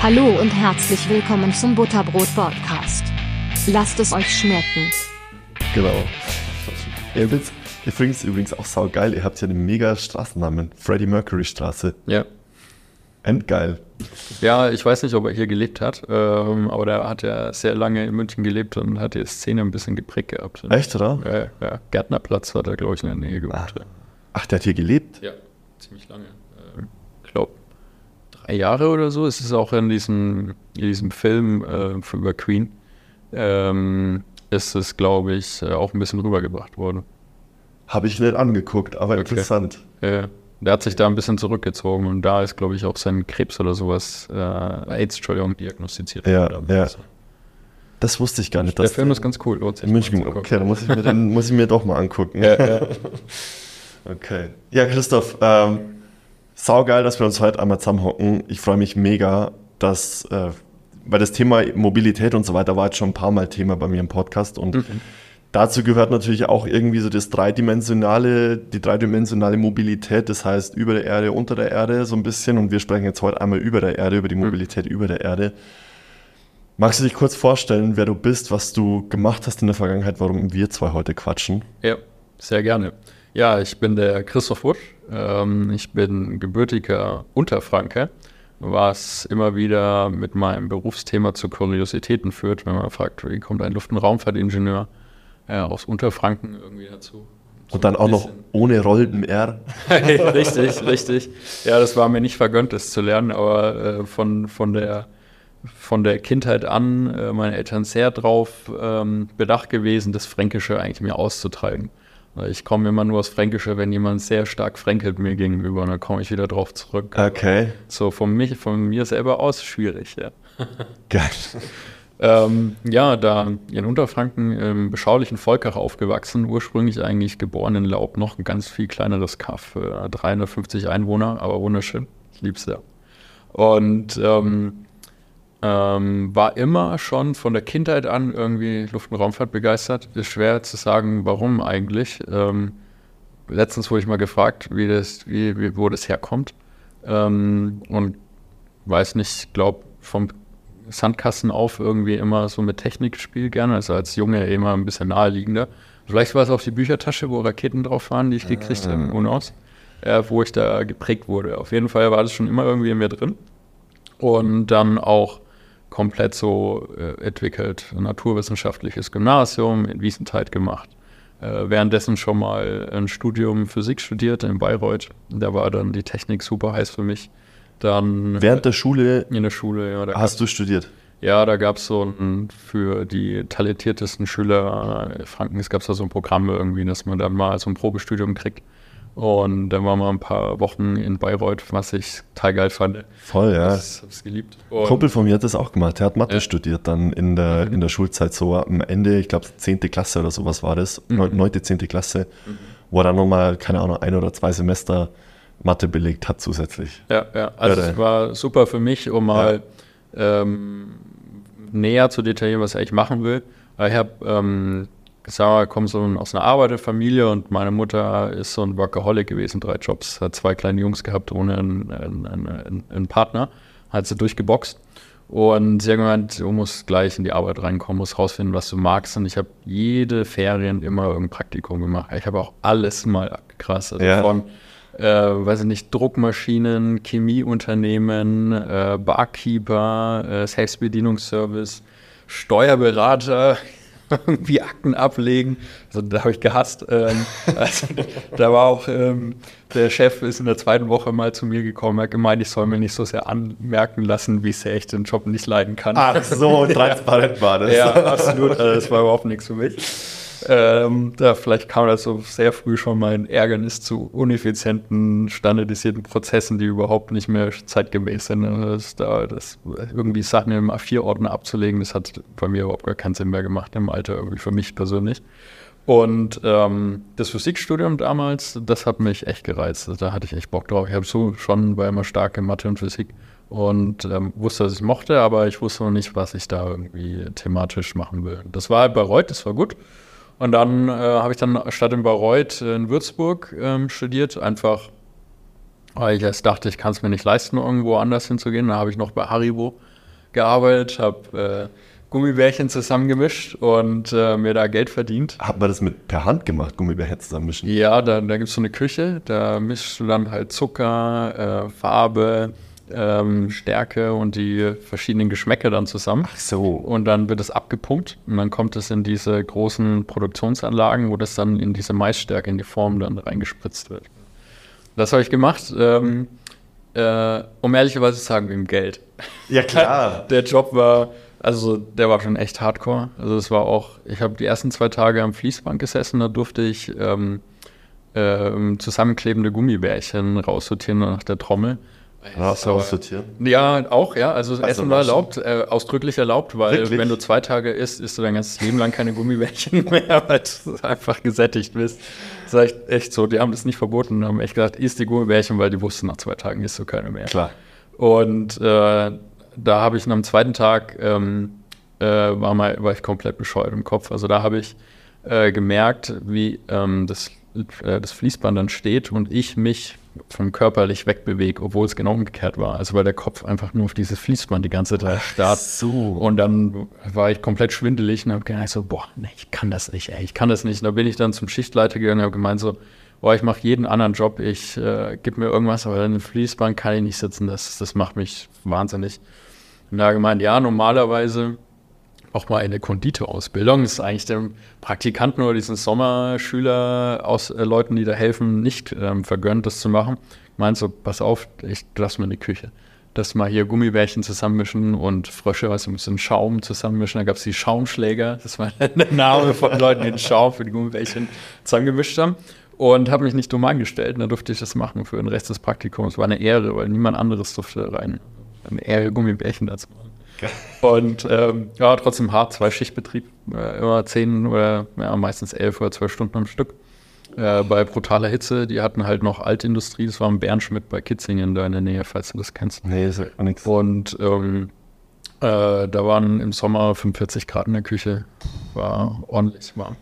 Hallo und herzlich willkommen zum Butterbrot Podcast. Lasst es euch schmecken. Genau. Ihr wisst, übrigens, übrigens auch saugeil, ihr habt ja einen mega Straßennamen. Freddie Mercury Straße. Ja. Endgeil. Ja, ich weiß nicht, ob er hier gelebt hat, ähm, aber der hat ja sehr lange in München gelebt und hat die Szene ein bisschen geprägt gehabt. Echt, oder? Ja, ja. Gärtnerplatz hat er, glaube ich, in der Nähe gewohnt. Ah. Ach, der hat hier gelebt? Ja, ziemlich lange. Äh, Ich glaube, drei Jahre oder so. Es ist auch in diesem, in diesem Film äh, über Queen, ähm, ist es, glaube ich, äh, auch ein bisschen rübergebracht worden. Habe ich nicht angeguckt, aber Okay. interessant. Äh, der hat sich da ein bisschen zurückgezogen und da ist, glaube ich, auch sein Krebs oder sowas, äh, AIDS, Entschuldigung, diagnostiziert Ja, worden. ja. Also, Das wusste ich gar nicht. der Film ist ganz cool. in München. Okay, dann muss ich mir, den, muss ich mir doch mal angucken. Ja, ja. Okay. Ja, Christoph, ähm, saugeil, dass wir uns heute einmal zusammenhocken. Ich freue mich mega, dass, äh, weil das Thema Mobilität und so weiter war jetzt schon ein paar Mal Thema bei mir im Podcast und dazu gehört natürlich auch irgendwie so das dreidimensionale, die dreidimensionale Mobilität, das heißt über der Erde, unter der Erde so ein bisschen und wir sprechen jetzt heute einmal über der Erde, über die Mobilität über der Erde. Magst du dich kurz vorstellen, wer du bist, was du gemacht hast in der Vergangenheit, warum wir zwei heute quatschen? Ja, sehr gerne. Ja, ich bin der Christoph Busch. Ähm, ich bin gebürtiger Unterfranke, was immer wieder mit meinem Berufsthema zu Kuriositäten führt, wenn man fragt, wie kommt ein Luft- und Raumfahrtingenieur äh, aus Unterfranken irgendwie dazu? So Und dann auch noch ohne Roll im R. richtig, richtig. Ja, das war mir nicht vergönnt, das zu lernen, aber äh, von, von, der, von der Kindheit an, äh, meine Eltern sehr drauf ähm, bedacht gewesen, das Fränkische eigentlich mir auszutreiben. Ich komme immer nur aus Fränkische, wenn jemand sehr stark fränkelt mir gegenüber, und dann komme ich wieder drauf zurück. Okay, So von, mich, von mir selber aus schwierig, ja. geil. Ähm, ja, da in Unterfranken im beschaulichen Volkach aufgewachsen, ursprünglich eigentlich geboren in Laub, noch ein ganz viel kleineres Kaff, äh, 350 Einwohner, aber wunderschön, ich lieb's sehr. Und ähm, ähm, war immer schon von der Kindheit an irgendwie Luft- und Raumfahrt begeistert. Ist schwer zu sagen, warum eigentlich. Ähm, letztens wurde ich mal gefragt, wie das, wie, wie, wo das herkommt. Ähm, und weiß nicht, glaube vom Sandkasten auf irgendwie immer so mit Technik gespielt gerne, also als Junge immer ein bisschen naheliegender. Vielleicht war es auf die Büchertasche, wo Raketen drauf waren, die ich gekriegt habe, ohne aus, äh, wo ich da geprägt wurde. Auf jeden Fall war das schon immer irgendwie in mir drin. Und dann auch komplett so äh, entwickelt, ein naturwissenschaftliches Gymnasium in Wiesenthal gemacht. Äh, währenddessen schon mal ein Studium Physik studiert in Bayreuth. Da war dann die Technik super heiß für mich. Dann Während der Schule in der Schule, ja. Hast du studiert. ja, da gab es so ein, für die talentiertesten Schüler äh, Frankens gab es da so ein Programm irgendwie, dass man dann mal so ein Probestudium kriegt. Und dann waren wir ein paar Wochen in Bayreuth, was ich total geil fand. Voll, ja. Das hab's geliebt. Und Kumpel von mir hat das auch gemacht. Der hat Mathe Ja. studiert dann in der, in der Schulzeit so am Ende, ich glaube 10. Klasse oder sowas war das, Mhm. neunte 10. Klasse, wo er dann nochmal, keine Ahnung, ein oder zwei Semester Mathe belegt hat zusätzlich. Ja, ja. Also es war super für mich, um mal ähm, näher zu detaillieren, was ich eigentlich machen will. Ich habe ähm, gesagt, ich komme so aus einer Arbeiterfamilie und meine Mutter ist so ein Workaholic gewesen, drei Jobs, hat zwei kleine Jungs gehabt ohne einen, einen, einen, einen Partner, hat sie durchgeboxt. Und sie hat gemeint, du musst gleich in die Arbeit reinkommen, musst rausfinden, was du magst. Und ich habe jede Ferien immer irgendein Praktikum gemacht. Ich habe auch alles mal abgekrast. Also Ja. von äh, weiß ich nicht, Druckmaschinen, Chemieunternehmen, äh, Barkeeper, äh, Selbstbedienungsservice, Steuerberater, irgendwie Akten ablegen. Also da habe ich gehasst. Ähm, also, da war auch ähm, der Chef ist in der zweiten Woche mal zu mir gekommen, hat gemeint, ich soll mir nicht so sehr anmerken lassen, wie sehr ich den Job nicht leiden kann. Ach so, transparent war das. Ja, absolut. Also das war überhaupt nichts für mich. Ähm, da vielleicht kam das so sehr früh schon mein Ärgernis zu uneffizienten, standardisierten Prozessen, die überhaupt nicht mehr zeitgemäß sind. Also das, da, das irgendwie Sachen im A4-Ordner abzulegen, das hat bei mir überhaupt gar keinen Sinn mehr gemacht im Alter, irgendwie für mich persönlich. Und ähm, das Physikstudium damals, das hat mich echt gereizt. Also Da hatte ich echt Bock drauf. Ich habe so schon war immer stark in Mathe und Physik und ähm, wusste, dass ich mochte, aber ich wusste noch nicht, was ich da irgendwie thematisch machen will. Das war halt Bayreuth, das war gut. Und dann äh, habe ich dann statt in Bayreuth in Würzburg ähm, studiert, einfach weil ich erst dachte, ich kann es mir nicht leisten, irgendwo anders hinzugehen. Da habe ich noch bei Haribo gearbeitet, habe äh, Gummibärchen zusammengemischt und äh, mir da Geld verdient. Hat man das mit per Hand gemacht, Gummibärchen zusammenmischen? Ja, da, da gibt es so eine Küche, da mischst du dann halt Zucker, äh, Farbe, ähm, Stärke und die verschiedenen Geschmäcker dann zusammen. Ach so. Und dann wird es abgepumpt und dann kommt es in diese großen Produktionsanlagen, wo das dann in diese Maisstärke, in die Form dann reingespritzt wird. Das habe ich gemacht, ähm, äh, um ehrlicherweise zu sagen, wegen Geld. Ja, klar. Der Job war, also der war schon echt hardcore. Also es war auch, ich habe die ersten zwei Tage am Fließband gesessen, da durfte ich ähm, ähm, zusammenklebende Gummibärchen raussortieren nach der Trommel. Raus, So, aussortieren. Ja, auch, ja. Also, Also Essen war erlaubt, äh, ausdrücklich erlaubt, weil Wirklich? wenn du zwei Tage isst, isst du dein ganzes Leben lang keine Gummibärchen mehr, weil du einfach gesättigt bist. Das war echt, echt so. Die haben das nicht verboten und haben echt gesagt, isst die Gummibärchen, weil die wussten, nach zwei Tagen isst du keine mehr. Klar. Und äh, da habe ich am zweiten Tag, ähm, äh, war, mal, war ich komplett bescheuert im Kopf. Also da habe ich äh, gemerkt, wie ähm, das, äh, das Fließband dann steht und ich mich vom körperlich wegbewege, obwohl es genau umgekehrt war. Also weil der Kopf einfach nur auf dieses Fließband die ganze Zeit starrt. so. Und dann war ich komplett schwindelig und habe gedacht so, boah, nee, ich kann das nicht, ey, ich kann das nicht. Und da bin ich dann zum Schichtleiter gegangen und habe gemeint so, boah, ich mache jeden anderen Job, ich äh, gib mir irgendwas, aber in einem Fließband kann ich nicht sitzen, das, das macht mich wahnsinnig. Und da gemeint, ja, normalerweise auch mal eine Konditorausbildung. Das ist eigentlich dem Praktikanten oder diesen Sommerschüler aus äh, Leuten, die da helfen, nicht ähm, vergönnt, das zu machen. Meinst so, pass auf, ich lass mir in die Küche. Das mal hier Gummibärchen zusammenmischen und Frösche, also ein bisschen Schaum zusammenmischen. Da gab es die Schaumschläger. Das war der Name von Leuten, die den Schaum für die Gummibärchen zusammengemischt haben. Und habe mich nicht dumm angestellt. Und dann durfte ich das machen für den Rest des Praktikums. War eine Ehre, weil niemand anderes durfte rein. Eine Ehre, Gummibärchen dazu machen. Und ähm, ja, trotzdem hart, zwei Schichtbetrieb, äh, immer zehn oder ja, meistens elf oder zwölf Stunden am Stück. Äh, bei brutaler Hitze, die hatten halt noch Altindustrie, das war ein Bernschmidt bei Kitzingen da in der Nähe, falls du das kennst. Nee, sagt mir nichts. Und ähm, äh, da waren im Sommer 45 Grad in der Küche, war ordentlich warm.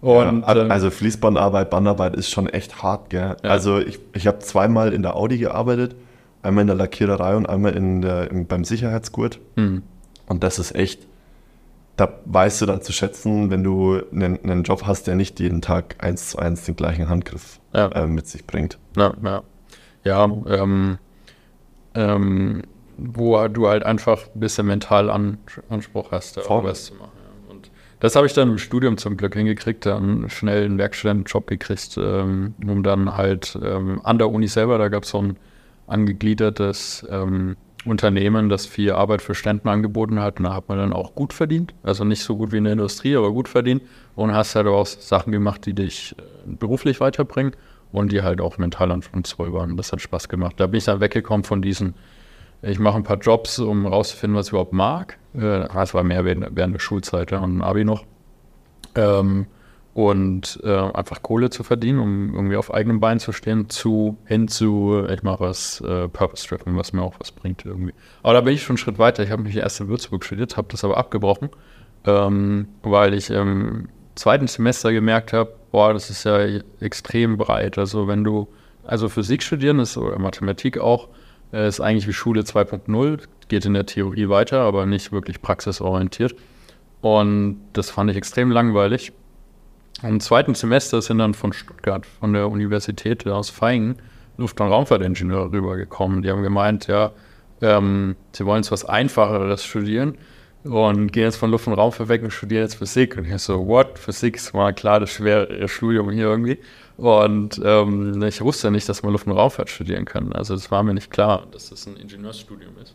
Und ja, ähm, also Fließbandarbeit, Bandarbeit ist schon echt hart, gell? Ja. Also ich, ich habe zweimal in der Audi gearbeitet, einmal in der Lackiererei und einmal in der, im, beim Sicherheitsgurt. hm, Und das ist echt, da weißt du dann zu schätzen, wenn du einen, einen Job hast, der nicht jeden Tag eins zu eins den gleichen Handgriff Ja. äh, mit sich bringt. Ja, ja. ja ähm, ähm, wo du halt einfach ein bisschen mental An Anspruch hast, da was zu machen. Ja. Und das habe ich dann im Studium zum Glück hingekriegt, dann schnell einen Werkstudentenjob gekriegt, ähm, um dann halt ähm, an der Uni selber, da gab es so ein angegliedertes ähm, Unternehmen, das viel Arbeit für Studenten angeboten hat. Und da hat man dann auch gut verdient. Also nicht so gut wie in der Industrie, aber gut verdient. Und hast halt auch Sachen gemacht, die dich äh, beruflich weiterbringen und die halt auch mental anspruchsvoll waren. Das hat Spaß gemacht. Da bin ich dann weggekommen von diesen, ich mache ein paar Jobs, um rauszufinden, was ich überhaupt mag. Äh, das war mehr während, während der Schulzeit ja, und Abi noch. Ähm, und äh, einfach Kohle zu verdienen, um irgendwie auf eigenen Beinen zu stehen, zu hin zu, ich mache was äh, Purpose-Driven, was mir auch was bringt irgendwie. Aber da bin ich schon einen Schritt weiter. Ich habe mich erst in Würzburg studiert, habe das aber abgebrochen, ähm, weil ich im zweiten Semester gemerkt habe, boah, das ist ja extrem breit. Also wenn du, also Physik studieren ist oder Mathematik auch, äh, ist eigentlich wie Schule 2.0, geht in der Theorie weiter, aber nicht wirklich praxisorientiert. Und das fand ich extrem langweilig. Im zweiten Semester sind dann von Stuttgart, von der Universität aus Feingen, Luft- und Raumfahrtingenieure rübergekommen. Die haben gemeint, ja, ähm, sie wollen jetzt was Einfacheres studieren und gehen jetzt von Luft- und Raumfahrt weg und studieren jetzt Physik. Und ich so, what? Physik ist mal klar das schwere Studium hier irgendwie. Und ähm, ich wusste nicht, dass man Luft- und Raumfahrt studieren kann. Also das war mir nicht klar, dass das ein Ingenieursstudium ist.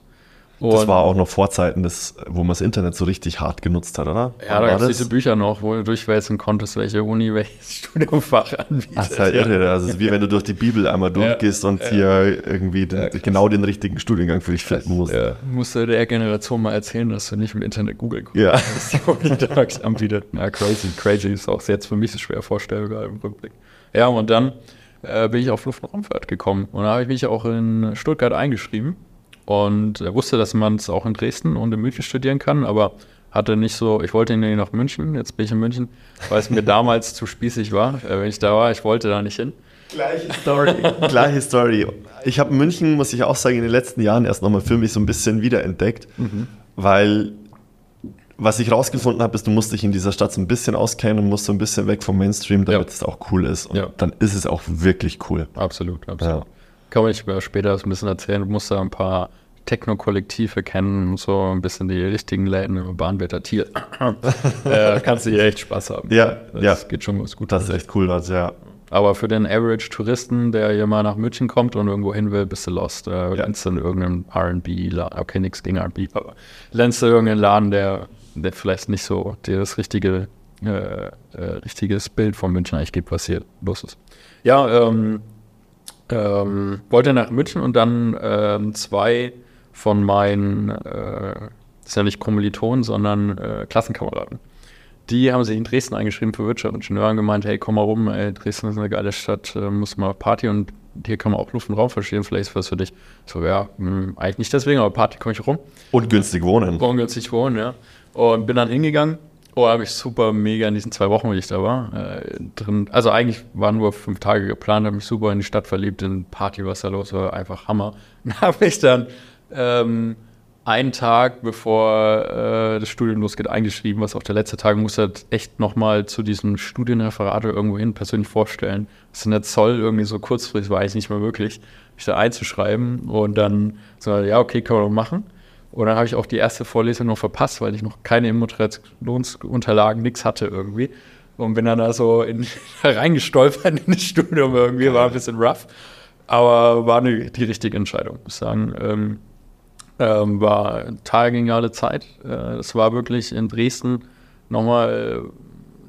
Das Und- war auch noch Vorzeiten, des, wo man das Internet so richtig hart genutzt hat, oder? Ja, da gab es das? diese Bücher noch, wo du durchwälzen konntest, welche Uni welches Studiumfach anbietet. Das ist halt irre. Also es ist wie wenn du durch die Bibel einmal durchgehst und hier irgendwie den, genau den richtigen Studiengang für dich finden musst. Ja, musste der Generation mal erzählen, dass du nicht im Internet Google guckst. Ja. Das die Uni da anbietet. Ja, crazy. Crazy ist auch jetzt für mich so schwer vorstellbar im Rückblick. Ja, und dann äh, bin ich auf Luft- und Raumfahrt gekommen. Und da habe ich mich auch in Stuttgart eingeschrieben und äh, wusste, dass man es auch in Dresden und in München studieren kann, aber hatte nicht so, ich wollte nicht nach München, jetzt bin ich in München, weil es mir damals zu spießig war, äh, wenn ich da war, ich wollte da nicht hin. Gleiche Story. Gleiche Story. Ich habe München, muss ich auch sagen, in den letzten Jahren erst nochmal für mich so ein bisschen wiederentdeckt, mhm. weil was ich rausgefunden habe, ist, du musst dich in dieser Stadt so ein bisschen auskennen und musst so ein bisschen weg vom Mainstream, damit ja. es auch cool ist. Und ja. dann ist es auch wirklich cool. Absolut, absolut. Ja. Kann man nicht später ein bisschen erzählen. Du musst da ein paar Techno-Kollektive kennen und so ein bisschen die richtigen Läden im Bahnwetter Tier. äh, kannst du hier echt Spaß haben. Ja, das ja. geht schon was gut. Das ist echt cool, was, ja. Aber für den Average-Touristen, der hier mal nach München kommt und irgendwo hin will, bist du lost. Äh, ja. Lernst du in irgendeinem RB, okay, nichts gegen RB, aber lernst du irgendeinen Laden, der, der vielleicht nicht so dir das richtige, äh, äh, richtiges Bild von München eigentlich gibt, was hier los ist. Ja, ähm, ähm, wollte nach München und dann ähm, zwei von meinen, äh, das ist ja nicht Kommilitonen, sondern äh, Klassenkameraden. Die haben sich in Dresden eingeschrieben für Wirtschaftsingenieur und gemeint, hey, komm mal rum, ey, Dresden ist eine geile Stadt, äh, muss mal Party und hier kann man auch Luft und Raum verstehen, vielleicht ist was für dich. So, ja, mh, hm, eigentlich nicht deswegen, aber Party komme ich rum. Und günstig wohnen. Und günstig wohnen, ja. Und bin dann hingegangen. Oh, habe ich super mega in diesen zwei Wochen, wie ich da war, äh, drin. Also eigentlich waren nur fünf Tage geplant, habe mich super in die Stadt verliebt, in Party, was da los war, einfach Hammer. Dann habe ich dann ähm, einen Tag bevor äh, das Studium losgeht, eingeschrieben, was auch der letzte Tag muss halt echt nochmal zu diesem Studienreferat irgendwo hin persönlich vorstellen. Das ist in der Zoll irgendwie so kurzfristig, war eigentlich nicht mehr möglich, mich da einzuschreiben und dann so, ja, okay, kann man machen. Und dann habe ich auch die erste Vorlesung noch verpasst, weil ich noch keine Immotrationsunterlagen, nichts hatte irgendwie. Und bin dann da so in, reingestolpert in das Studium irgendwie, war ein bisschen rough. Aber war eine, die richtige Entscheidung, muss ich sagen. Ähm, ähm, war total geniale Zeit. Äh, es war wirklich in Dresden nochmal,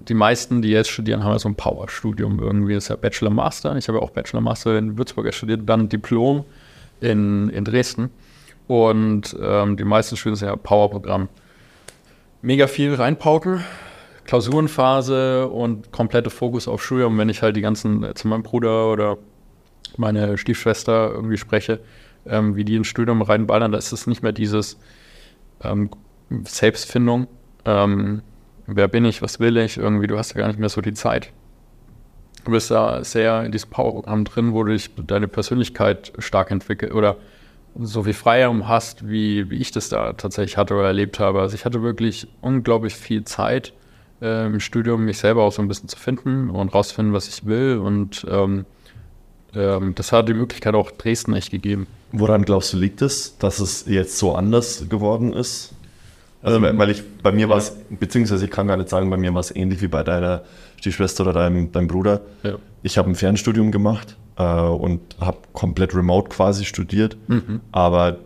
die meisten, die jetzt studieren, haben ja so ein Power-Studium irgendwie. Das ist ja Bachelor-Master. Ich habe ja auch Bachelor-Master in Würzburg studiert, dann Diplom in, in Dresden. Und ähm, die meisten studieren ja Power-Programm. Mega viel reinpauken. Klausurenphase und komplette Fokus auf Studium. Wenn ich halt die ganzen, äh, zu meinem Bruder oder meine Stiefschwester irgendwie spreche, ähm, wie die ins Studium reinballern, da ist es nicht mehr dieses ähm, Selbstfindung. Ähm, wer bin ich, was will ich? Irgendwie, du hast ja gar nicht mehr so die Zeit. Du bist da sehr in diesem Powerprogramm drin, wo du dich deine Persönlichkeit stark entwickelt oder so viel Freiraum hast, wie, wie ich das da tatsächlich hatte oder erlebt habe. Also ich hatte wirklich unglaublich viel Zeit äh, im Studium, mich selber auch so ein bisschen zu finden und rauszufinden, was ich will. Und ähm, ähm, das hat die Möglichkeit auch Dresden echt gegeben. Woran glaubst du, liegt es, dass es jetzt so anders geworden ist? Also, weil ich, bei mir war es, beziehungsweise ich kann gar nicht sagen, bei mir war es ähnlich wie bei deiner Stiefschwester oder deinem, deinem Bruder. Ja. Ich habe ein Fernstudium gemacht äh, und habe komplett remote quasi studiert. Mhm. Aber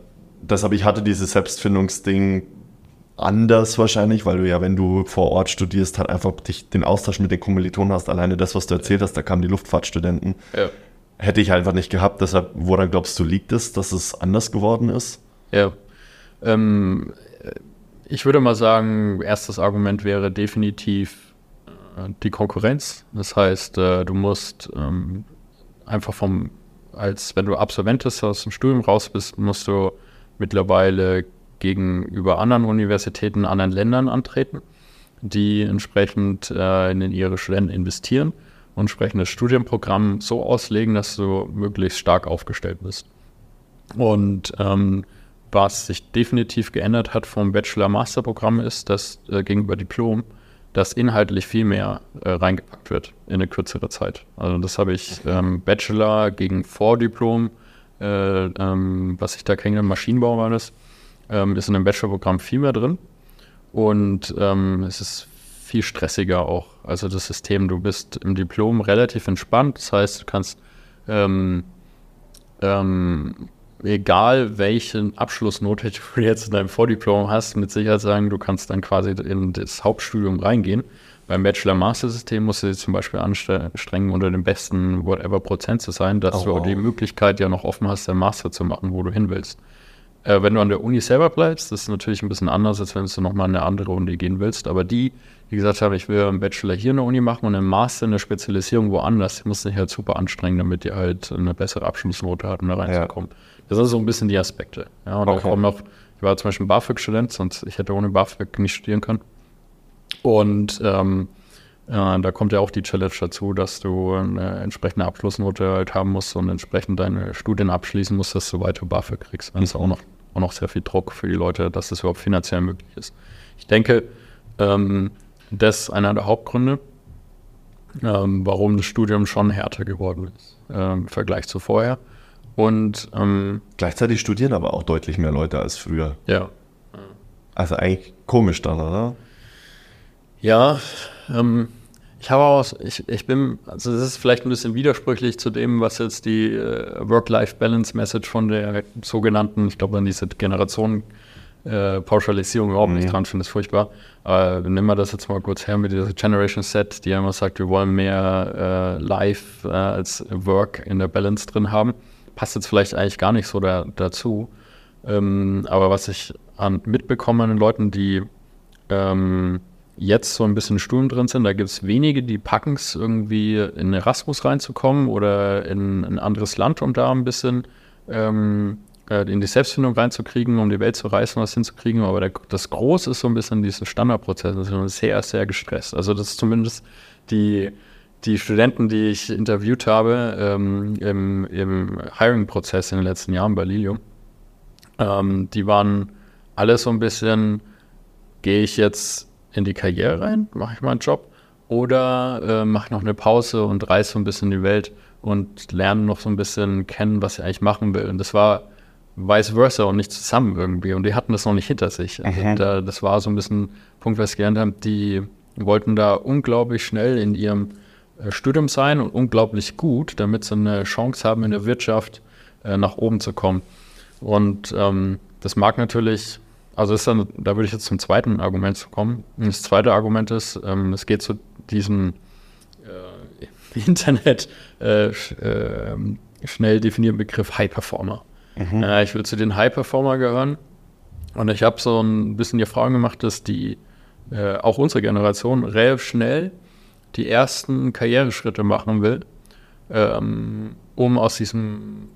deshalb, ich hatte dieses Selbstfindungsding anders wahrscheinlich, weil du ja, wenn du vor Ort studierst, halt einfach dich, den Austausch mit den Kommilitonen hast. Alleine das, was du erzählt hast, da kamen die Luftfahrtstudenten. Ja hätte ich einfach nicht gehabt. Deshalb, woran glaubst du, liegt es, dass es anders geworden ist? Ja. Ähm, ich würde mal sagen, erstes Argument wäre definitiv die Konkurrenz. Das heißt, äh, du musst ähm, einfach vom, als wenn du Absolvent bist, aus dem Studium raus bist, musst du mittlerweile gegenüber anderen Universitäten, anderen Ländern antreten, die entsprechend äh, in ihre Studenten investieren und entsprechendes Studienprogramm so auslegen, dass du möglichst stark aufgestellt bist. Und ähm, was sich definitiv geändert hat vom Bachelor-Master-Programm ist, dass äh, gegenüber Diplom, dass inhaltlich viel mehr äh, reingepackt wird in eine kürzere Zeit. Also das habe ich ähm, Bachelor gegen Vordiplom, äh, ähm, was ich da kenne, Maschinenbau war das, ähm, ist in dem Bachelor-Programm viel mehr drin. Und ähm, es ist viel stressiger auch. Also das System, du bist im Diplom relativ entspannt. Das heißt, du kannst ähm, ähm, egal welchen Abschlussnote du jetzt in deinem Vordiplom hast, mit Sicherheit sagen, du kannst dann quasi in das Hauptstudium reingehen. Beim Bachelor-Master-System musst du dir zum Beispiel anstrengen, unter dem besten whatever Prozent zu sein, dass oh, du wow. die Möglichkeit ja noch offen hast, den Master zu machen, wo du hin willst. Äh, wenn du an der Uni selber bleibst, das ist natürlich ein bisschen anders, als wenn du nochmal in eine andere Uni gehen willst. Aber die, die gesagt haben, ich will einen Bachelor hier in der Uni machen und einen Master in der Spezialisierung woanders, die mussten sich halt super anstrengen, damit die halt eine bessere Abschlussnote hatten, da reinzukommen. Ja. Das sind so ein bisschen die Aspekte. Ja, und okay. auch noch, ich war zum Beispiel BAföG-Student, sonst ich hätte ohne BAföG nicht studieren können. Und ähm, Äh, da kommt ja auch die Challenge dazu, dass du eine entsprechende Abschlussnote halt haben musst und entsprechend deine Studien abschließen musst, dass du weiter BAföG kriegst. Das ist auch noch, auch noch sehr viel Druck für die Leute, dass das überhaupt finanziell möglich ist. Ich denke, ähm, das ist einer der Hauptgründe, ähm, warum das Studium schon härter geworden ist äh, im Vergleich zu vorher. Und ähm, gleichzeitig studieren aber auch deutlich mehr Leute als früher. Ja. Also eigentlich komisch dann, oder? Ja, ähm, ich habe auch, ich, ich bin, also das ist vielleicht ein bisschen widersprüchlich zu dem, was jetzt die äh, Work-Life-Balance-Message von der sogenannten, ich glaube an diese Generation äh, Pauschalisierung überhaupt nicht mhm. dran finde, ist furchtbar. Aber nehmen wir das jetzt mal kurz her mit dieser Generation Set, die immer sagt, wir wollen mehr äh, Life äh, als Work in der Balance drin haben. Passt jetzt vielleicht eigentlich gar nicht so da, dazu. Ähm, aber was ich an, mitbekomme an den Leuten, die ähm, jetzt so ein bisschen Studium drin sind. Da gibt es wenige, die packen es irgendwie in Erasmus reinzukommen oder in ein anderes Land, um da ein bisschen ähm, äh, in die Selbstfindung reinzukriegen, um die Welt zu reißen, was hinzukriegen. Aber der, das Große ist so ein bisschen dieser Standardprozess. Das ist sehr, sehr gestresst. Also das ist zumindest die, die Studenten, die ich interviewt habe ähm, im, im Hiring-Prozess in den letzten Jahren bei Lilium, ähm, die waren alle so ein bisschen, gehe ich jetzt in die Karriere rein, mache ich meinen Job oder äh, mache noch eine Pause und reise so ein bisschen die Welt und lerne noch so ein bisschen kennen, was ich eigentlich machen will. Und das war vice versa und nicht zusammen irgendwie. Und die hatten das noch nicht hinter sich. Also da, das war so ein bisschen ein Punkt, was ich gelernt habe. Die wollten da unglaublich schnell in ihrem Studium sein und unglaublich gut, damit sie eine Chance haben, in der Wirtschaft äh, nach oben zu kommen. Und ähm, das mag natürlich also ist dann, da würde ich jetzt zum zweiten Argument kommen. Das zweite Argument ist, ähm, es geht zu diesem äh, Internet äh, sch, äh, schnell definierten Begriff High Performer. Mhm. Äh, ich will zu den High Performer gehören. Und ich habe so ein bisschen die Erfahrung gemacht, dass die, äh, auch unsere Generation, relativ schnell die ersten Karriereschritte machen will, ähm, um aus diesem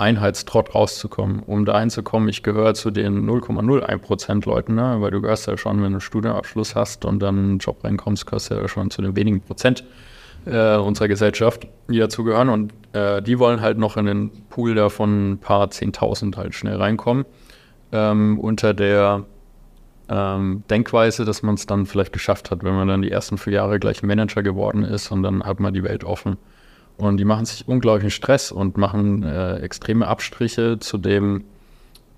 Einheitstrott rauszukommen. Um da einzukommen, ich gehöre zu den 0,01% Leuten, ne? weil du gehörst ja schon, wenn du einen Studienabschluss hast und dann einen Job reinkommst, gehörst du ja schon zu den wenigen Prozent äh, unserer Gesellschaft, die dazugehören. Und äh, die wollen halt noch in den Pool da von ein paar Zehntausend halt schnell reinkommen. Ähm, unter der ähm, Denkweise, dass man es dann vielleicht geschafft hat, wenn man dann die ersten vier Jahre gleich Manager geworden ist und dann hat man die Welt offen. Und die machen sich unglaublichen Stress und machen äh, extreme Abstriche zu dem,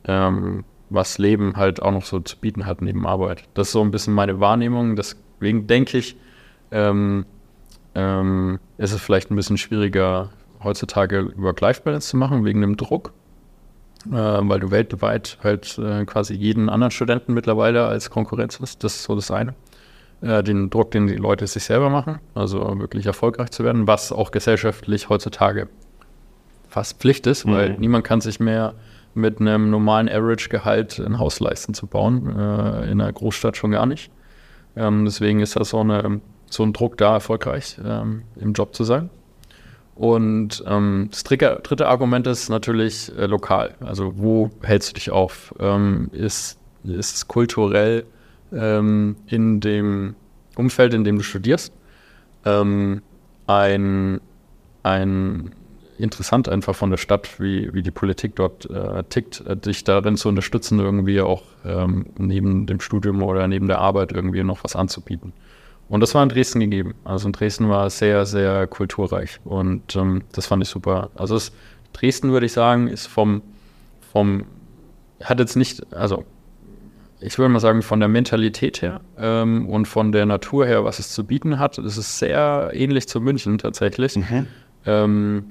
ähm, was Leben halt auch noch so zu bieten hat neben Arbeit. Das ist so ein bisschen meine Wahrnehmung. Deswegen denke ich, ähm, ähm, ist es vielleicht ein bisschen schwieriger, heutzutage Work-Life-Balance zu machen, wegen dem Druck. Äh, weil du weltweit halt äh, quasi jeden anderen Studenten mittlerweile als Konkurrenz hast. Das ist so das eine äh, den Druck, den die Leute sich selber machen, also wirklich erfolgreich zu werden, was auch gesellschaftlich heutzutage fast Pflicht ist, mhm. weil niemand kann sich mehr mit einem normalen Average-Gehalt ein Haus leisten zu bauen, in einer Großstadt schon gar nicht. Ähm, deswegen ist das so, eine, so ein Druck da, erfolgreich ähm, im Job zu sein. Und ähm, das dritte, Argument ist natürlich äh, lokal. Also wo hältst du dich auf? Ähm, ist, ist es kulturell ähm, in dem Umfeld, in dem du studierst. Ähm, ein, ein interessant einfach von der Stadt, wie, wie die Politik dort äh, tickt, äh, dich darin zu unterstützen, irgendwie auch ähm, neben dem Studium oder neben der Arbeit irgendwie noch was anzubieten. Und das war in Dresden gegeben. Also in Dresden war es sehr, sehr kulturreich und ähm, das fand ich super. Also es, Dresden würde ich sagen, ist vom, vom, hat jetzt nicht, also ich würde mal sagen, von der Mentalität her ähm, und von der Natur her, was es zu bieten hat, ist es sehr ähnlich zu München tatsächlich. Mhm. Ähm,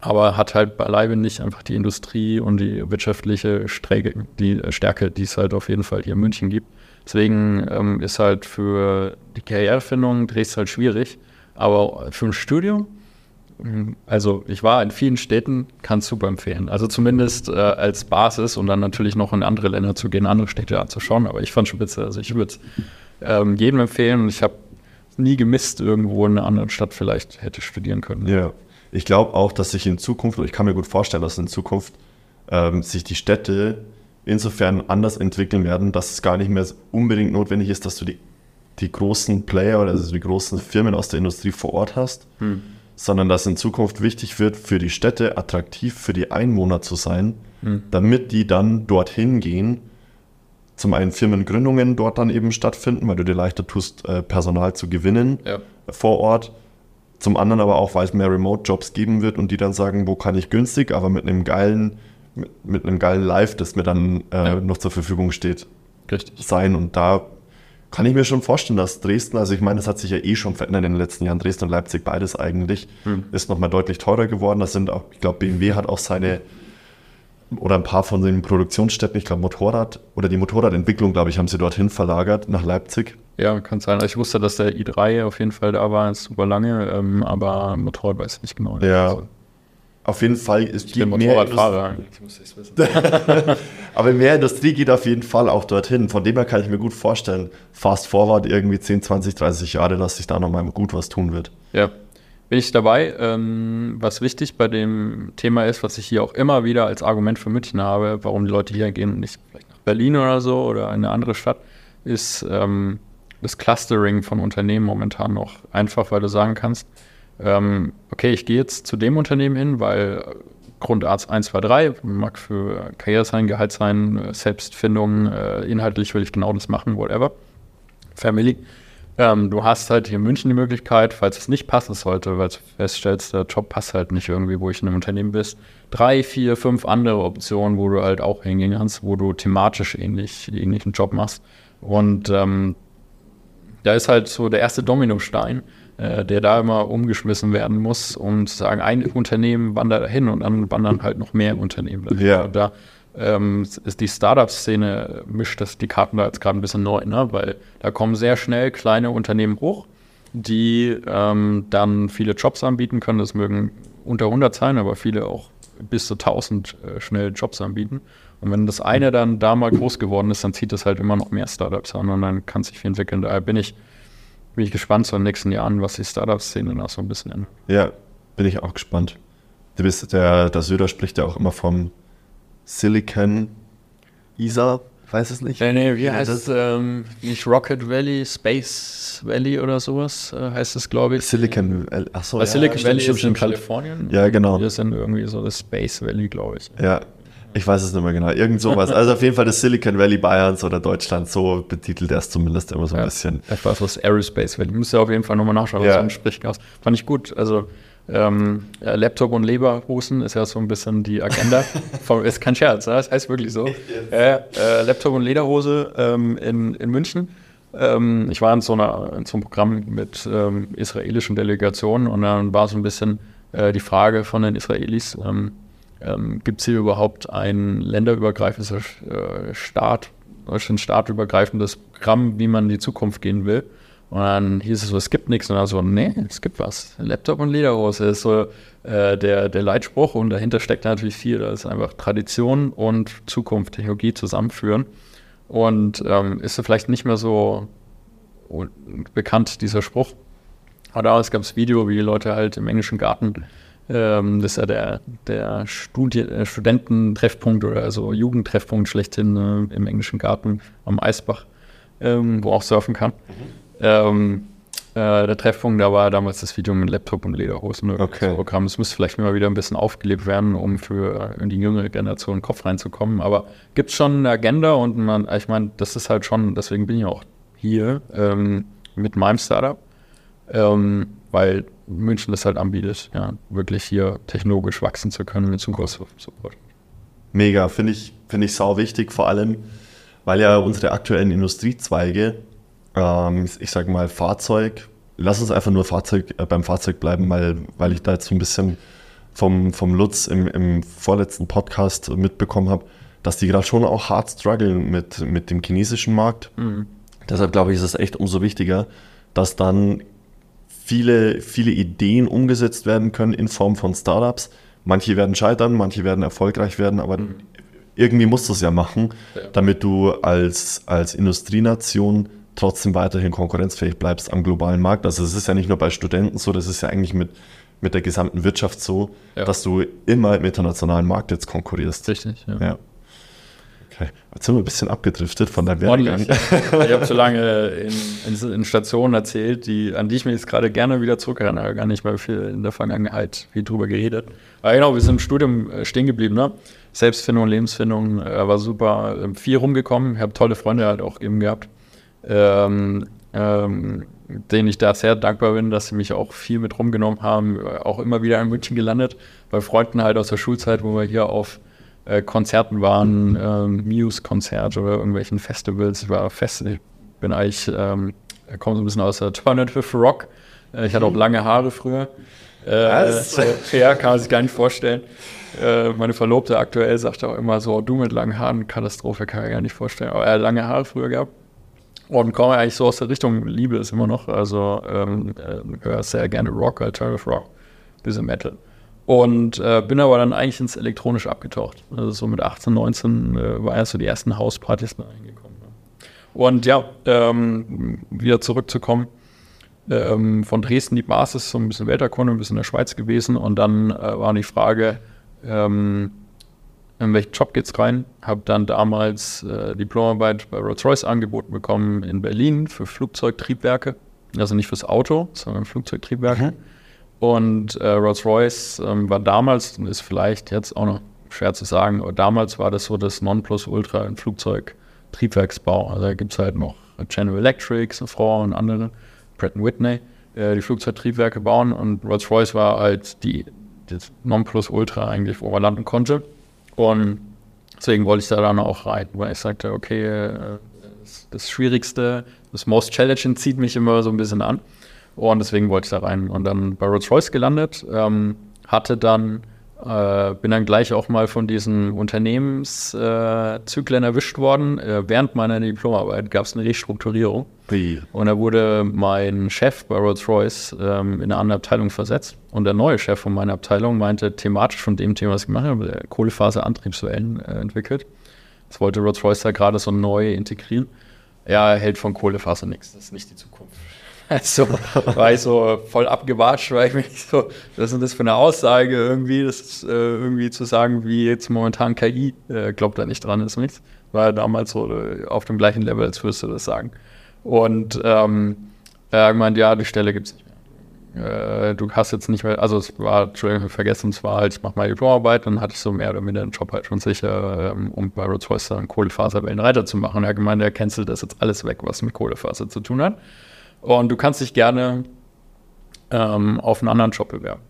aber hat halt beileibe nicht einfach die Industrie und die wirtschaftliche Sträge, die Stärke, die es halt auf jeden Fall hier in München gibt. Deswegen ähm, ist halt für die Karrierefindung Dresden halt schwierig. Aber für ein Studium also ich war in vielen Städten, kann es super empfehlen. Also zumindest äh, als Basis und dann natürlich noch in andere Länder zu gehen, andere Städte anzuschauen. Aber ich fand schon spitze. Also ich würde es ähm, jedem empfehlen und ich habe nie gemisst, irgendwo in einer anderen Stadt vielleicht hätte studieren können. Ja, ich glaube auch, dass sich in Zukunft, oder ich kann mir gut vorstellen, dass in Zukunft ähm, sich die Städte insofern anders entwickeln werden, dass es gar nicht mehr unbedingt notwendig ist, dass du die die großen Player oder also die großen Firmen aus der Industrie vor Ort hast, Hm. sondern dass in Zukunft wichtig wird, für die Städte attraktiv für die Einwohner zu sein, Hm. damit die dann dorthin gehen. Zum einen Firmengründungen dort dann eben stattfinden, weil du dir leichter tust, äh, Personal zu gewinnen Ja. vor Ort. Zum anderen aber auch, weil es mehr Remote-Jobs geben wird und die dann sagen, wo kann ich günstig, aber mit einem geilen, mit, mit einem geilen Live, das mir dann äh, Ja. noch zur Verfügung steht, Richtig. sein. Und da kann ich mir schon vorstellen, dass Dresden, also ich meine, das hat sich ja eh schon verändert in den letzten Jahren, Dresden und Leipzig, beides eigentlich, Hm. ist nochmal deutlich teurer geworden. Das sind auch, ich glaube, BMW hat auch seine oder ein paar von den Produktionsstätten, ich glaube Motorrad oder die Motorradentwicklung, glaube ich, haben sie dorthin verlagert nach Leipzig. Ja, kann sein. Also ich wusste, dass der i3 auf jeden Fall da war, ist super lange, ähm, aber Motorrad weiß ich nicht genau. Ja, Also, Auf jeden Fall, es ich bin gibt mehr Motorradfahrer. Aber mehr Industrie geht auf jeden Fall auch dorthin. Von dem her kann ich mir gut vorstellen, fast forward irgendwie 10, 20, 30 Jahre, dass sich da nochmal gut was tun wird. Ja, bin ich dabei. Ähm, was wichtig bei dem Thema ist, was ich hier auch immer wieder als Argument für München habe, warum die Leute hier gehen und nicht vielleicht nach Berlin oder so oder in eine andere Stadt, ist ähm, das Clustering von Unternehmen momentan noch einfach, weil du sagen kannst, ähm, okay, ich gehe jetzt zu dem Unternehmen hin, weil Grundarzt 1, 2, 3 mag für Karriere sein, Gehalt sein, Selbstfindung, äh, inhaltlich will ich genau das machen, whatever. Family. Ähm, du hast halt hier in München die Möglichkeit, falls es nicht passen sollte, weil du feststellst, der Job passt halt nicht irgendwie, wo ich in einem Unternehmen bist, drei, vier, fünf andere Optionen, wo du halt auch hingehen kannst, wo du thematisch ähnlich, ähnlichen Job machst. Und ähm, da ist halt so der erste Dominostein, äh, der da immer umgeschmissen werden muss, zu sagen, ein Unternehmen wandert dahin und dann wandern halt noch mehr Unternehmen dahin. Ja. Und da ähm, ist die Startup-Szene, mischt das die Karten da jetzt gerade ein bisschen neu, ne? weil da kommen sehr schnell kleine Unternehmen hoch, die ähm, dann viele Jobs anbieten können. Das mögen unter 100 sein, aber viele auch bis zu 1000 äh, schnell Jobs anbieten. Und wenn das eine dann da mal groß geworden ist, dann zieht das halt immer noch mehr Startups an und dann kann sich viel entwickeln. Daher bin ich, bin ich gespannt so in den nächsten Jahren, was die Startup-Szene da so ein bisschen ändert. Ja, bin ich auch gespannt. Du bist, der, der Söder spricht ja auch immer vom Silicon ISA, weiß es nicht. Nee, nee, wie heißt das- es? Ähm, nicht Rocket Valley, Space Valley oder sowas äh, heißt es, glaube ich. Silicon, Valley, ach so, Weil ja, Silicon Valley stimmt, ist in. Kalifornien. Ja, genau. Wir sind irgendwie so das Space Valley, glaube ich. Ja, ich weiß es nicht mehr genau. Irgend sowas. Also auf jeden Fall das Silicon Valley Bayerns oder Deutschland, so betitelt er es zumindest immer so ein Ja. bisschen. Etwas was Aerospace Valley. Muss ja auf jeden Fall nochmal nachschauen, was Ja. so entspricht. Aus. Fand ich gut. Also ähm, Laptop und Leberhusten ist ja so ein bisschen die Agenda. Ist kein Scherz, das heißt wirklich so. Äh, äh, Laptop und Lederhose ähm, in, in München. Ähm, ich war in so, einer, in so einem Programm mit ähm, israelischen Delegationen und dann war so ein bisschen äh, die Frage von den Israelis, ähm, gibt es hier überhaupt ein länderübergreifendes äh, Staat, ein staatübergreifendes Programm, wie man in die Zukunft gehen will? Und dann hieß es so, es gibt nichts. Und dann so, nee, es gibt was. Laptop und Lederhose ist so äh, der, der Leitspruch und dahinter steckt natürlich viel. Das ist einfach Tradition und Zukunft, Technologie zusammenführen. Und ähm, ist vielleicht nicht mehr so bekannt, dieser Spruch. Aber damals gab es Video, wie die Leute halt im englischen Garten, ähm, das ist ja der, der Studi äh, Studententreffpunkt oder also Jugendtreffpunkt schlechthin äh, im englischen Garten am Eisbach, ähm, wo auch surfen kann. Ähm, äh, der Treffpunkt, da war damals das Video mit Laptop und Lederhosen. Okay. das Programm. Es müsste vielleicht mal wieder ein bisschen aufgelebt werden, um für äh, die jüngere Generation Kopf reinzukommen. Aber gibt es schon eine Agenda und man, ich meine, das ist halt schon, deswegen bin ich auch hier ähm, mit meinem Startup, ähm, weil München das halt anbietet, ja, wirklich hier technologisch wachsen zu können mit Zukunft Support. Mega, finde ich, finde ich sau wichtig, vor allem, weil ja unsere aktuellen Industriezweige, ähm, ich sage mal Fahrzeug, lass uns einfach nur Fahrzeug, äh, beim Fahrzeug bleiben, weil, weil ich da jetzt so ein bisschen vom, vom Lutz im, im vorletzten Podcast mitbekommen habe, dass die gerade schon auch hart strugglen mit, mit dem chinesischen Markt. Deshalb glaube ich, ist es echt umso wichtiger, dass dann viele, viele Ideen umgesetzt werden können in Form von Startups. Manche werden scheitern, manche werden erfolgreich werden, aber irgendwie musst du es ja machen, Ja. damit du als, als Industrienation trotzdem weiterhin konkurrenzfähig bleibst am globalen Markt. Also es ist ja nicht nur bei Studenten so, das ist ja eigentlich mit, mit der gesamten Wirtschaft so, Ja. dass du immer im internationalen Markt jetzt konkurrierst. Richtig, ja. Ja. Okay. Jetzt sind wir ein bisschen abgedriftet von der Werdegang. Ich habe zu lange in, in, in, Stationen erzählt, die, an die ich mir jetzt gerade gerne wieder zurückerinnere. Gar nicht mal viel in der Vergangenheit viel drüber geredet. Aber genau, wir sind im Studium äh, stehen geblieben. Ne? Selbstfindung, Lebensfindung äh, war super. Ähm, viel rumgekommen. Ich habe tolle Freunde halt auch eben gehabt, ähm, ähm, denen ich da sehr dankbar bin, dass sie mich auch viel mit rumgenommen haben. Auch immer wieder in München gelandet. Bei Freunden halt aus der Schulzeit, wo wir hier auf äh, Konzerten waren, ähm, Muse-Konzert oder irgendwelchen Festivals. Ich war fest, ich bin eigentlich, ähm, komme so ein bisschen aus der Alternative Rock. Äh, ich hatte auch mhm. lange Haare früher. Äh, so, ja, kann man sich gar nicht vorstellen. Äh, meine Verlobte aktuell sagt auch immer so, du mit langen Haaren, Katastrophe, kann ich gar nicht vorstellen. Aber er hat lange Haare früher gehabt. Und komme eigentlich so aus der Richtung, Liebe ist immer noch. Also ähm, äh, höre sehr gerne Rock, Alternative Rock, bisschen Metal. Und äh, bin aber dann eigentlich ins Elektronische abgetaucht. Also so mit 18, 19 äh, war erst so die ersten Hauspartys da reingekommen. Ne? Und ja, ähm, wieder zurückzukommen. Ähm, von Dresden die Basis, so ein bisschen Welterkunde, ein bisschen in der Schweiz gewesen. Und dann äh, war die Frage, ähm, in welchen Job geht's rein? Habe dann damals äh, Diplomarbeit bei Rolls-Royce angeboten bekommen in Berlin für Flugzeugtriebwerke. Also nicht fürs Auto, sondern Flugzeugtriebwerke. Mhm. Und äh, Rolls-Royce ähm, war damals, und ist vielleicht jetzt auch noch schwer zu sagen, aber damals war das so das Nonplusultra im Flugzeugtriebwerksbau. Also da gibt es halt noch General Electric, Safran und andere, Pratt Whitney, äh, die Flugzeugtriebwerke bauen. Und Rolls-Royce war halt die, das Nonplusultra eigentlich, wo man landen konnte. Und deswegen wollte ich da dann auch rein, weil ich sagte, okay, äh, das Schwierigste, das Most Challenging zieht mich immer so ein bisschen an. Und deswegen wollte ich da rein. Und dann bei Rolls-Royce gelandet, ähm, hatte dann, äh, bin dann gleich auch mal von diesen Unternehmenszyklen äh, erwischt worden. Äh, während meiner Diplomarbeit gab es eine Restrukturierung. Wie? Und da wurde mein Chef bei Rolls-Royce ähm, in eine andere Abteilung versetzt. Und der neue Chef von meiner Abteilung meinte thematisch von dem Thema, was ich gemacht habe, Kohlefaser-Antriebswellen äh, entwickelt. Das wollte Rolls-Royce da gerade so neu integrieren. Er hält von Kohlefaser nichts. Das ist nicht die Zukunft. Also war ich so voll abgewatscht, weil ich mich so, was ist das für eine Aussage irgendwie, das ist, äh, irgendwie zu sagen, wie jetzt momentan KI, äh, glaubt da nicht dran, ist nichts. War damals so äh, auf dem gleichen Level, als würdest du das sagen. Und ähm, er meint, ja, die Stelle gibt es nicht mehr. Äh, du hast jetzt nicht mehr, also es war, Entschuldigung, vergessen, es war halt, ich mache mal Diplomarbeit, dann hatte ich so mehr oder weniger den Job halt schon sicher, ähm, um bei Rolls-Royce dann Kohlefaserwellen weiterzumachen. Er hat gemeint, er cancelt das jetzt alles weg, was mit Kohlefaser zu tun hat. Und du kannst dich gerne ähm, auf einen anderen Job bewerben.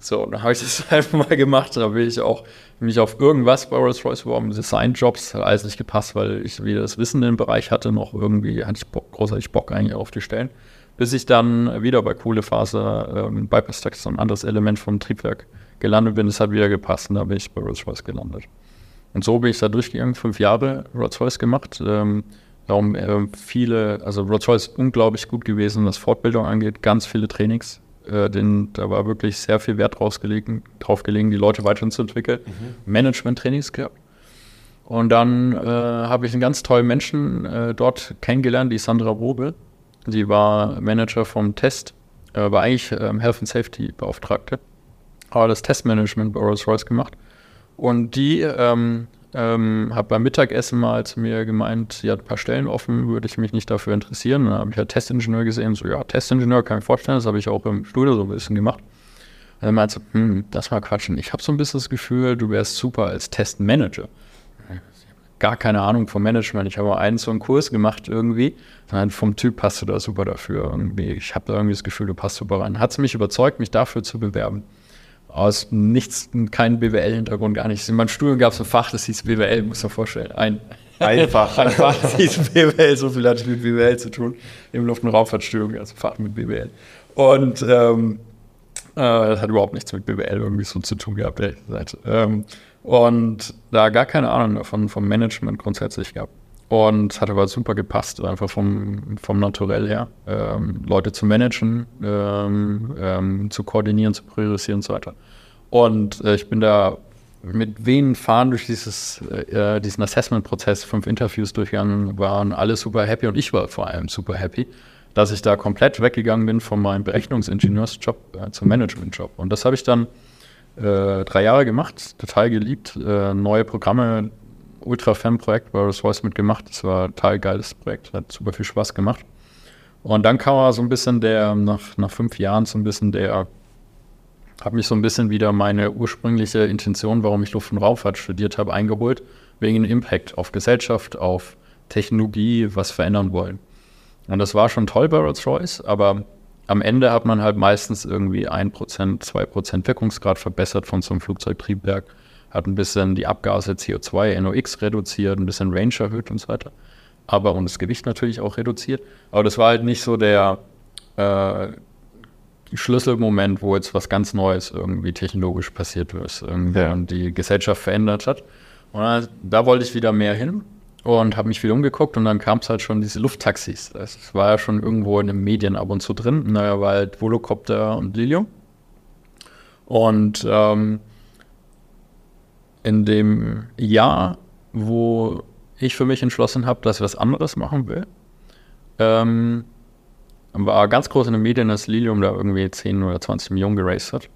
So, dann habe ich das einfach mal gemacht. Da bin ich auch mich auf irgendwas bei Rolls-Royce beworben. Design-Jobs hat alles nicht gepasst, weil ich wieder das Wissen im Bereich hatte. Noch irgendwie hatte ich Bock, großartig Bock eigentlich auf die Stellen. Bis ich dann wieder bei Kohlefaser, ähm, Bypass-Text, so ein anderes Element vom Triebwerk gelandet bin. Das hat wieder gepasst und da bin ich bei Rolls-Royce gelandet. Und so bin ich da durchgegangen, fünf Jahre Rolls-Royce gemacht. Ähm, Darum äh, viele, also Rolls-Royce ist unglaublich gut gewesen, was Fortbildung angeht, ganz viele Trainings. Äh, den, da war wirklich sehr viel Wert drauf gelegen, drauf gelegen die Leute weiterzuentwickeln. Mhm. Management-Trainings gehabt. Und dann äh, habe ich einen ganz tollen Menschen äh, dort kennengelernt, die Sandra Robel. Sie war Manager vom Test, äh, war eigentlich ähm, Health and Safety Beauftragte, aber das Testmanagement bei Rolls-Royce gemacht. Und die ähm, ähm, habe beim Mittagessen mal zu mir gemeint, sie hat ein paar Stellen offen, würde ich mich nicht dafür interessieren. Dann habe ich halt Testingenieur gesehen, so ja, Testingenieur kann ich mir vorstellen, das habe ich auch im Studio so ein bisschen gemacht. dann meinte sie, hm, das war quatschen. Ich habe so ein bisschen das Gefühl, du wärst super als Testmanager. Gar keine Ahnung vom Management. Ich habe mal einen so einen Kurs gemacht irgendwie. Dann vom Typ passt du da super dafür. Irgendwie. Ich habe da irgendwie das Gefühl, du passt super rein. Hat sie mich überzeugt, mich dafür zu bewerben aus nichts, kein BWL-Hintergrund, gar nichts. In meinem Studium gab es ein Fach, das hieß BWL, muss man vorstellen. Ein, Einfach. ein Fach, das hieß BWL, so viel hatte ich mit BWL zu tun. Im Luft- und Raumfahrtstudium gab es ein Fach mit BWL. Und ähm, äh, das hat überhaupt nichts mit BWL irgendwie so zu tun gehabt, ehrlich gesagt. Ähm, und da gar keine Ahnung davon, vom Management grundsätzlich gehabt. Und hat aber super gepasst, einfach vom, vom Naturell her. Ähm, Leute zu managen, ähm, ähm, zu koordinieren, zu priorisieren und so weiter. Und äh, ich bin da mit wenigen Fahren durch dieses, äh, diesen Assessment-Prozess, fünf Interviews durchgegangen, waren alle super happy und ich war vor allem super happy, dass ich da komplett weggegangen bin von meinem Berechnungsingenieursjob äh, zum Managementjob. Und das habe ich dann äh, drei Jahre gemacht, total geliebt, äh, neue Programme Ultra-Fan-Projekt bei Rolls Royce mitgemacht. Das war ein total geiles Projekt, hat super viel Spaß gemacht. Und dann kam er so ein bisschen der, nach, nach fünf Jahren so ein bisschen der, habe mich so ein bisschen wieder meine ursprüngliche Intention, warum ich Luft- und Raumfahrt studiert habe, eingeholt, wegen dem Impact auf Gesellschaft, auf Technologie, was verändern wollen. Und das war schon toll bei Rolls-Royce, aber am Ende hat man halt meistens irgendwie 1%, 2% Wirkungsgrad verbessert von so einem Flugzeugtriebwerk, hat ein bisschen die Abgase CO2, NOx reduziert, ein bisschen Range erhöht und so weiter. Aber und das Gewicht natürlich auch reduziert. Aber das war halt nicht so der äh, Schlüsselmoment, wo jetzt was ganz Neues irgendwie technologisch passiert ist irgendwie Ja. und die Gesellschaft verändert hat. Und da, da wollte ich wieder mehr hin und habe mich viel umgeguckt und dann kam es halt schon diese Lufttaxis. Das war ja schon irgendwo in den Medien ab und zu drin. Naja, war halt Volocopter und Lilium. Und ähm, in dem Jahr, wo ich für mich entschlossen habe, dass ich was anderes machen will, ähm, war ganz groß in den Medien, dass Lilium da irgendwie 10 oder 20 Millionen geraced hat.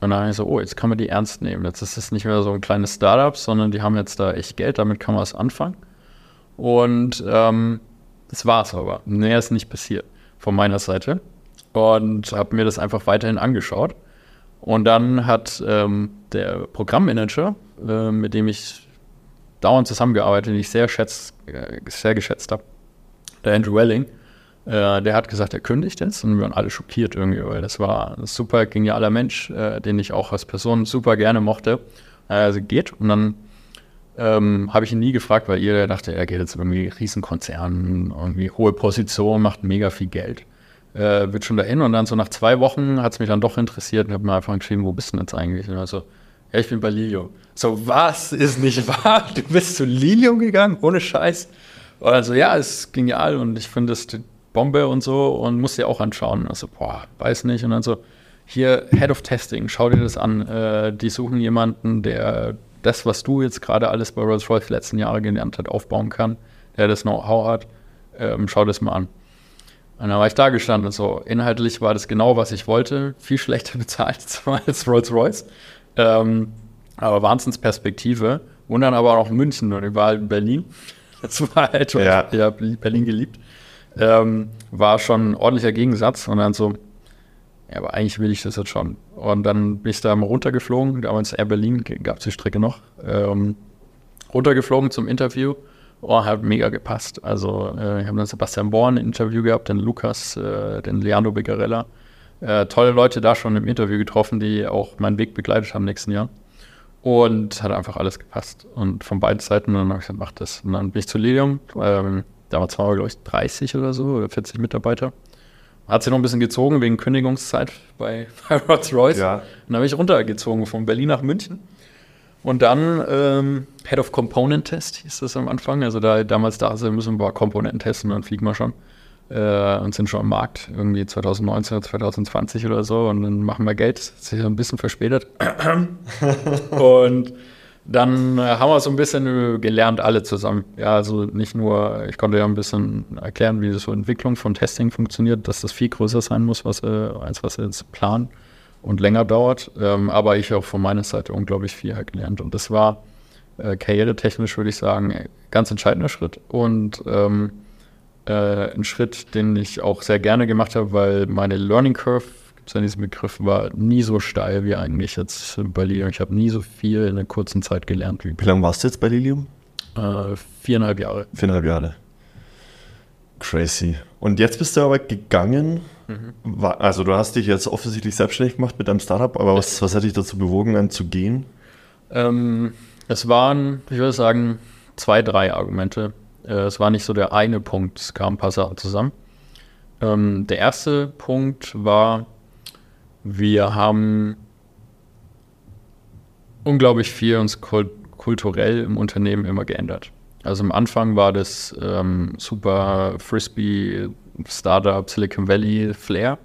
Und dann habe ich so, oh, jetzt kann man die ernst nehmen. Jetzt ist es nicht mehr so ein kleines Startup, sondern die haben jetzt da echt Geld, damit kann man was anfangen. Und ähm, das war es aber. Mehr ist nicht passiert von meiner Seite. Und habe mir das einfach weiterhin angeschaut. Und dann hat ähm, der Programmmanager, äh, mit dem ich dauernd zusammengearbeitet, den ich sehr, schätz, äh, sehr geschätzt habe, der Andrew Welling, äh, der hat gesagt, er kündigt jetzt und wir waren alle schockiert irgendwie, weil das war ein super genialer Mensch, äh, den ich auch als Person super gerne mochte. Also geht und dann ähm, habe ich ihn nie gefragt, weil jeder dachte, er geht jetzt irgendwie Riesenkonzernen, irgendwie hohe Position, macht mega viel Geld. Äh, wird schon dahin und dann so nach zwei Wochen hat es mich dann doch interessiert und habe mir einfach geschrieben, wo bist du denn jetzt eigentlich? Und also, ja, ich bin bei Lilium. So, was ist nicht wahr? Du bist zu Lilium gegangen, ohne Scheiß. Also, ja, es ist genial und ich finde es die Bombe und so und muss dir auch anschauen. Also, boah, weiß nicht. Und dann so, hier, Head of Testing, schau dir das an. Äh, die suchen jemanden, der das, was du jetzt gerade alles bei Rolls-Royce letzten Jahre gelernt hat, aufbauen kann, der das Know-how hat. Ähm, schau das mal an. Und dann war ich da gestanden und so, inhaltlich war das genau, was ich wollte. Viel schlechter bezahlt zwar als Rolls-Royce. Ähm, aber Wahnsinnsperspektive. Und dann aber auch München und ich war halt in Berlin. Das war halt schon, Ja. ich habe Berlin geliebt. Ähm, war schon ein ordentlicher Gegensatz. Und dann so, ja, aber eigentlich will ich das jetzt schon. Und dann bin ich da mal runtergeflogen. Damals Air Berlin gab es die Strecke noch. Ähm, runtergeflogen zum Interview. Oh, hat mega gepasst. Also, äh, ich habe dann Sebastian Born ein Interview gehabt, den Lukas, äh, den Leandro Begarella. Äh, tolle Leute da schon im Interview getroffen, die auch meinen Weg begleitet haben nächsten Jahr. Und hat einfach alles gepasst. Und von beiden Seiten, und dann habe ich gesagt, mach das. Und dann bin ich zu Lilium. Ähm, damals waren wir, glaube ich, 30 oder so, oder 40 Mitarbeiter. Hat sich noch ein bisschen gezogen wegen Kündigungszeit bei, bei Rolls-Royce. Ja. Und dann bin ich runtergezogen von Berlin nach München. Und dann ähm, Head of Component Test hieß das am Anfang. Also da damals da also müssen wir Komponenten testen, dann fliegen wir schon. Äh, und sind schon am Markt, irgendwie 2019 oder 2020 oder so. Und dann machen wir Geld. Das ist ja ein bisschen verspätet. und dann äh, haben wir so ein bisschen äh, gelernt, alle zusammen. Ja, also nicht nur, ich konnte ja ein bisschen erklären, wie so Entwicklung von Testing funktioniert, dass das viel größer sein muss, was, äh, als was wir jetzt planen und länger dauert. Ähm, aber ich auch von meiner Seite unglaublich viel halt gelernt. Und das war äh, karrieretechnisch, würde ich sagen, ein ganz entscheidender Schritt. Und ähm, äh, ein Schritt, den ich auch sehr gerne gemacht habe, weil meine Learning Curve, gibt es ja diesen Begriff, war nie so steil wie eigentlich jetzt bei Lilium. Ich habe nie so viel in einer kurzen Zeit gelernt. Wie lange warst du jetzt bei Lilium? Äh, viereinhalb Jahre. Viereinhalb Jahre. Crazy. Und jetzt bist du aber gegangen. Wa- Also du hast dich jetzt offensichtlich selbstständig gemacht mit deinem Startup, aber was, was hat dich dazu bewogen, dann zu gehen? Ähm, es waren, ich würde sagen, zwei, drei Argumente. Äh, es war nicht so der eine Punkt, es kamen ein paar Sachen zusammen. Ähm, der erste Punkt war, wir haben unglaublich viel uns kul kulturell im Unternehmen immer geändert. Also am Anfang war das ähm, super Frisbee, Startup, Silicon Valley Flair,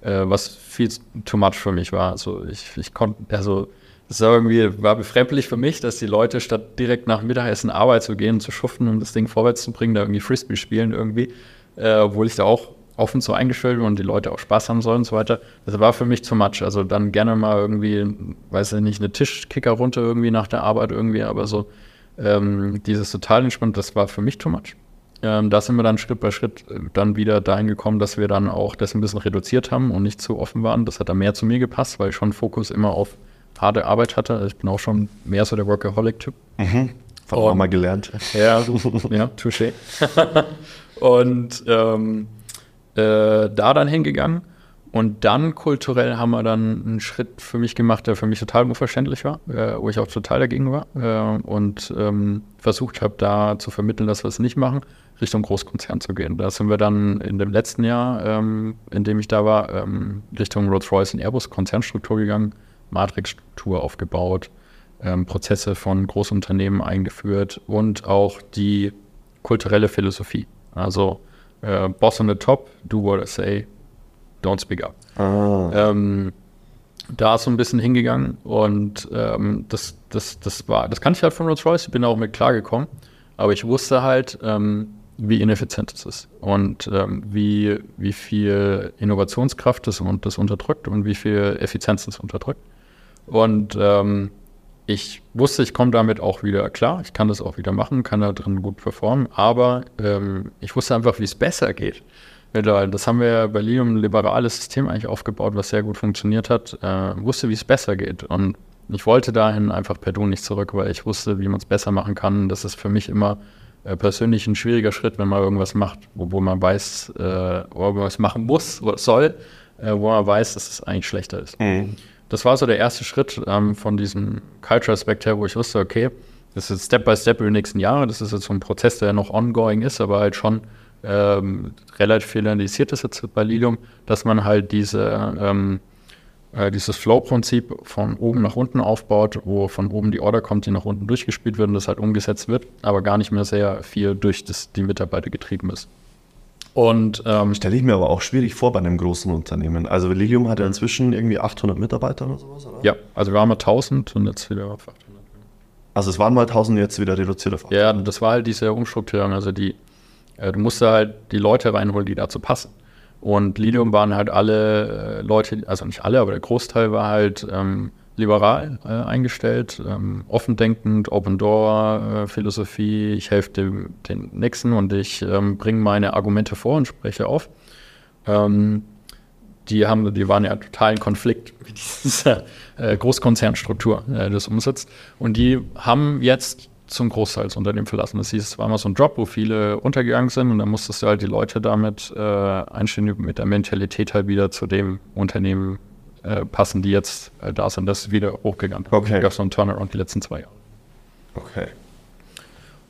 äh, was viel too much für mich war. Also ich, ich konnte, also es war irgendwie, war befremdlich für mich, dass die Leute statt direkt nach Mittagessen Arbeit zu gehen, zu schuften, um das Ding vorwärts zu bringen, da irgendwie Frisbee spielen irgendwie, äh, obwohl ich da auch offen so eingestellt bin und die Leute auch Spaß haben sollen und so weiter. Das war für mich too much. Also dann gerne mal irgendwie, weiß ich nicht, eine Tischkicker runter irgendwie nach der Arbeit irgendwie, aber so ähm, dieses total entspannt, das war für mich too much. Ähm, da sind wir dann Schritt bei Schritt äh, dann wieder dahin gekommen, dass wir dann auch das ein bisschen reduziert haben und nicht zu offen waren. Das hat dann mehr zu mir gepasst, weil ich schon Fokus immer auf harte Arbeit hatte. Also ich bin auch schon mehr so der Workaholic-Typ. Mhm. Von und, Mama gelernt. Ja, ja, touché. und ähm, äh, da dann hingegangen und dann kulturell haben wir dann einen Schritt für mich gemacht, der für mich total unverständlich war, äh, wo ich auch total dagegen war äh, und ähm, versucht habe, da zu vermitteln, dass wir es nicht machen, Richtung Großkonzern zu gehen. Da sind wir dann in dem letzten Jahr, ähm, in dem ich da war, ähm, Richtung Rolls-Royce und Airbus Konzernstruktur gegangen, Matrixstruktur aufgebaut, ähm, Prozesse von Großunternehmen eingeführt und auch die kulturelle Philosophie. Also äh, Boss on the top, do what I say, Don't Speak Up. Ah. Ähm, da ist so ein bisschen hingegangen und ähm, das, das, das war, das kannte ich halt von Rolls Royce, ich bin auch mit klargekommen, aber ich wusste halt, ähm, wie ineffizient es ist und ähm, wie, wie viel Innovationskraft es und das unterdrückt und wie viel Effizienz es unterdrückt. Und ähm, ich wusste, ich komme damit auch wieder klar, ich kann das auch wieder machen, kann da drin gut performen, aber ähm, ich wusste einfach, wie es besser geht mittlerweile. Das haben wir ja bei Lilium ein liberales System eigentlich aufgebaut, was sehr gut funktioniert hat. Äh, wusste, wie es besser geht. Und ich wollte dahin einfach per Du nicht zurück, weil ich wusste, wie man es besser machen kann. Das ist für mich immer äh, persönlich ein schwieriger Schritt, wenn man irgendwas macht, wo, wo man weiß, äh, wo man es machen muss oder soll, äh, wo man weiß, dass es eigentlich schlechter ist. Mhm. Das war so der erste Schritt ähm, von diesem Culture-Aspekt her, wo ich wusste, okay, das ist Step by Step über die nächsten Jahre. Das ist jetzt so ein Prozess, der noch ongoing ist, aber halt schon ähm, relativ finalisiert ist jetzt bei Lilium, dass man halt diese, ähm, äh, dieses Flow-Prinzip von oben nach unten aufbaut, wo von oben die Order kommt, die nach unten durchgespielt wird und das halt umgesetzt wird, aber gar nicht mehr sehr viel durch das, die Mitarbeiter getrieben ist. Und ähm, stelle ich mir aber auch schwierig vor bei einem großen Unternehmen. Also Lilium hat ja inzwischen irgendwie 800 Mitarbeiter oder sowas, oder? Ja, also wir haben mal 1000 und jetzt wieder auf 800. Also es waren mal 1000 jetzt wieder reduziert auf 800. Ja, das war halt diese Umstrukturierung. Also die du musst da halt die Leute reinholen, die dazu passen. Und Lilium waren halt alle äh, Leute, also nicht alle, aber der Großteil war halt ähm, liberal äh, eingestellt, ähm, offen denkend, Open Door äh, Philosophie. Ich helfe dem, den Nächsten und ich ähm, bringe meine Argumente vor und spreche auf. Ähm, die haben, die waren ja total in Konflikt mit dieser äh, Großkonzernstruktur, äh, das umsetzt. Und die haben jetzt zum Großteil das Unternehmen verlassen. Das hieß, es war mal so ein Job, wo viele untergegangen sind und dann musstest du halt die Leute damit äh, einstellen, mit der Mentalität halt wieder zu dem Unternehmen äh, passen, die jetzt äh, da sind. Das ist wieder hochgegangen. Okay. Da gab so einen Turnaround die letzten zwei Jahre. Okay.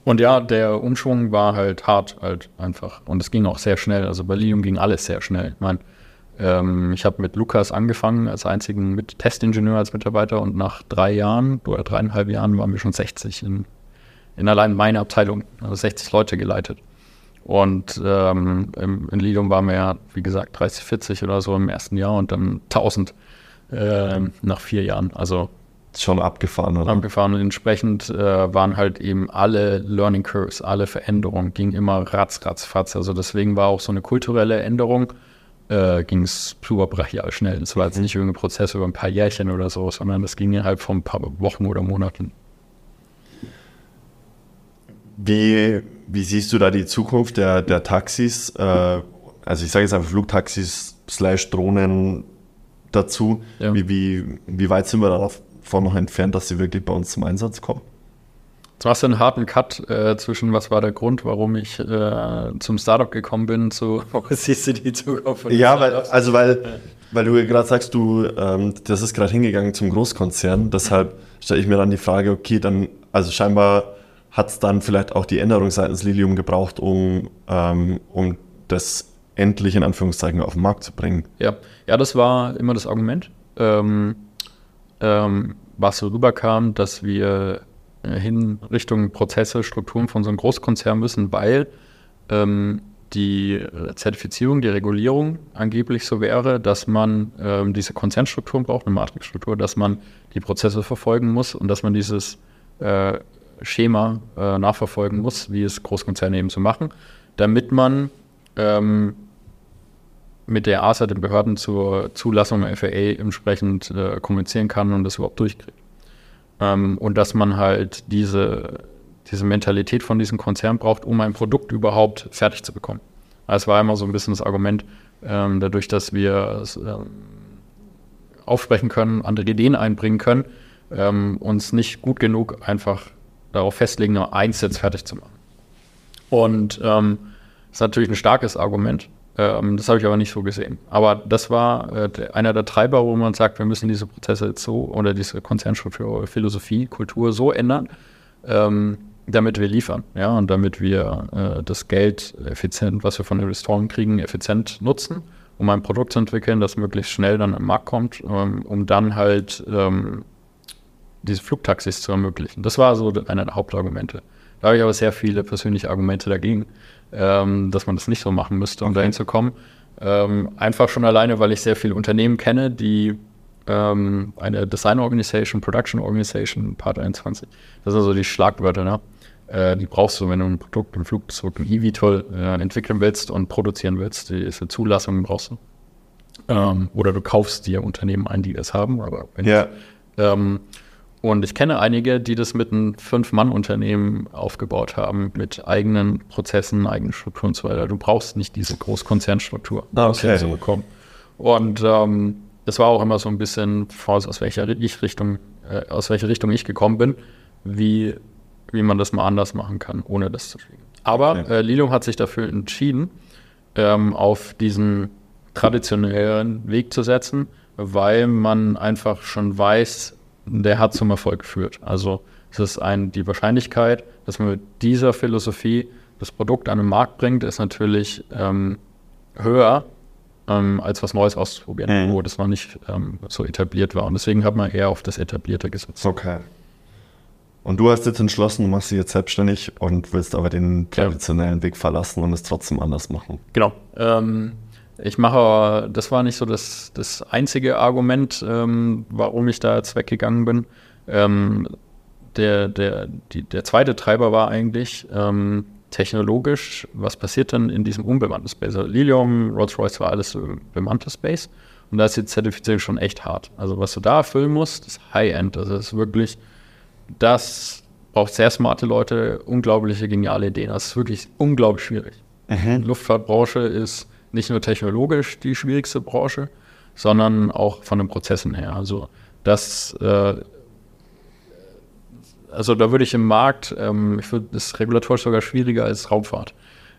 Und ja, der Umschwung war halt hart, halt einfach. Und es ging auch sehr schnell. Also bei Lilium ging alles sehr schnell. Ich meine, ähm, ich habe mit Lukas angefangen als einzigen mit Testingenieur als Mitarbeiter und nach drei Jahren oder dreieinhalb Jahren waren wir schon 60 in in allein meiner Abteilung also 60 Leute geleitet. Und ähm, in Lilium waren wir ja, wie gesagt, 30, 40 oder so im ersten Jahr und dann 1000 äh, nach vier Jahren. Also schon abgefahren, oder? Abgefahren und entsprechend äh, waren halt eben alle Learning Curves, alle Veränderungen, ging immer ratz, ratz, fatz. Also deswegen war auch so eine kulturelle Änderung, äh, ging es super brachial schnell. Es war jetzt mhm. nicht irgendein Prozess über ein paar Jährchen oder so, sondern das ging innerhalb von ein paar Wochen oder Monaten. Wie, wie siehst du da die Zukunft der, der Taxis? Äh, also ich sage jetzt einfach Flugtaxis slash Drohnen dazu. Ja. Wie, wie, wie weit sind wir davon noch entfernt, dass sie wirklich bei uns zum Einsatz kommen? Du hast einen harten Cut äh, zwischen, was war der Grund, warum ich äh, zum Startup gekommen bin, zu, wo siehst du die Zukunft? Ja, weil, also weil, weil du gerade sagst, du, ähm, das ist gerade hingegangen zum Großkonzern, deshalb stelle ich mir dann die Frage, okay, dann, also scheinbar hat es dann vielleicht auch die Änderung seitens Lilium gebraucht, um, ähm, um das endlich in Anführungszeichen auf den Markt zu bringen. Ja, ja das war immer das Argument, ähm, ähm, was so rüberkam, dass wir äh, hin Richtung Prozesse, Strukturen von so einem Großkonzern müssen, weil ähm, die Zertifizierung, die Regulierung angeblich so wäre, dass man ähm, diese Konzernstrukturen braucht, eine Matrixstruktur, dass man die Prozesse verfolgen muss und dass man dieses äh, Schema äh, nachverfolgen muss, wie es Großkonzerne eben so machen, damit man ähm, mit der ASA, den Behörden zur Zulassung FAA entsprechend äh, kommunizieren kann und das überhaupt durchkriegt. Ähm, und dass man halt diese, diese Mentalität von diesem Konzern braucht, um ein Produkt überhaupt fertig zu bekommen. Das war immer so ein bisschen das Argument, ähm, dadurch, dass wir es, ähm, aufsprechen können, andere Ideen einbringen können, ähm, uns nicht gut genug einfach darauf festlegen, nur eins jetzt fertig zu machen. Und ähm, das ist natürlich ein starkes Argument. Ähm, das habe ich aber nicht so gesehen. Aber das war äh, einer der Treiber, wo man sagt, wir müssen diese Prozesse jetzt so oder diese Konzernstruktur, Philosophie, Kultur so ändern, ähm, damit wir liefern, ja, und damit wir äh, das Geld effizient, was wir von Investoren kriegen, effizient nutzen, um ein Produkt zu entwickeln, das möglichst schnell dann am Markt kommt, ähm, um dann halt ähm, diese Flugtaxis zu ermöglichen. Das war so einer der Hauptargumente. Da habe ich aber sehr viele persönliche Argumente dagegen, ähm, dass man das nicht so machen müsste, um okay. dahin zu kommen. Ähm, einfach schon alleine, weil ich sehr viele Unternehmen kenne, die ähm, eine Design Organization, Production Organization, Part 21, das sind so die Schlagwörter, ne? Äh, die brauchst du, wenn du ein Produkt, ein Flugzeug, ein eVTOL äh, entwickeln willst und produzieren willst. Die ist eine Zulassung brauchst du. Ähm, oder du kaufst dir Unternehmen ein, die das haben. Aber wenn ja. Ähm, und ich kenne einige, die das mit einem Fünf-Mann-Unternehmen aufgebaut haben, mit eigenen Prozessen, eigenen Strukturen und so weiter. Du brauchst nicht diese Großkonzernstruktur, ah, okay. zu bekommen. Und ähm, das war auch immer so ein bisschen, aus welcher ich Richtung, äh, aus welcher Richtung ich gekommen bin, wie, wie man das mal anders machen kann, ohne das zu fliegen. Aber okay. äh, Lilium hat sich dafür entschieden, ähm, auf diesen traditionellen Weg zu setzen, weil man einfach schon weiß, der hat zum Erfolg geführt. Also es ist ein, die Wahrscheinlichkeit, dass man mit dieser Philosophie das Produkt an den Markt bringt, ist natürlich ähm, höher, ähm, als was Neues auszuprobieren, mhm. wo das noch nicht ähm, so etabliert war. Und deswegen hat man eher auf das Etablierte gesetzt. Okay. Und du hast jetzt entschlossen, du machst dich jetzt selbstständig und willst aber den traditionellen ja. Weg verlassen und es trotzdem anders machen. Genau. Ähm, ich mache, das war nicht so das, das einzige Argument, ähm, warum ich da jetzt weggegangen bin. Ähm, der, der, die, der zweite Treiber war eigentlich ähm, technologisch, was passiert denn in diesem unbemannten Space? Also Lilium, Rolls-Royce war alles so bemanntes Space und da ist die Zertifizierung schon echt hart. Also was du da erfüllen musst, ist High-End. Also das ist wirklich, das braucht sehr smarte Leute, unglaubliche, geniale Ideen. Das ist wirklich unglaublich schwierig. Mhm. Die Luftfahrtbranche ist nicht nur technologisch die schwierigste Branche, sondern auch von den Prozessen her. Also das, äh, also da würde ich im Markt, ähm, ich würde das regulatorisch sogar schwieriger als Raumfahrt,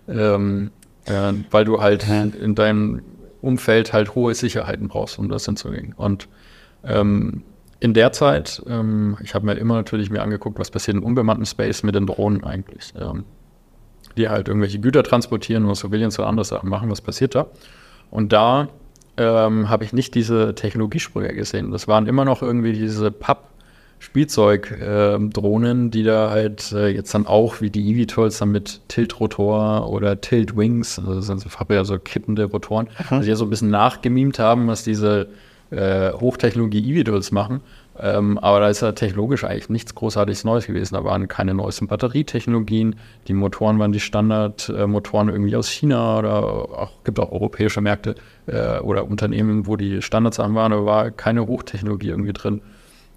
ähm, äh, weil du halt in deinem Umfeld halt hohe Sicherheiten brauchst, um das hinzugehen. Und ähm, in der Zeit, ähm, ich habe mir immer natürlich mir angeguckt, was passiert in unbemannten Space mit den Drohnen eigentlich. Ähm, die halt irgendwelche Güter transportieren oder Surveillance oder andere Sachen machen. Was passiert da? Und da ähm, habe ich nicht diese Technologiesprünge gesehen. Das waren immer noch irgendwie diese Papp- Spielzeugdrohnen, äh, die da halt äh, jetzt dann auch wie die eVTOLs dann mit Tilt-Rotor oder Tilt-Wings, also das sind ja so kippende Rotoren, mhm. also die ja so ein bisschen nachgemimt haben, was diese äh, Hochtechnologie-eVTOLs machen. Ähm, aber da ist ja technologisch eigentlich nichts großartiges Neues gewesen. Da waren keine neuesten Batterietechnologien. Die Motoren waren die Standardmotoren irgendwie aus China oder auch, gibt auch europäische Märkte äh, oder Unternehmen, wo die Standards waren. Da war keine Hochtechnologie irgendwie drin.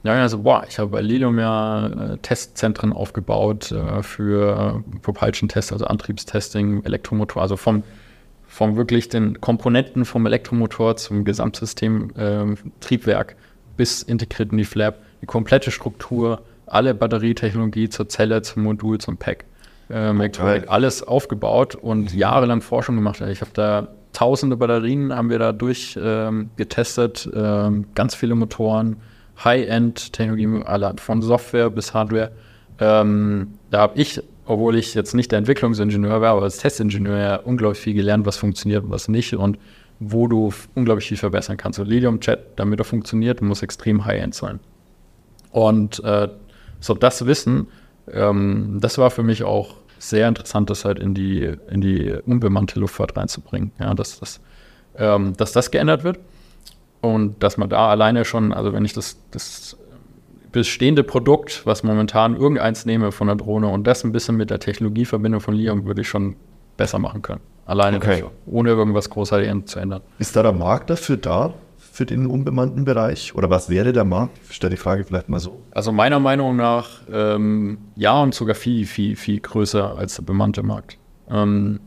Ja, also, boah, ich habe bei Lilium ja äh, Testzentren aufgebaut äh, für Propulsion-Tests, also Antriebstesting, Elektromotor, also vom, vom wirklich den Komponenten vom Elektromotor zum Gesamtsystem äh, Triebwerk bis integriert in die Flap, die komplette Struktur, alle Batterietechnologie zur Zelle, zum Modul, zum Pack. Ähm, okay. alles aufgebaut und jahrelang Forschung gemacht. Ich habe da tausende Batterien haben wir da durch ähm, getestet, ähm, ganz viele Motoren, High-End-Technologie, von Software bis Hardware. Ähm, da habe ich, obwohl ich jetzt nicht der Entwicklungsingenieur war, aber als Testingenieur ja unglaublich viel gelernt, was funktioniert und was nicht. Und wo du unglaublich viel verbessern kannst. So Lilium Chat, damit er funktioniert, muss extrem high-end sein. Und äh, so das Wissen, ähm, das war für mich auch sehr interessant, das halt in die, in die unbemannte Luftfahrt reinzubringen. Ja, dass das, ähm, dass das geändert wird und dass man da alleine schon, also wenn ich das, das bestehende Produkt, was momentan irgendeins nehme von der Drohne und das ein bisschen mit der Technologieverbindung von Lilium, würde ich schon besser machen können. Alleine okay. dafür, ohne irgendwas großartig zu ändern. Ist da der Markt dafür da? für den unbemannten Bereich? Oder was wäre der Markt? Ich stelle die Frage vielleicht mal so. Also meiner Meinung nach ähm, ja und sogar viel, viel, viel größer als der bemannte Markt. Ähm,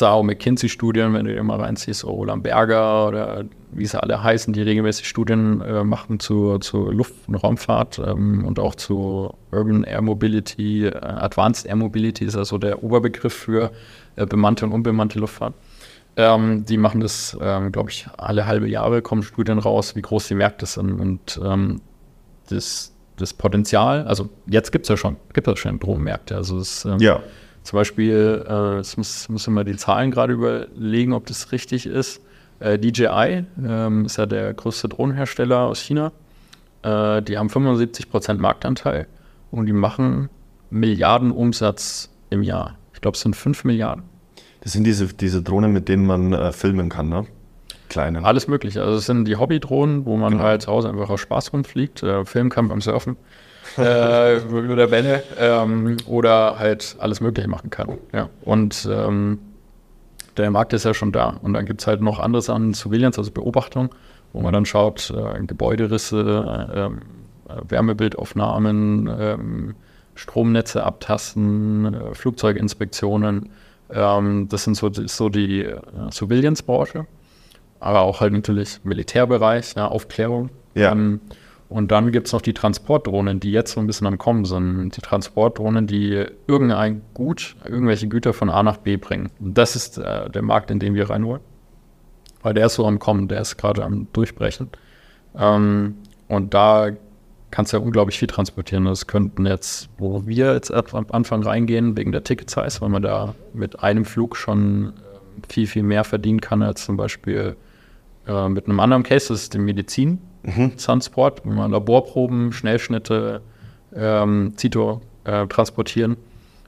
auch McKinsey-Studien, wenn du dir mal reinziehst, Roland Berger oder wie sie alle heißen, die regelmäßig Studien äh, machen zu, zu Luft- und Raumfahrt ähm, und auch zu Urban Air Mobility. Äh, Advanced Air Mobility ist also der Oberbegriff für äh, bemannte und unbemannte Luftfahrt. Ähm, die machen das, ähm, glaube ich, alle halbe Jahre kommen Studien raus, wie groß die Märkte sind. Und ähm, das, das Potenzial, also jetzt gibt es ja schon, gibt es schon Drohnenmärkte. Also es, ähm, Ja. Zum Beispiel, äh, jetzt muss, müssen wir die Zahlen gerade überlegen, ob das richtig ist. Äh, DJI ähm, ist ja der größte Drohnenhersteller aus China. Äh, die haben 75% Marktanteil und die machen Milliarden Umsatz im Jahr. Ich glaube, es sind 5 Milliarden. Das sind diese, diese Drohnen, mit denen man äh, filmen kann, ne? Kleine. Alles Mögliche. Also es sind die Hobbydrohnen, wo man Genau. halt zu Hause einfach aus Spaß rumfliegt, äh, filmen kann beim Surfen äh, oder Bälle ähm, oder halt alles Mögliche machen kann. Ja. Und ähm, der Markt ist ja schon da. Und dann gibt es halt noch andere Sachen, Surveillance, also Beobachtung, wo man dann schaut, äh, Gebäuderisse, äh, ähm, äh, Wärmebildaufnahmen, ähm, Stromnetze abtasten, äh, Flugzeuginspektionen. Ähm, das sind so, so die äh, Surveillance-Branche aber auch halt natürlich Militärbereich, ja, Aufklärung. Ja. Ähm, und dann gibt es noch die Transportdrohnen, die jetzt so ein bisschen am Kommen sind. Die Transportdrohnen, die irgendein Gut, irgendwelche Güter von A nach B bringen. Und das ist äh, der Markt, in den wir rein wollen. Weil der ist so am Kommen, der ist gerade am Durchbrechen. Ähm, und da kannst du ja unglaublich viel transportieren. Das könnten jetzt, wo wir jetzt am Anfang reingehen, wegen der Ticket-Size, weil man da mit einem Flug schon ähm, viel, viel mehr verdienen kann als zum Beispiel äh, mit einem anderen Case, das ist die Medizin, Transport, wo man Laborproben, Schnellschnitte, ähm, Zito äh, transportieren,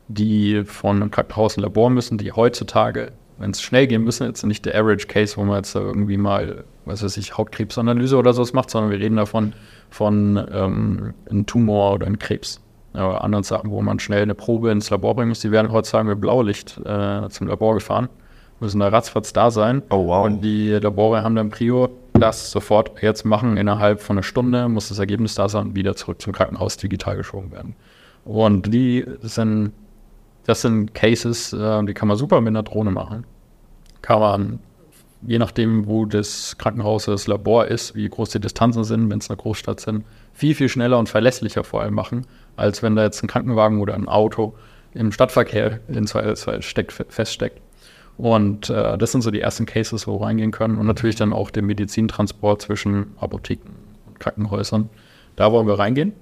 die von einem Krankenhaus ein Labor müssen, die heutzutage, wenn es schnell gehen müssen, jetzt nicht der Average Case, wo man jetzt da irgendwie mal, was weiß ich, Hautkrebsanalyse oder sowas macht, sondern wir reden davon von ähm, einem Tumor oder einem Krebs. Ja, Oder anderen Sachen, wo man schnell eine Probe ins Labor bringen muss, die werden heutzutage mit Blaulicht äh, zum Labor gefahren, müssen da ratzfatz da sein. Oh, wow. Und die Labore haben dann Prio, das sofort jetzt machen, innerhalb von einer Stunde muss das Ergebnis da sein und wieder zurück zum Krankenhaus digital geschoben werden. Und die sind, das sind Cases, äh, die kann man super mit einer Drohne machen. Kann man, je nachdem, wo das Krankenhaus, das Labor ist, wie groß die Distanzen sind, wenn es eine Großstadt sind, viel, viel schneller und verlässlicher vor allem machen, als wenn da jetzt ein Krankenwagen oder ein Auto im Stadtverkehr in Zweifelsfall steckt, feststeckt. Und äh, das sind so die ersten Cases, wo wir reingehen können. Und natürlich dann auch der Medizintransport zwischen Apotheken und Krankenhäusern. Da wollen wir reingehen.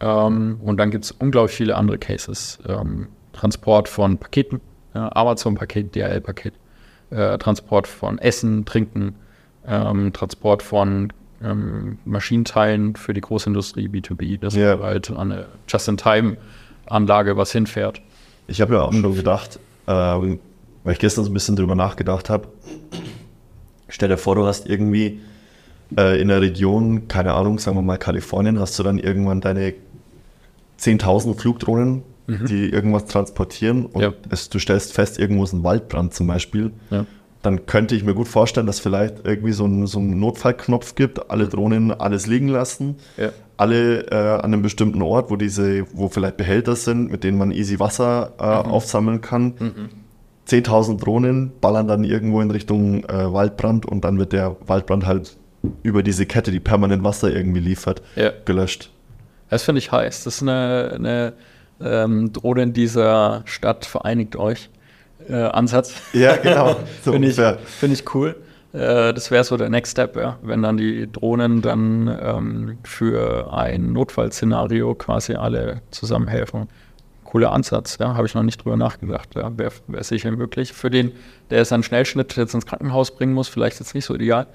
Ähm, und dann gibt es unglaublich viele andere Cases. Ähm, Transport von Paketen, ja, Amazon-Paket, DHL-Paket, äh, Transport von Essen, Trinken, ähm, Transport von ähm, Maschinenteilen für die Großindustrie, B2B, dass man halt an eine Just-in-Time-Anlage was hinfährt. Ich habe ja auch nur gedacht, ähm, weil ich gestern so ein bisschen drüber nachgedacht habe, stell dir vor, du hast irgendwie äh, in der Region, keine Ahnung, sagen wir mal Kalifornien, hast du dann irgendwann deine 10.000 Flugdrohnen, die irgendwas transportieren und Ja. es, du stellst fest, irgendwo ist ein Waldbrand zum Beispiel. Ja. Dann könnte ich mir gut vorstellen, dass vielleicht irgendwie so ein, so ein Notfallknopf gibt, alle Drohnen alles liegen lassen, Ja. alle äh, an einem bestimmten Ort, wo diese, wo vielleicht Behälter sind, mit denen man easy Wasser äh, aufsammeln kann. 10.000 Drohnen ballern dann irgendwo in Richtung äh, Waldbrand und dann wird der Waldbrand halt über diese Kette, die permanent Wasser irgendwie liefert, Ja. gelöscht. Das finde ich heiß. Das ist eine, eine ähm, Drohne in dieser Stadt vereinigt euch. Äh, Ansatz. Ja, genau. So Finde ich, find ich cool. Äh, das wäre so der Next Step, ja. wenn dann die Drohnen dann ähm, für ein Notfallszenario quasi alle zusammenhelfen. Cooler Ansatz, ja, habe ich noch nicht drüber nachgedacht. Ja. Wäre wär sicher möglich. Für den, der es einen Schnellschnitt jetzt ins Krankenhaus bringen muss, vielleicht jetzt nicht so ideal.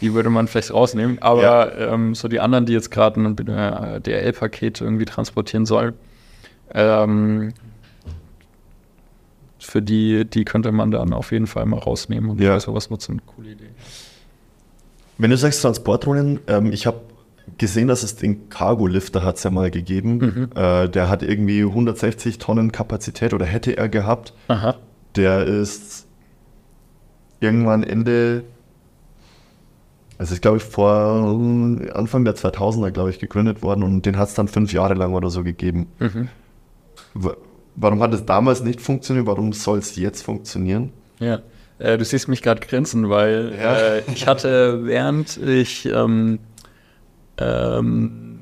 Die würde man vielleicht rausnehmen. Aber Ja. ähm, so die anderen, die jetzt gerade ein äh, DRL-Paket irgendwie transportieren sollen, ähm, für die, die könnte man dann auf jeden Fall mal rausnehmen und Ja. sowas nutzen. Coole Idee. Wenn du sagst Transportdrohnen, ähm, ich habe gesehen, dass es den Cargo-Lifter hat es ja mal gegeben. Äh, der hat irgendwie 160 Tonnen Kapazität oder hätte er gehabt. Aha. Der ist irgendwann Ende Also ist, glaube ich, vor Anfang der 2000er, glaube ich, gegründet worden und den hat es dann fünf Jahre lang oder so gegeben. Mhm. Warum hat es damals nicht funktioniert? Warum soll es jetzt funktionieren? Ja, äh, du siehst mich gerade grinsen, weil Ja. äh, ich hatte, während ich ähm, ähm,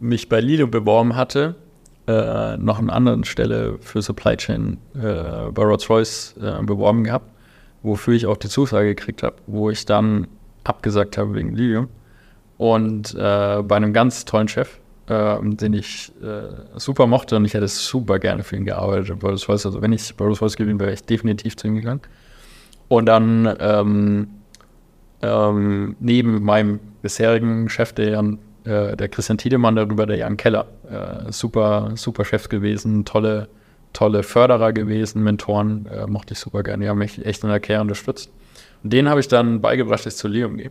mich bei Lido beworben hatte, äh, noch an anderen Stelle für Supply Chain äh, bei Rolls-Royce äh, beworben gehabt, wofür ich auch die Zusage gekriegt habe, wo ich dann abgesagt habe wegen Lido. Und äh, bei einem ganz tollen Chef, äh, den ich äh, super mochte und ich hätte super gerne für ihn gearbeitet bei Rolls-Royce. Also wenn ich bei Rolls-Royce gewesen wäre, wäre ich definitiv zu ihm gegangen. Und dann ähm, ähm, neben meinem bisherigen Chef, der, äh, der Christian Tiedemann, darüber der Jan Keller, äh, super, super Chef gewesen, tolle, tolle Förderer gewesen, Mentoren, äh, mochte ich super gerne, die haben mich echt in der Care unterstützt. Und denen habe ich dann beigebracht, dass ich zu Lium gehe.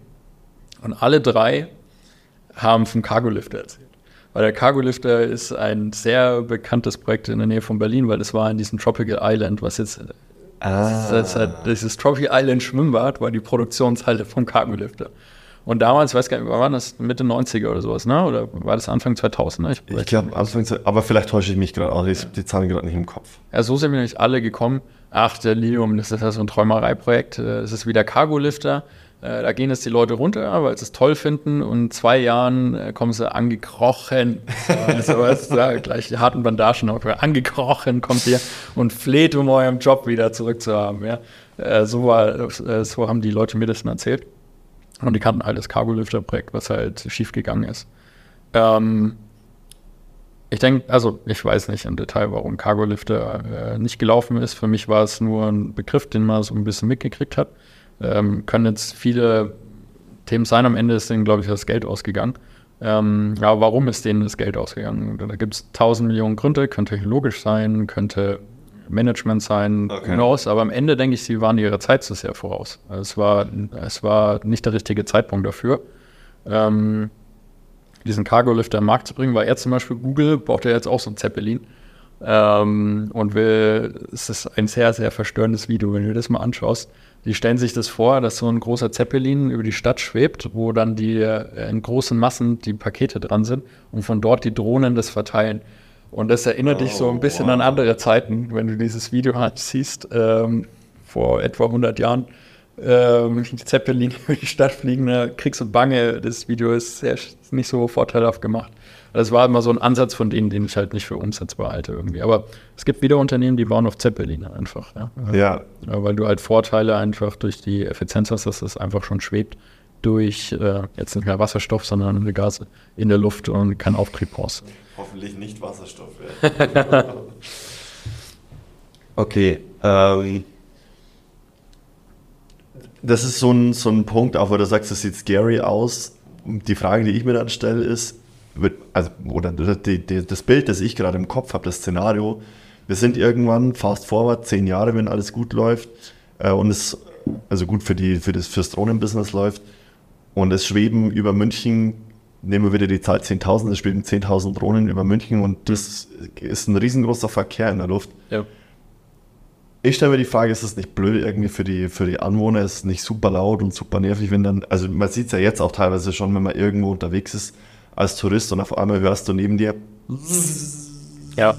Und alle drei haben vom Cargo-Lifter erzählt. Weil der Cargo-Lifter ist ein sehr bekanntes Projekt in der Nähe von Berlin, weil es war in diesem Tropical Island, was jetzt Ah. das ist halt, dieses Trophy Island Schwimmbad war die Produktionshalle vom Cargo-Lifter. Und damals, weiß gar nicht, war das? Mitte 90er oder sowas, ne? Oder war das Anfang 2000? Ne? Ich, Ich glaube, Anfang, aber vielleicht täusche ich mich gerade aus. Ich habe die Zahlen gerade nicht im Kopf. Ja, so sind wir nämlich alle gekommen. Ach, der Lilium, das ist ja so ein Träumereiprojekt. Äh, Es ist wieder Cargo-Lifter. Äh, Da gehen jetzt die Leute runter, weil sie es toll finden. Und in zwei Jahren äh, kommen sie angekrochen. Also, du, da gleich die harten Bandagen auf. Angekrochen kommt ihr und fleht, um euren Job wieder zurückzuhaben. Ja? Äh, So, war, äh, so haben die Leute mir das dann erzählt. Und die kannten halt das Cargo-Lifter-Projekt, was halt schief gegangen ist. Ähm, ich denke, also ich weiß nicht im Detail, warum Cargo-Lifter äh, nicht gelaufen ist. Für mich war es nur ein Begriff, den man so ein bisschen mitgekriegt hat. Ähm, können jetzt viele Themen sein. Am Ende ist denen, glaube ich, das Geld ausgegangen. Ähm, ja, warum ist denen das Geld ausgegangen? Da gibt es tausend Millionen Gründe. Könnte technologisch sein, könnte Management sein, Okay. knows. Aber am Ende denke ich, sie waren ihrer Zeit zu sehr voraus. Also es war, es war nicht der richtige Zeitpunkt dafür. Ähm, diesen Cargo-Lifter am Markt zu bringen, weil er zum Beispiel Google braucht ja jetzt auch so ein Zeppelin ähm, und will, es ist ein sehr, sehr verstörendes Video, wenn du dir das mal anschaust. Die stellen sich das vor, dass so ein großer Zeppelin über die Stadt schwebt, wo dann die äh, in großen Massen die Pakete dran sind und von dort die Drohnen das verteilen. Und das erinnert dich so ein bisschen an andere Zeiten, wenn du dieses Video halt siehst, ähm, vor etwa 100 Jahren, ähm, die Zeppelin über die Stadt fliegen, da kriegst du Bange. Das Video ist, sehr, ist nicht so vorteilhaft gemacht. Das war immer so ein Ansatz von denen, den ich halt nicht für umsetzbar halte irgendwie. Aber es gibt wieder Unternehmen, die bauen auf Zeppeline einfach. Ja? Ja, Ja, weil du halt Vorteile einfach durch die Effizienz hast, dass das einfach schon schwebt durch äh, jetzt nicht mehr Wasserstoff, sondern Gase in der Luft und kein Auftrieb brauchst. hoffentlich nicht Wasserstoff. okay. Ähm, das ist so ein, so ein Punkt, auch wo du sagst, das sieht scary aus. Die Frage, die ich mir dann stelle, ist, wird, also, oder die, die, das Bild, das ich gerade im Kopf habe, das Szenario, wir sind irgendwann fast forward, zehn Jahre, wenn alles gut läuft äh, und es, also gut für, die, für das fürs Drohnenbusiness läuft und es schweben über München, nehmen wir wieder die Zahl 10.000, es schweben 10.000 Drohnen über München und das ist ein riesengroßer Verkehr in der Luft. Ja. Ich stelle mir die Frage, ist es nicht blöd irgendwie für die, für die Anwohner? Ist es nicht super laut und super nervig, wenn dann, also man sieht es ja jetzt auch teilweise schon, wenn man irgendwo unterwegs ist als Tourist und auf einmal hörst du neben dir, Ja.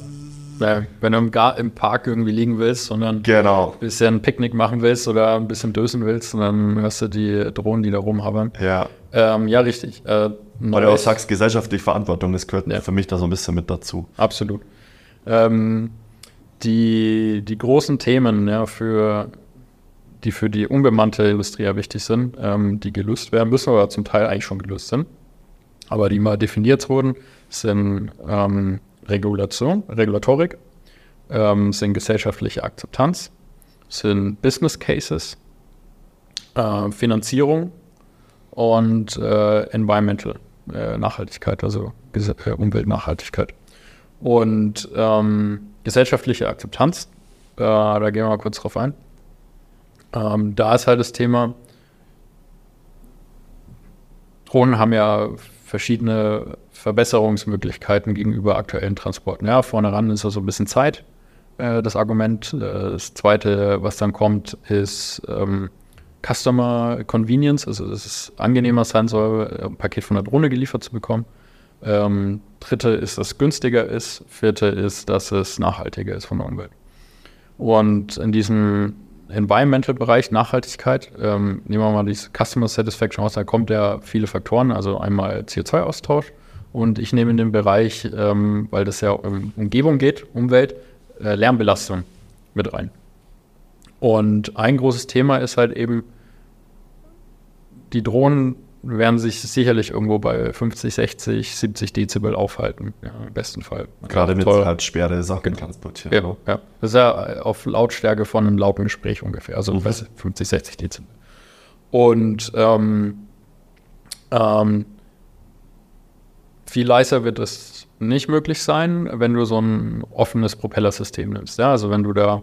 Wenn du im, Gar im Park irgendwie liegen willst, sondern genau, ein bisschen Picknick machen willst oder ein bisschen dösen willst, und dann hörst du die Drohnen, die da rumhabern. ja. Ähm, ja, richtig. Äh, Weil du auch sagst, gesellschaftliche Verantwortung, das gehört Ja. für mich da so ein bisschen mit dazu. Absolut. Ähm, die, die großen Themen, ja, für, die für die unbemannte Industrie ja wichtig sind, ähm, die gelöst werden müssen, oder zum Teil eigentlich schon gelöst sind, aber die mal definiert wurden, sind ähm, Regulation, Regulatorik, ähm, sind gesellschaftliche Akzeptanz, sind Business Cases, äh, Finanzierung und äh, Environmental äh, Nachhaltigkeit, also Ges äh, Umweltnachhaltigkeit. Und ähm, gesellschaftliche Akzeptanz, äh, da gehen wir mal kurz drauf ein. Ähm, da ist halt das Thema, Drohnen haben ja verschiedene Verbesserungsmöglichkeiten gegenüber aktuellen Transporten. Ja, vorne ran ist so ein bisschen Zeit, äh, das Argument. Äh, das zweite, was dann kommt, ist, ähm, Customer Convenience, also dass es angenehmer sein soll, ein Paket von der Drohne geliefert zu bekommen. Ähm, dritte ist, dass es günstiger ist. Vierte ist, dass es nachhaltiger ist von der Umwelt. Und in diesem Environmental-Bereich, Nachhaltigkeit, ähm, nehmen wir mal dieses Customer Satisfaction aus, da kommt ja viele Faktoren, also einmal CO2-Austausch und ich nehme in den Bereich, ähm, weil das ja um Umgebung geht, Umwelt, äh, Lärmbelastung mit rein. Und ein großes Thema ist halt eben, die Drohnen werden sich sicherlich irgendwo bei 50, 60, 70 Dezibel aufhalten, ja, im besten Fall. Gerade mit Toll. halt schwere Sachen Genau. transportieren. Ja, ja. Das ist ja auf Lautstärke von einem lauten Gespräch ungefähr, also Mhm. weiß ich, 50, 60 Dezibel. Und ähm, ähm, viel leiser wird es nicht möglich sein, wenn du so ein offenes Propellersystem nimmst. Ja, also wenn du da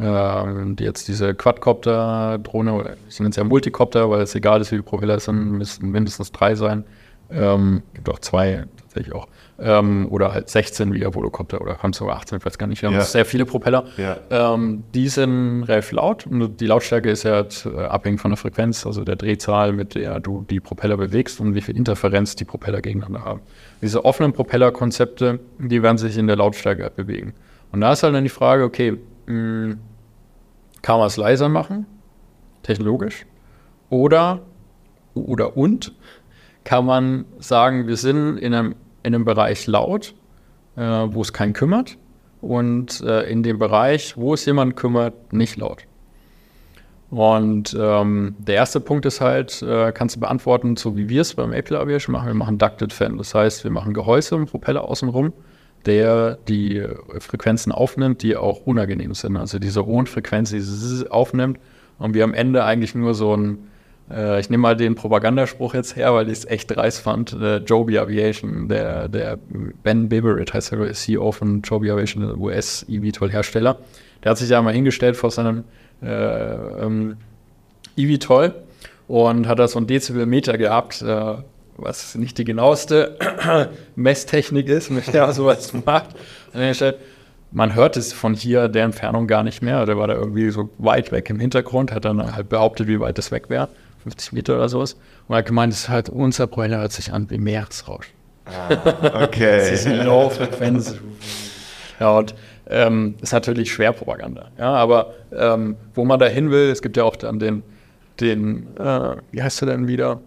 äh, jetzt diese Quadcopter-Drohne, ich nenne es ja Multicopter, weil es egal ist, wie die Propeller es sind, müssten mindestens drei sein. Ähm, gibt auch zwei tatsächlich auch. Ähm, oder halt 16 wie Volocopter oder haben sogar 18, ich weiß gar nicht. Wir haben Ja. sehr viele Propeller. Ja. Ähm, die sind relativ laut und die Lautstärke ist ja halt, äh, abhängig von der Frequenz, also der Drehzahl, mit der du die Propeller bewegst und wie viel Interferenz die Propeller gegeneinander haben. Diese offenen Propellerkonzepte, die werden sich in der Lautstärke halt bewegen. Und da ist halt dann die Frage, okay, mh, kann man es leiser machen, technologisch, oder, oder und kann man sagen, wir sind in einem, in einem Bereich laut, äh, wo es keinen kümmert und äh, in dem Bereich, wo es jemand kümmert, nicht laut. Und ähm, der erste Punkt ist halt, äh, kannst du beantworten, so wie wir es beim Apple Aviation machen. Wir machen Ducted Fan. Das heißt, wir machen Gehäuse und Propeller außenrum, der die Frequenzen aufnimmt, die auch unangenehm sind. Also diese hohen Frequenzen, die Zzz aufnimmt und wir am Ende eigentlich nur so ein, äh, ich nehme mal den Propagandaspruch jetzt her, weil ich es echt dreist fand, äh, Joby Aviation, der, der Ben Beveridge heißt der CEO von Joby Aviation, der US-eVTOL-Hersteller, der hat sich ja mal hingestellt vor seinem äh, ähm, eVTOL und hat da so ein Dezibelmeter gehabt, äh, was nicht die genaueste Messtechnik ist, mit der er sowas macht. Und stellt, man hört es von hier der Entfernung gar nicht mehr. Der war da irgendwie so weit weg im Hintergrund, hat dann halt behauptet, wie weit das weg wäre. 50 Meter oder sowas. Und er hat gemeint, es ist halt, unser Propeller hört sich an wie Meeresrausch. Okay. Diese Low-Frequenz. Ja, und ähm, ist natürlich Schwerpropaganda. Ja, aber ähm, wo man da hin will, es gibt ja auch dann den, den äh, wie heißt er denn wieder?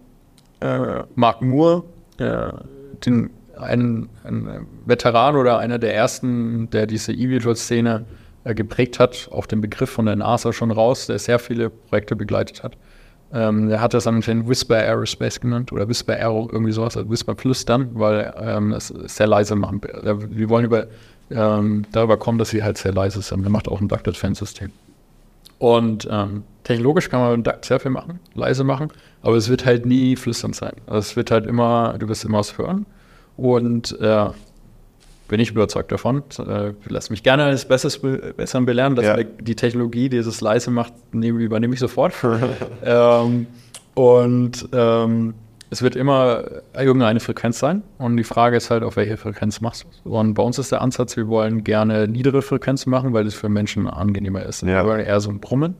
Äh, Mark Moore, äh, den, ein, ein Veteran oder einer der ersten, der diese eVTOL-Szene äh, geprägt hat, auch den Begriff von der NASA schon raus, der sehr viele Projekte begleitet hat. Ähm, der hat das anscheinend Whisper Aerospace genannt oder Whisper Aero, irgendwie sowas, also Whisper dann, weil ähm, es sehr leise machen. Wir wollen über, ähm, darüber kommen, dass sie halt sehr leise sind. Der macht auch ein Ducted Fan System. Und ähm, technologisch kann man sehr viel machen, leise machen, aber es wird halt nie flüsternd sein. Also es wird halt immer, du wirst immer was hören. Und äh, bin ich überzeugt davon. Äh, lass mich gerne als Besseres be Besseren belehren, dass Ja. die Technologie, die es leise macht, nehme, übernehme ich sofort. ähm, und ähm, es wird immer irgendeine Frequenz sein. Und die Frage ist halt, auf welche Frequenz machst du es? Und bei uns ist der Ansatz, wir wollen gerne niedere Frequenzen machen, weil es für Menschen angenehmer ist. Ja. Wir wollen eher so ein Brummen.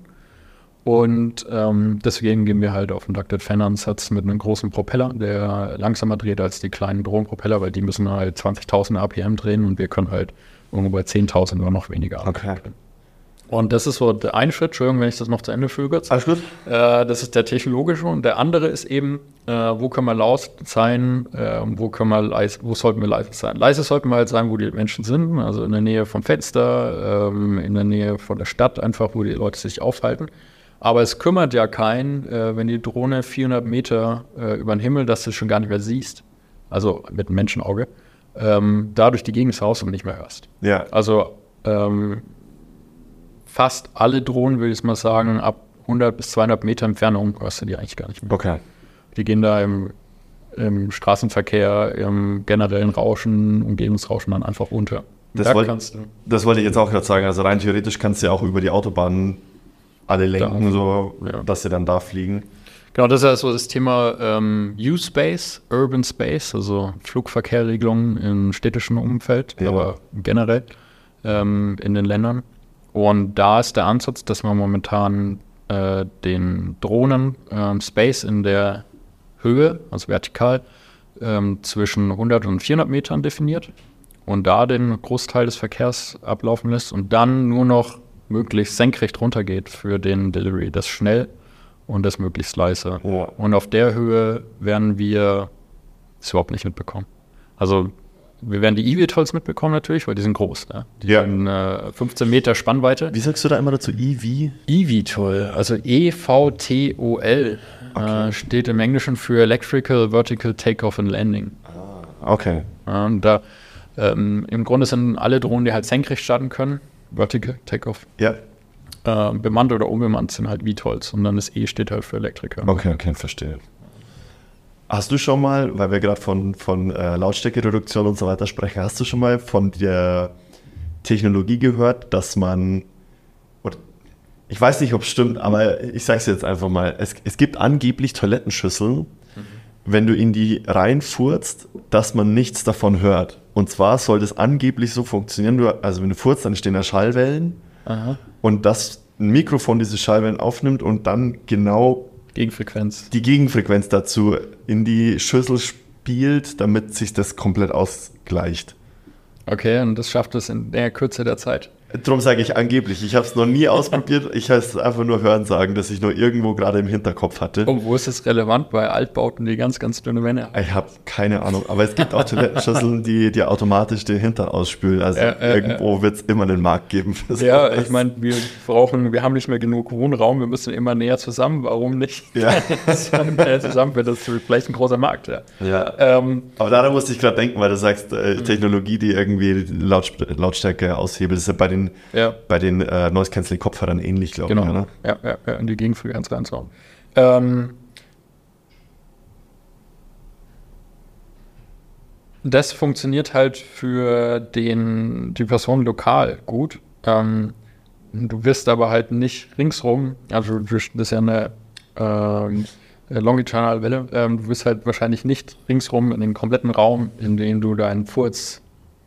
Und ähm, deswegen gehen wir halt auf einen Ducted Fan Ansatz mit einem großen Propeller, der langsamer dreht als die kleinen Drohnenpropeller, weil die müssen halt 20.000 APM drehen und wir können halt irgendwo bei 10.000 oder noch weniger. Okay. Und das ist so der eine Schritt, Entschuldigung, wenn ich das noch zu Ende füge. Alles gut? Äh, das ist der technologische und der andere ist eben, äh, wo können wir laut sein, äh, wo können wir leise, wo sollten wir leise sein. Leise sollten wir halt sein, wo die Menschen sind, also in der Nähe vom Fenster, ähm, in der Nähe von der Stadt, einfach wo die Leute sich aufhalten. Aber es kümmert ja keinen, äh, wenn die Drohne 400 Meter äh, über den Himmel, dass du es schon gar nicht mehr siehst, also mit dem Menschenauge, ähm, dadurch die Gegend haust und nicht mehr hörst. Ja. Also ähm, fast alle Drohnen, würde ich mal sagen, ab 100 bis 200 Meter Entfernung du die eigentlich gar nicht mehr. Okay. Die gehen da im, im Straßenverkehr, im generellen Rauschen, Umgebungsrauschen dann einfach unter. Das da wollt- kannst du. Das wollte ich jetzt auch gerade sagen. Also rein theoretisch kannst du ja auch über die Autobahnen alle lenken, Da. so, Ja. dass sie dann da fliegen. Genau, das ist ja so das Thema ähm, U-Space, Urban Space, also Flugverkehrregelungen im städtischen Umfeld, Ja. aber generell ähm, in den Ländern. Und da ist der Ansatz, dass man momentan äh, den Drohnen ähm, Space in der Höhe, also vertikal, ähm, zwischen 100 und 400 Metern definiert und da den Großteil des Verkehrs ablaufen lässt und dann nur noch möglichst senkrecht runtergeht für den Delivery. Das schnell und das möglichst leise. Ja. Und auf der Höhe werden wir es überhaupt nicht mitbekommen. Also wir werden die eVTOLs mitbekommen natürlich, weil die sind groß. Ne? Die Ja. haben äh, 15 Meter Spannweite. Wie sagst du da immer dazu? EV? eVTOL, also E E-V-T-O-L, äh, steht im Englischen für Electrical Vertical Takeoff and Landing. Okay. Ja, und da ähm, im Grunde sind alle Drohnen, die halt senkrecht starten können, Vertical Takeoff, Ja. äh, bemannt oder unbemannt sind halt VTOLs und dann das E steht halt für Elektriker. Okay, okay, verstehe. Hast du schon mal, weil wir gerade von, von äh, Lautstärkereduktion und so weiter sprechen, hast du schon mal von der Technologie gehört, dass man, oder, ich weiß nicht, ob es stimmt, aber ich sage es jetzt einfach mal, es, es gibt angeblich Toilettenschüsseln, wenn du in die reinfurzt, dass man nichts davon hört. Und zwar soll das angeblich so funktionieren, du, also wenn du furzt, dann stehen da Schallwellen Aha. und dass ein Mikrofon diese Schallwellen aufnimmt und dann genau Gegenfrequenz. die Gegenfrequenz dazu in die Schüssel spielt, damit sich das komplett ausgleicht. Okay, und das schafft es in der Kürze der Zeit. Darum sage ich angeblich. Ich habe es noch nie ausprobiert. Ich habe es einfach nur hören sagen, dass ich nur irgendwo gerade im Hinterkopf hatte. Und wo ist es relevant? Bei Altbauten, die ganz, ganz dünne Wände haben. Ich habe keine Ahnung. Aber es gibt auch Toilettenschüsseln, die dir automatisch den Hintern ausspülen. Also Ja, ja, irgendwo wird es immer einen Markt geben für Ja, sowas. ich meine, wir brauchen, wir haben nicht mehr genug Wohnraum, wir müssen immer näher zusammen. Warum nicht? Ja. näher zusammen wird das vielleicht ein großer Markt, ja. Ja. Ähm, Aber daran musste ich gerade denken, weil du sagst, äh, Technologie, die irgendwie Lautsp Lautstärke aushebelt, ist ja bei den, ja. bei den äh, Noise Cancelling Kopfhörern ähnlich, glaube Genau. ich. Ne? Ja, ja, ja, in die Gegenfrequenz reinzuhauen. Ähm, das funktioniert halt für den, die Person lokal gut. Ähm, du wirst aber halt nicht ringsrum, also das ist ja eine ähm, longitudinale Welle, ähm, du wirst halt wahrscheinlich nicht ringsrum in den kompletten Raum, in dem du deinen Furz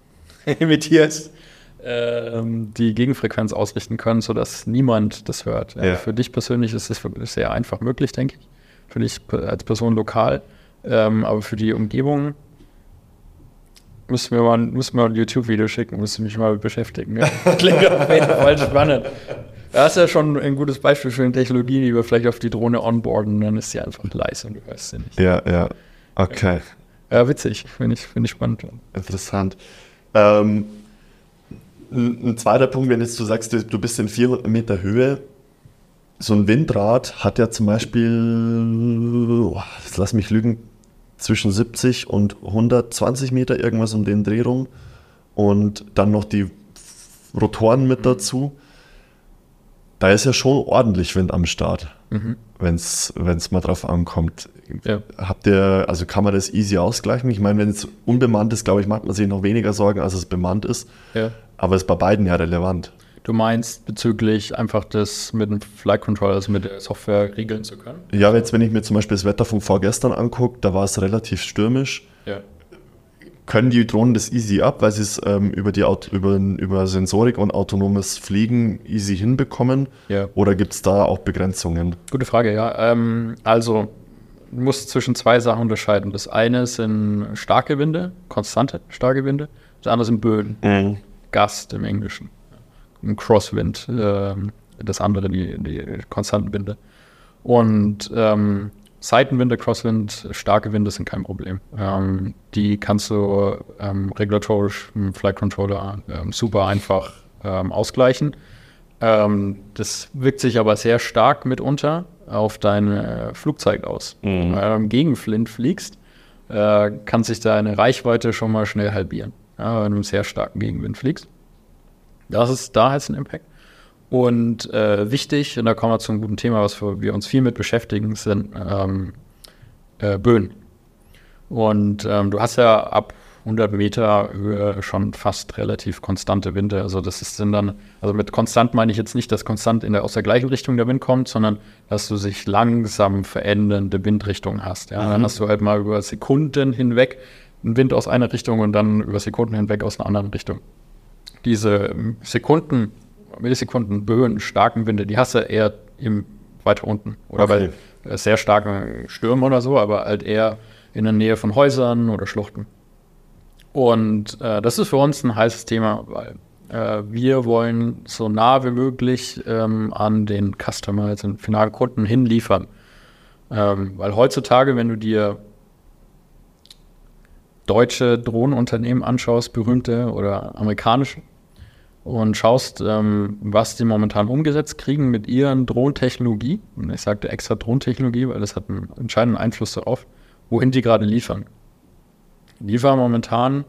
imitierst, die Gegenfrequenz ausrichten können, sodass niemand das hört. Ja. Für dich persönlich ist wirklich sehr einfach möglich, denke ich. Für dich als Person lokal. Ähm, aber für die Umgebung müssen wir mal, müssen wir ein YouTube-Video schicken, müssen mich mal beschäftigen. Ja. Klingt auf jeden Fall spannend. Das ist ja schon ein gutes Beispiel für eine Technologie, die wir vielleicht auf die Drohne onboarden, dann ist sie einfach leise und du hörst sie nicht. Ja, ja. Okay. Ja, witzig, finde ich, finde ich spannend. Interessant. Ähm, ein ein zweiter Punkt, wenn jetzt du sagst, du, du bist in 400 Meter Höhe, so ein Windrad hat ja zum Beispiel, oh, jetzt lass mich lügen, zwischen 70 und 120 Meter, irgendwas um den Dreh rum. Und dann noch die Rotoren mit dazu. Da ist ja schon ordentlich Wind am Start, Mhm. Wenn es mal drauf ankommt. Ja. Habt ihr, also kann man das easy ausgleichen? Ich meine, wenn es unbemannt ist, glaube ich, macht man sich noch weniger Sorgen, als es bemannt ist. Ja. Aber ist bei beiden ja relevant. Du meinst bezüglich einfach das mit dem Flight Controller, also mit der Software regeln zu können? Ja, jetzt, wenn ich mir zum Beispiel das Wetter von vorgestern angucke, da war es relativ stürmisch. Ja. Können die Drohnen das easy ab, weil sie es ähm, über, die Aut über, über Sensorik und autonomes Fliegen easy hinbekommen? Ja. Oder gibt es da auch Begrenzungen? Gute Frage, ja. Ähm, also, du musst zwischen zwei Sachen unterscheiden. Das eine sind starke Winde, konstante starke Winde. Das andere sind Böen, Gust im Englischen. Ein Crosswind, ähm, das andere die, die konstanten Winde. Und ähm, Seitenwinde, Crosswind, starke Winde sind kein Problem. Ähm, die kannst du ähm, regulatorisch im Flight Controller ähm, super einfach ähm, ausgleichen. Ähm, das wirkt sich aber sehr stark mitunter auf dein äh, Flugzeug aus. Wenn du im Gegenflint fliegst, äh, kann sich deine Reichweite schon mal schnell halbieren, ja, wenn du einen sehr starken Gegenwind fliegst. Das ist, da hat es einen Impact. Und äh, wichtig, und da kommen wir zu einem guten Thema, was wir, uns viel mit beschäftigen, sind ähm, äh, Böen. Und ähm, du hast ja ab 100 Meter Höhe schon fast relativ konstante Winde. Also das ist, dann, also mit konstant meine ich jetzt nicht, dass konstant in der, aus der gleichen Richtung der Wind kommt, sondern dass du sich langsam verändernde Windrichtungen hast. Ja? Dann hast du halt mal über Sekunden hinweg einen Wind aus einer Richtung und dann über Sekunden hinweg aus einer anderen Richtung. Diese ähm, Sekunden, Millisekunden, Böen, starken Winde, die hast du eher im weiter unten. Oder okay. bei sehr starken Stürmen oder so, aber halt eher in der Nähe von Häusern oder Schluchten. Und äh, das ist für uns ein heißes Thema, weil äh, wir wollen so nah wie möglich ähm, an den Customer, also den finalen Kunden hinliefern. Ähm, weil heutzutage, wenn du dir deutsche Drohnenunternehmen anschaust, berühmte oder amerikanische, und schaust, ähm, was die momentan umgesetzt kriegen mit ihren Drohntechnologie. Und ich sagte extra Drohntechnologie, weil das hat einen entscheidenden Einfluss darauf, wohin die gerade liefern. Die liefern momentan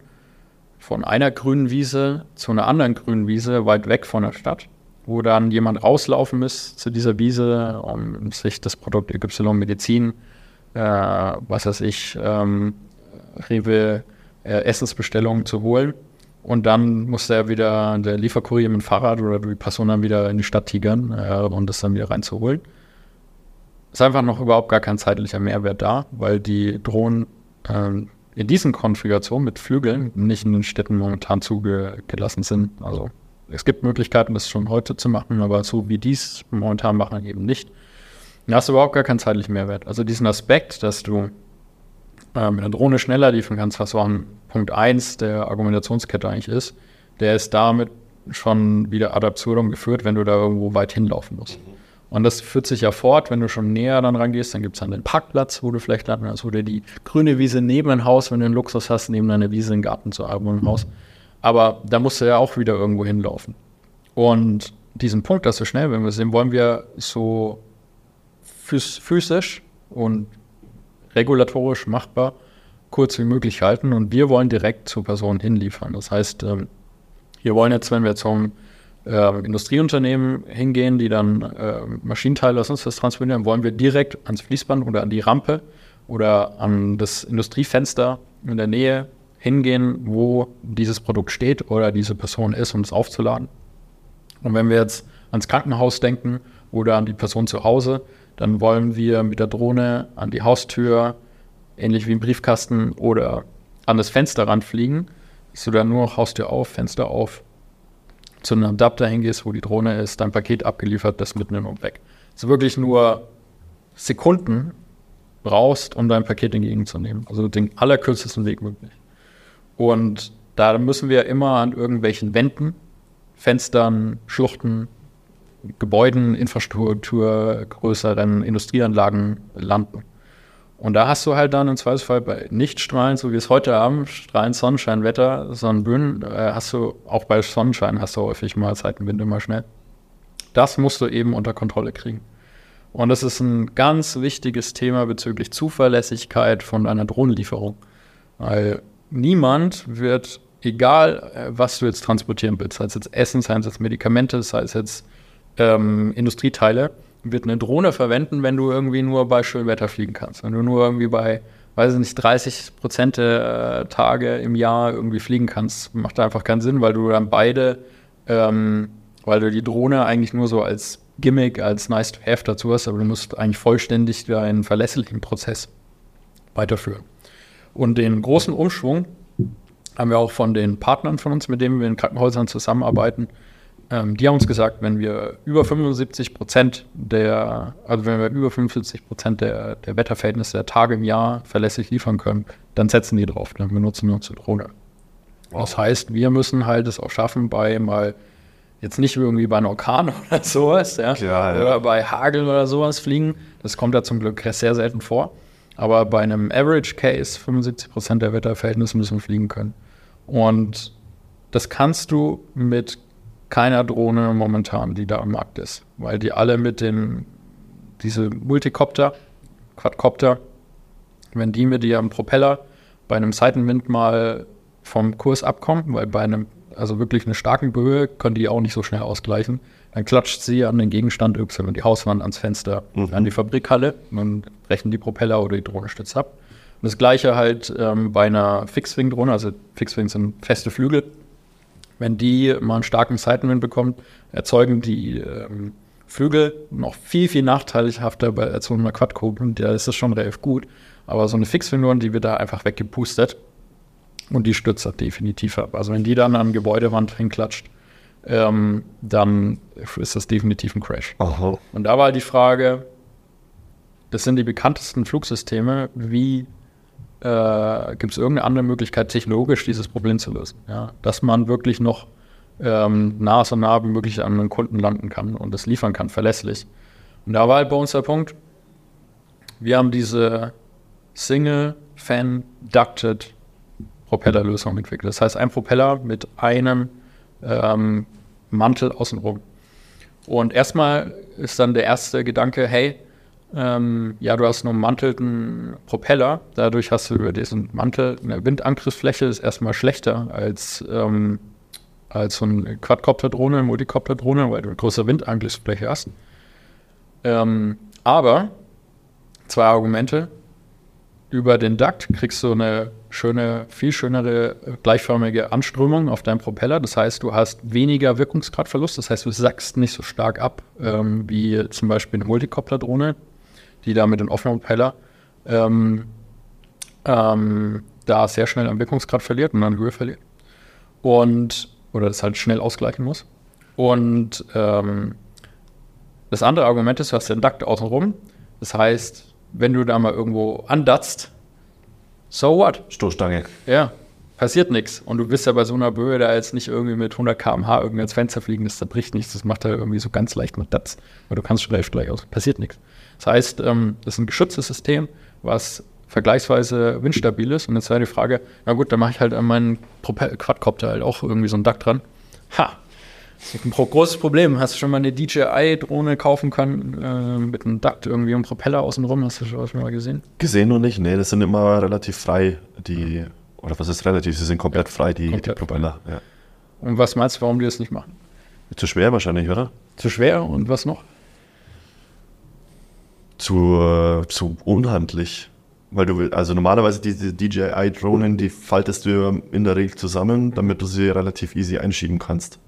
von einer grünen Wiese zu einer anderen grünen Wiese weit weg von der Stadt, wo dann jemand rauslaufen muss zu dieser Wiese, um sich das Produkt Y Medizin, äh, was weiß ich, ähm, Rewe äh, Essensbestellungen zu holen. Und dann muss er wieder, der Lieferkurier mit dem Fahrrad oder die Person dann wieder in die Stadt tigern äh, und das dann wieder reinzuholen. Ist einfach noch überhaupt gar kein zeitlicher Mehrwert da, weil die Drohnen äh, in diesen Konfigurationen mit Flügeln nicht in den Städten momentan zugelassen sind. Also es gibt Möglichkeiten, das schon heute zu machen, aber so wie dies momentan machen, eben nicht. Da hast du überhaupt gar keinen zeitlichen Mehrwert. Also diesen Aspekt, dass du äh, mit einer Drohne schneller liefern kannst, was so an Punkt 1 der Argumentationskette eigentlich ist, der ist damit schon wieder ad absurdum geführt, wenn du da irgendwo weit hinlaufen musst. Und das führt sich ja fort, wenn du schon näher dann rangehst, dann gibt es dann den Parkplatz, wo du vielleicht landen hast, oder die grüne Wiese neben ein Haus, wenn du einen Luxus hast, neben deiner Wiese einen Garten zu haben und ein Haus. Aber da musst du ja auch wieder irgendwo hinlaufen. Und diesen Punkt, dass wir schnell, wir sehen, wollen wir so physisch und regulatorisch machbar kurz wie möglich halten und wir wollen direkt zur Person hinliefern. Das heißt, ähm, wir wollen jetzt, wenn wir zum äh, Industrieunternehmen hingehen, die dann äh, Maschinenteile oder sonst was transportieren, wollen wir direkt ans Fließband oder an die Rampe oder an das Industriefenster in der Nähe hingehen, wo dieses Produkt steht oder diese Person ist, um es aufzuladen. Und wenn wir jetzt ans Krankenhaus denken oder an die Person zu Hause, dann wollen wir mit der Drohne an die Haustür ähnlich wie im Briefkasten oder an das Fenster ranfliegen, dass du dann nur noch Haustür auf, Fenster auf, zu einem Adapter hingehst, wo die Drohne ist, dein Paket abgeliefert, das mitnehmen und weg. Also wirklich nur Sekunden brauchst, um dein Paket entgegenzunehmen. Also den allerkürzesten Weg möglich. Und da müssen wir immer an irgendwelchen Wänden, Fenstern, Schluchten, Gebäuden, Infrastruktur, größeren Industrieanlagen landen. Und da hast du halt dann im Zweifelsfall bei Nichtstrahlen, so wie es heute haben, Strahlen, Sonnenschein, Wetter, Sonnenböen, äh, hast du auch bei Sonnenschein hast du häufig mal Seitenwinde mal schnell. Das musst du eben unter Kontrolle kriegen. Und das ist ein ganz wichtiges Thema bezüglich Zuverlässigkeit von einer Drohnenlieferung. Weil niemand wird, egal äh, was du jetzt transportieren willst, sei es jetzt Essen, sei es jetzt Medikamente, sei es jetzt ähm, Industrieteile, wird eine Drohne verwenden, wenn du irgendwie nur bei schönem Wetter fliegen kannst. Wenn du nur irgendwie bei, weiß ich nicht, 30 Prozent äh, Tage im Jahr irgendwie fliegen kannst, macht einfach keinen Sinn, weil du dann beide, ähm, weil du die Drohne eigentlich nur so als Gimmick, als nice to have dazu hast, aber du musst eigentlich vollständig deinen verlässlichen Prozess weiterführen. Und den großen Umschwung haben wir auch von den Partnern von uns, mit denen wir in Krankenhäusern zusammenarbeiten, ähm, die haben uns gesagt, wenn wir über 75 Prozent der, also wenn wir über 75 Prozent der, der Wetterverhältnisse der Tage im Jahr verlässlich liefern können, dann setzen die drauf. Dann benutzen wir unsere Drohne. Das heißt, wir müssen halt es auch schaffen, bei mal jetzt nicht irgendwie bei einem Orkan oder sowas, ja, Klar, ja. oder bei Hagel oder sowas fliegen. Das kommt ja zum Glück sehr selten vor. Aber bei einem Average Case, 75 Prozent der Wetterverhältnisse müssen wir fliegen können. Und das kannst du mit keiner Drohne momentan, die da am Markt ist, weil die alle mit den, diese Multicopter, Quadcopter, wenn die mit ihrem Propeller bei einem Seitenwind mal vom Kurs abkommen, weil bei einem, also wirklich einer starken Böe, können die auch nicht so schnell ausgleichen, dann klatscht sie an den Gegenstand Y, die Hauswand ans Fenster, mhm. an die Fabrikhalle, dann brechen die Propeller oder die Drohne stützt ab. Und das gleiche halt ähm, bei einer Fixwing-Drohne, also Fixwings sind feste Flügel, wenn die mal einen starken Seitenwind bekommt, erzeugen die ähm, Flügel noch viel, viel nachteilighafter bei als so einer. Und da ist das schon relativ gut. Aber so eine Fixfiguren, die wird da einfach weggepustet. Und die stürzt das definitiv ab. Also wenn die dann an Gebäudewand hinklatscht, ähm, dann ist das definitiv ein Crash. Aha. Und da war die Frage, das sind die bekanntesten Flugsysteme, wie äh, gibt es irgendeine andere Möglichkeit, technologisch dieses Problem zu lösen? Ja? Dass man wirklich noch ähm, nah so nah wie möglich an einen Kunden landen kann und das liefern kann, verlässlich. Und da war halt bei uns der Punkt, wir haben diese Single-Fan-Ducted Propellerlösung entwickelt. Das heißt, ein Propeller mit einem ähm, Mantel außenrum. Und erstmal ist dann der erste Gedanke, hey, ähm, ja, du hast einen ummantelten Propeller, dadurch hast du über diesen Mantel eine Windangriffsfläche, ist erstmal schlechter als, ähm, als so eine Quadcopter-Drohne, Multicopter-Drohne, weil du eine größere Windangriffsfläche hast. Ähm, aber zwei Argumente. Über den Duct kriegst du eine schöne, viel schönere gleichförmige Anströmung auf deinem Propeller. Das heißt, du hast weniger Wirkungsgradverlust. Das heißt, du sackst nicht so stark ab ähm, wie zum Beispiel eine Multicopter-Drohne, die da mit dem offenen Propeller ähm, ähm, da sehr schnell am Wirkungsgrad verliert und an Höhe verliert. Und, oder das halt schnell ausgleichen muss. Und ähm, das andere Argument ist, du hast den Duct außenrum. Das heißt, wenn du da mal irgendwo andatzt, so what? Stoßstange. Ja, passiert nichts. Und du bist ja bei so einer Böe da jetzt nicht irgendwie mit 100 km/h irgendwie ins Fenster fliegen, das zerbricht nichts, das macht er irgendwie so ganz leicht mit Datz. Weil du kannst gleich, gleich aus. Passiert nichts. Das heißt, ähm, das ist ein geschütztes System, was vergleichsweise windstabil ist. Und jetzt wäre die Frage, na gut, dann mache ich halt an meinen Quadcopter halt auch irgendwie so ein Duck dran. Ha, das ist ein großes Problem. Hast du schon mal eine DJI-Drohne kaufen können äh, mit einem Duct irgendwie und Propeller außenrum? Hast du schon, schon mal gesehen? Gesehen noch nicht, nee, das sind immer relativ frei, die, oder was ist relativ, sie sind komplett frei, die, Komplett die Propeller. Ja. Und was meinst du, warum die das nicht machen? Zu schwer wahrscheinlich, oder? Zu schwer und was noch? Zu, äh, zu unhandlich. Weil du will, also normalerweise diese DJI-Drohnen, die faltest du in der Regel zusammen, damit du sie relativ easy einschieben kannst.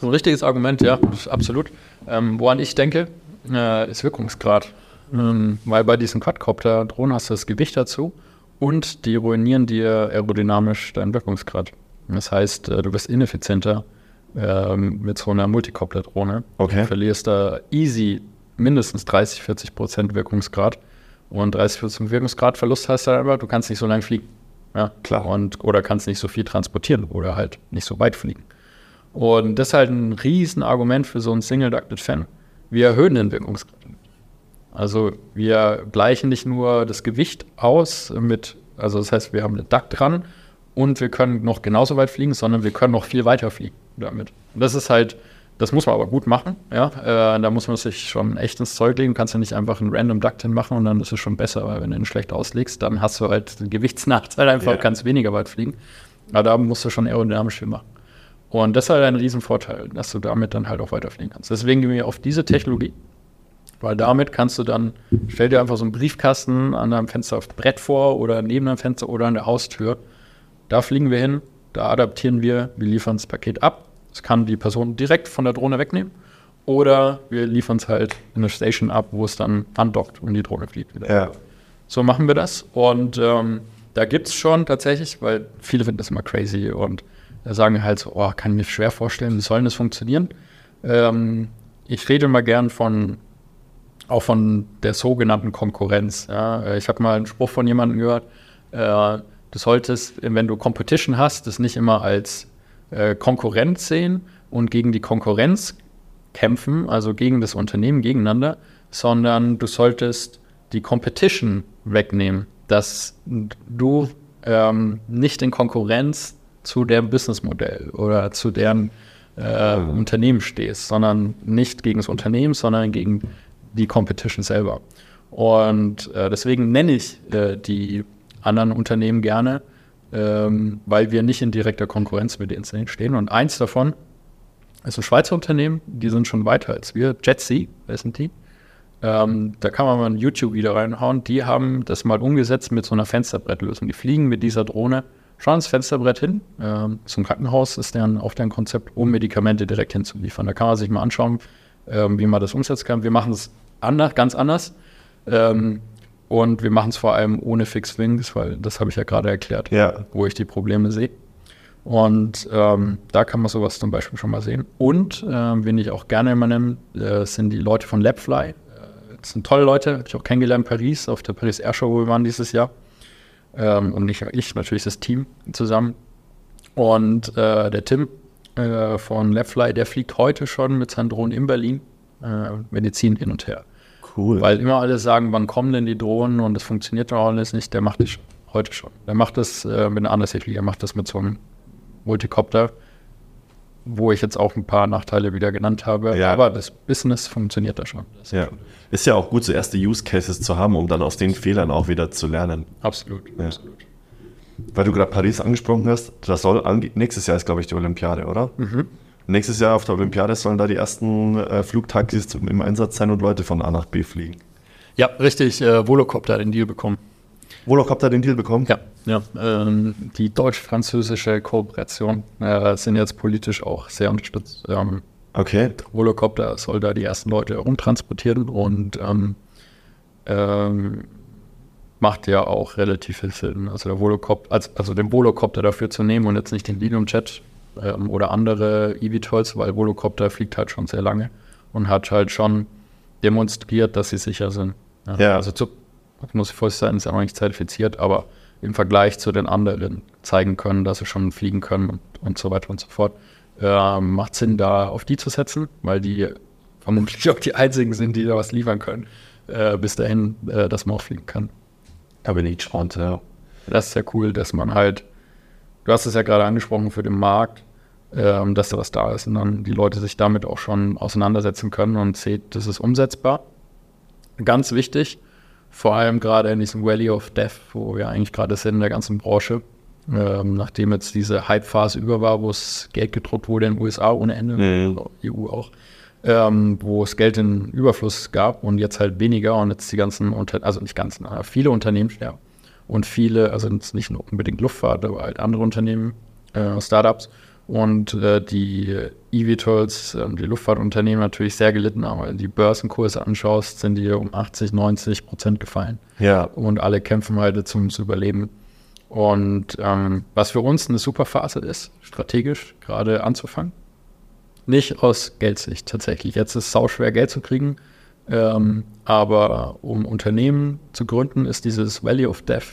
So ein richtiges Argument, ja, absolut. Ähm, woran ich denke, äh, ist Wirkungsgrad. Ähm, weil bei diesen Quadcopter-Drohnen hast du das Gewicht dazu und die ruinieren dir aerodynamisch deinen Wirkungsgrad. Das heißt, äh, du bist ineffizienter ähm, mit so einer Multicopter-Drohne. Okay. Du verlierst da easy mindestens 30, 40 Prozent Wirkungsgrad. Und 30 Prozent Wirkungsgrad Verlust heißt dann einfach, du kannst nicht so lange fliegen. Ja, Klar. Und, oder kannst nicht so viel transportieren oder halt nicht so weit fliegen. Und das ist halt ein Riesenargument für so einen Single-Ducted Fan. Wir erhöhen den Wirkungsgrad. Also wir gleichen nicht nur das Gewicht aus mit, also das heißt, wir haben einen Duct dran und wir können noch genauso weit fliegen, sondern wir können noch viel weiter fliegen damit. Und das ist halt, das muss man aber gut machen, ja. Äh, da muss man sich schon echt ins Zeug legen. Du kannst ja nicht einfach einen random Duct hinmachen und dann ist es schon besser, weil wenn du ihn schlecht auslegst, dann hast du halt den Gewichtsnachteil einfach, Ja. kannst weniger weit fliegen. Aber da musst du schon aerodynamisch viel machen. Und das ist halt ein Riesenvorteil, dass du damit dann halt auch weiterfliegen kannst. Deswegen gehen wir auf diese Technologie, weil damit kannst du dann, stell dir einfach so einen Briefkasten an deinem Fenster auf Brett vor oder neben deinem Fenster oder an der Haustür. Da fliegen wir hin, da adaptieren wir, wir liefern das Paket ab. Das kann die Person direkt von der Drohne wegnehmen. Oder wir liefern es halt in eine Station ab, wo es dann andockt und die Drohne fliegt wieder. Ja. So machen wir das. Und ähm, da gibt es schon tatsächlich, weil viele finden das immer crazy und sagen halt so, oh, kann ich mir schwer vorstellen, wie soll denn das funktionieren? Ähm, ich rede mal gern von auch von der sogenannten Konkurrenz. Ja. Ich habe mal einen Spruch von jemandem gehört, äh, du solltest, wenn du Competition hast, das nicht immer als äh, Konkurrenz sehen und gegen die Konkurrenz kämpfen, also gegen das Unternehmen gegeneinander, sondern du solltest die Competition wegnehmen, dass du ähm, nicht in Konkurrenz zu deren Businessmodell oder zu deren äh, Unternehmen stehst, sondern nicht gegen das Unternehmen, sondern gegen die Competition selber. Und äh, deswegen nenne ich äh, die anderen Unternehmen gerne, ähm, weil wir nicht in direkter Konkurrenz mit denen stehen. Und eins davon ist ein Schweizer Unternehmen, die sind schon weiter als wir. Wer sind die? Ähm, da kann man mal ein YouTube-Video reinhauen. Die haben das mal umgesetzt mit so einer Fensterbrettlösung. Die fliegen mit dieser Drohne schon ans Fensterbrett hin. Ähm, zum Krankenhaus ist deren, auch deren Konzept, um Medikamente direkt hinzuliefern. Da kann man sich mal anschauen, ähm, wie man das umsetzen kann. Wir machen es anders, ganz anders. Ähm, und wir machen es vor allem ohne Fixed Wings, weil das habe ich ja gerade erklärt, Ja. wo ich die Probleme sehe. Und ähm, da kann man sowas zum Beispiel schon mal sehen. Und ähm, wen ich auch gerne immer nenne, äh, sind die Leute von Labfly. Äh, das sind tolle Leute, habe ich auch kennengelernt in Paris, auf der Paris Air Show, wo wir waren dieses Jahr. Ähm, und nicht ich, natürlich das Team zusammen. Und äh, der Tim äh, von Labfly, der fliegt heute schon mit seinen Drohnen in Berlin äh, Medizin hin und her. Cool. Weil immer alle sagen, wann kommen denn die Drohnen und das funktioniert doch alles nicht. Der macht das heute schon. Der macht das äh, mit einer anderen Technik, der macht das mit so einem Multicopter, wo ich jetzt auch ein paar Nachteile wieder genannt habe. Ja. Aber das Business funktioniert da schon. Das ist ja. Ist ja auch gut, so erste Use Cases zu haben, um dann aus den Fehlern auch wieder zu lernen. Absolut, Ja. absolut. Weil du gerade Paris angesprochen hast, das soll nächstes Jahr ist, glaube ich, die Olympiade, oder? Nächstes Jahr auf der Olympiade sollen da die ersten äh, Flugtaxis im Einsatz sein und Leute von A nach B fliegen. Ja, richtig, äh, Volocopter hat den Deal bekommen. Volocopter den Deal bekommen? Ja, ja. Ähm, die deutsch-französische Kooperation äh, sind jetzt politisch auch sehr unterstützt. Ähm, Okay. Volocopter soll da die ersten Leute rumtransportieren und ähm, ähm, macht ja auch relativ viel Sinn. Also, der Volocopter, also, also den Volocopter dafür zu nehmen und jetzt nicht den Lilium-Jet ähm, oder andere eVTOLs, weil Volocopter fliegt halt schon sehr lange und hat halt schon demonstriert, dass sie sicher sind. Ja. Also zu, muss ich vorsichtig sein, ist ja noch nicht zertifiziert, aber im Vergleich zu den anderen zeigen können, dass sie schon fliegen können und, und so weiter und so fort. Ähm, macht Sinn, da auf die zu setzen, weil die vermutlich auch die einzigen sind, die da was liefern können, äh, bis dahin, äh, dass man auch fliegen kann. Da bin ich gespannt, ja. Das ist ja cool, dass man halt, du hast es ja gerade angesprochen für den Markt, ähm, dass da was da ist und dann die Leute sich damit auch schon auseinandersetzen können und sieht, das ist umsetzbar. Ganz wichtig, vor allem gerade in diesem Valley of Death, wo wir eigentlich gerade sind in der ganzen Branche, ähm, nachdem jetzt diese Hype-Phase über war, wo es Geld gedruckt wurde in den USA ohne Ende, Mhm. EU auch, ähm, wo es Geld in Überfluss gab und jetzt halt weniger und jetzt die ganzen, Unter also nicht ganzen, aber viele Unternehmen sterben. Und viele, also nicht nur unbedingt Luftfahrt, aber halt andere Unternehmen, äh, Startups und äh, die eVTOLs, äh, die Luftfahrtunternehmen natürlich sehr gelitten haben. Wenn du die Börsenkurse anschaust, sind die um 80, 90 Prozent gefallen Ja. und alle kämpfen halt zum zu Überleben. Und ähm, was für uns eine super Phase ist, strategisch gerade anzufangen. Nicht aus Geldsicht tatsächlich. Jetzt ist es sauschwer Geld zu kriegen. Ähm, aber um Unternehmen zu gründen, ist dieses Valley of Death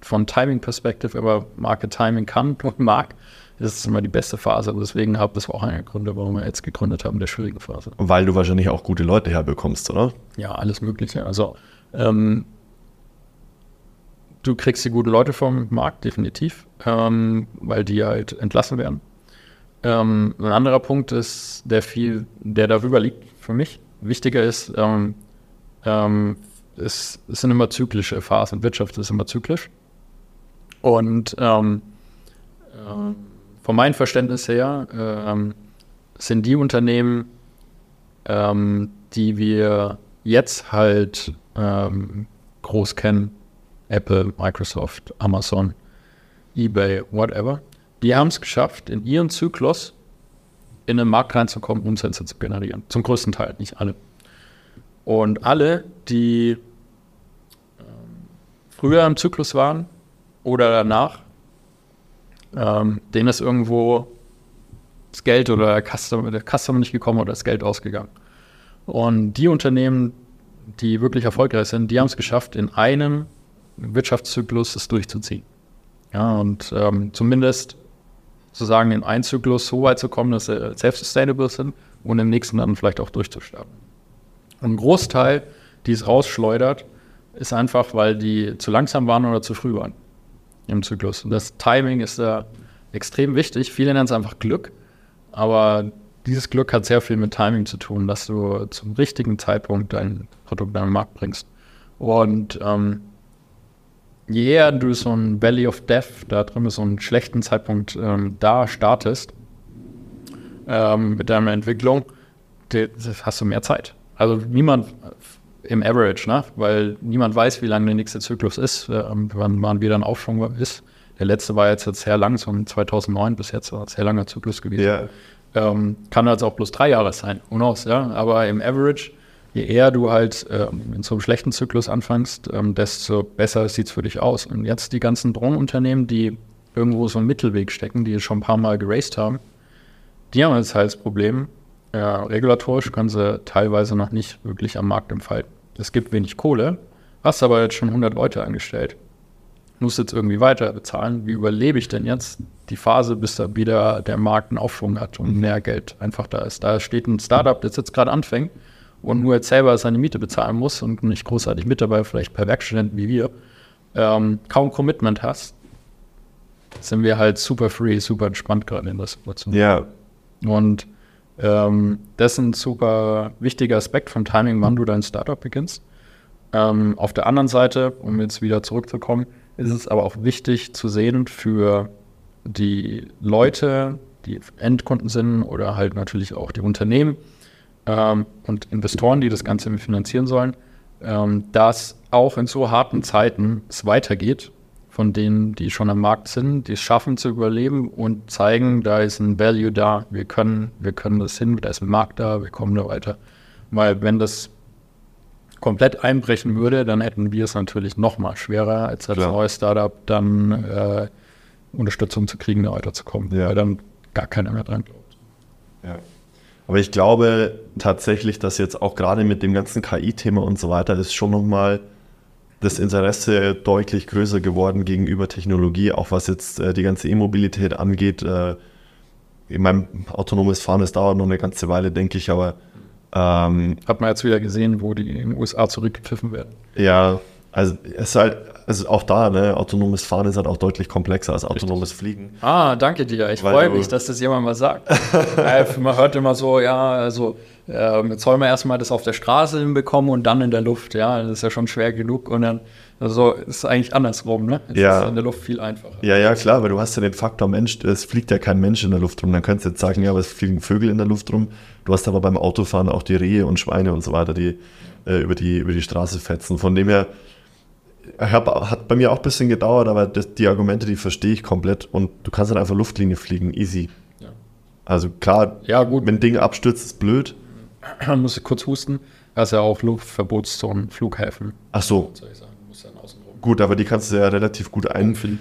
von Timing Perspective, aber Market Timing kann und mag, ist es immer die beste Phase. Und deswegen habe das war auch einer der Gründe, warum wir jetzt gegründet haben, in der schwierigen Phase. Weil du wahrscheinlich auch gute Leute herbekommst, oder? Ja, alles Mögliche. Also, ähm, du kriegst die guten Leute vom Markt, definitiv, ähm, weil die halt entlassen werden. Ähm, ein anderer Punkt ist, der viel, der darüber liegt für mich. Wichtiger ist, ähm, ähm, es, es sind immer zyklische Phasen. Wirtschaft ist immer zyklisch. Und ähm, äh, von meinem Verständnis her ähm, sind die Unternehmen, ähm, die wir jetzt halt ähm, groß kennen, Apple, Microsoft, Amazon, eBay, whatever, die haben es geschafft, in ihren Zyklus in den Markt reinzukommen, Umsätze zu generieren. Zum größten Teil, nicht alle. Und alle, die ähm, früher im Zyklus waren oder danach, ähm, denen ist irgendwo das Geld oder der Customer, der Customer nicht gekommen oder das Geld ausgegangen. Und die Unternehmen, die wirklich erfolgreich sind, die haben es geschafft, in einem Wirtschaftszyklus es durchzuziehen. Ja, und ähm, zumindest sozusagen in einen Zyklus so weit zu kommen, dass sie self-sustainable sind und im nächsten dann vielleicht auch durchzustarten. Und ein Großteil, die es rausschleudert, ist einfach, weil die zu langsam waren oder zu früh waren im Zyklus. Und das Timing ist da extrem wichtig. Viele nennen es einfach Glück, aber dieses Glück hat sehr viel mit Timing zu tun, dass du zum richtigen Zeitpunkt dein Produkt an den Markt bringst. Und ähm, je eher du so ein Valley of Death, da drin so einen schlechten Zeitpunkt ähm, da startest ähm, mit deiner Entwicklung, hast du mehr Zeit. Also niemand im Average, ne? weil niemand weiß, wie lang der nächste Zyklus ist, ähm, wann, wann wieder ein Aufschwung ist. Der letzte war jetzt, jetzt sehr lang, so in 2009 bis jetzt war ein sehr langer Zyklus gewesen. Ja. Ähm, kann also auch bloß drei Jahre sein, knows, ja. Aber im Average, je eher du halt ähm, in so einem schlechten Zyklus anfängst, ähm, desto besser sieht es für dich aus. Und jetzt die ganzen Drohnenunternehmen, die irgendwo so einen Mittelweg stecken, die es schon ein paar Mal geraced haben. Die haben jetzt halt das Problem, ja, regulatorisch können sie teilweise noch nicht wirklich am Markt entfalten. Es gibt wenig Kohle, hast aber jetzt schon 100 Leute angestellt. Muss jetzt irgendwie weiter bezahlen. Wie überlebe ich denn jetzt die Phase, bis da wieder der Markt einen Aufschwung hat und mehr Geld einfach da ist? Da steht ein Startup, das jetzt gerade anfängt und nur jetzt selber seine Miete bezahlen muss und nicht großartig mit dabei, vielleicht per Werkstudenten wie wir, ähm, kaum Commitment hast, sind wir halt super free, super entspannt gerade in der Situation. Ja. Und ähm, das ist ein super wichtiger Aspekt vom Timing, wann du dein Startup beginnst. Ähm, auf der anderen Seite, um jetzt wieder zurückzukommen, ist es aber auch wichtig zu sehen für die Leute, die Endkunden sind oder halt natürlich auch die Unternehmen ähm, und Investoren, die das Ganze finanzieren sollen, ähm, dass auch in so harten Zeiten es weitergeht von denen, die schon am Markt sind, die es schaffen zu überleben und zeigen, da ist ein Value da, wir können, wir können das hin, da ist ein Markt da, wir kommen da weiter. Weil wenn das komplett einbrechen würde, dann hätten wir es natürlich noch mal schwerer, als als neues Startup dann äh, Unterstützung zu kriegen, da weiterzukommen, Ja. weil dann gar keiner mehr dran glaubt. Ja. Aber ich glaube tatsächlich, dass jetzt auch gerade mit dem ganzen KI-Thema und so weiter ist schon nochmal das Interesse deutlich größer geworden gegenüber Technologie, auch was jetzt äh, die ganze E-Mobilität angeht. Äh, ich meine, autonomes Fahren, das dauert noch eine ganze Weile, denke ich, aber ähm, Hat man jetzt wieder gesehen, wo die in den USA zurückgepfiffen werden. ja, also es ist halt, also auch da, ne, autonomes Fahren ist halt auch deutlich komplexer als autonomes Fliegen. Ah, danke dir. Ich freue mich, dass das jemand mal sagt. man hört immer so, ja, also ähm, jetzt soll man erstmal das auf der Straße hinbekommen und dann in der Luft. Ja, das ist ja schon schwer genug. Und dann, also ist eigentlich andersrum, ne? Es Ja. ist in der Luft viel einfacher. Ja, ja, klar, weil du hast ja den Faktor Mensch, es fliegt ja kein Mensch in der Luft rum. Dann könntest du jetzt sagen, ja, aber es fliegen Vögel in der Luft rum. Du hast aber beim Autofahren auch die Rehe und Schweine und so weiter, die äh, über, die über die Straße fetzen. Von dem her hab, hat bei mir auch ein bisschen gedauert, aber das, die Argumente, die verstehe ich komplett. Und du kannst halt einfach Luftlinie fliegen, easy. Ja. Also klar, Ja, gut. wenn ein Ding abstürzt, ist blöd. Man muss kurz husten. Das ist ja auch Luftverbotszonen, Flughäfen. Ach so, Soll ich sagen, muss dann außen rum. gut, aber die kannst du ja relativ gut ein,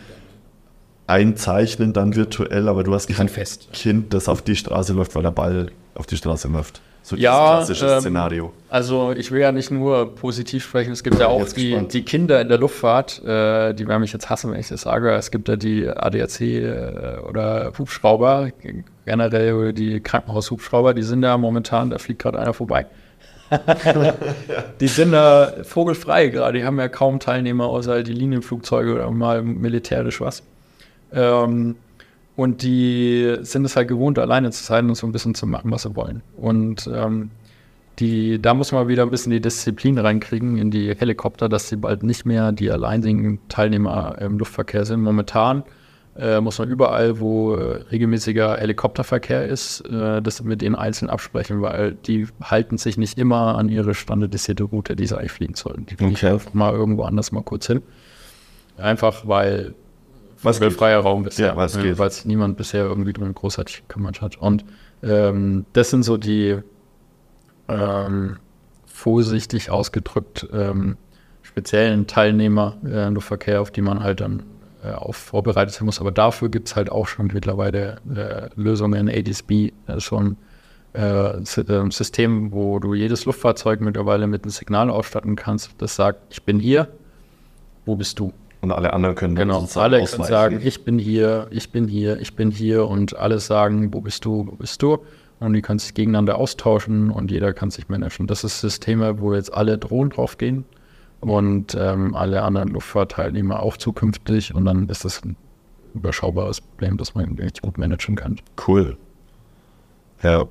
einzeichnen, dann virtuell, aber du hast kein fest. Kind, das auf die Straße läuft, weil der Ball auf die Straße läuft. So Ja, dieses klassische ähm, Szenario. Also ich will ja nicht nur positiv sprechen, es gibt ja auch die, gespannt. die Kinder in der Luftfahrt, äh, die werden mich jetzt hassen, wenn ich das sage. Es gibt ja die ADAC äh, oder Hubschrauber, generell die Krankenhaushubschrauber, die sind da momentan, da fliegt gerade einer vorbei. Die sind da vogelfrei gerade, die haben ja kaum Teilnehmer, außer die Linienflugzeuge oder mal militärisch was. Ähm, und die sind es halt gewohnt, alleine zu sein und so ein bisschen zu machen, was sie wollen. Und ähm, die, da muss man wieder ein bisschen die Disziplin reinkriegen in die Helikopter, dass sie bald nicht mehr die alleinigen Teilnehmer im Luftverkehr sind. Momentan äh, muss man überall, wo äh, regelmäßiger Helikopterverkehr ist, äh, das mit denen einzeln absprechen, weil die halten sich nicht immer an ihre standardisierte Route, die sie eigentlich fliegen sollten. Die fliegen Okay. mal irgendwo anders mal kurz hin. Einfach weil Was geht? freier Raum ist, Ja, geht. weil sich niemand bisher irgendwie drum großartig gekümmert hat. Und ähm, das sind so die ähm, vorsichtig ausgedrückt ähm, speziellen Teilnehmer äh, im Luftverkehr, auf die man halt dann äh, auf vorbereitet sein muss. Aber dafür gibt es halt auch schon mittlerweile äh, Lösungen. ADSB ist schon äh, Sy- äh, System, wo du jedes Luftfahrzeug mittlerweile mit einem Signal ausstatten kannst, das sagt, ich bin hier, wo bist du? Und alle anderen können Genau, alle können ausweichen. sagen, ich bin hier, ich bin hier, ich bin hier und alle sagen, wo bist du, wo bist du? Und die können sich gegeneinander austauschen und jeder kann sich managen. Das ist Systeme, wo jetzt alle Drohnen drauf gehen und ähm, alle anderen Luftfahrtteilnehmer auch zukünftig und dann ist das ein überschaubares Problem, das man richtig gut managen kann. Cool. Ja.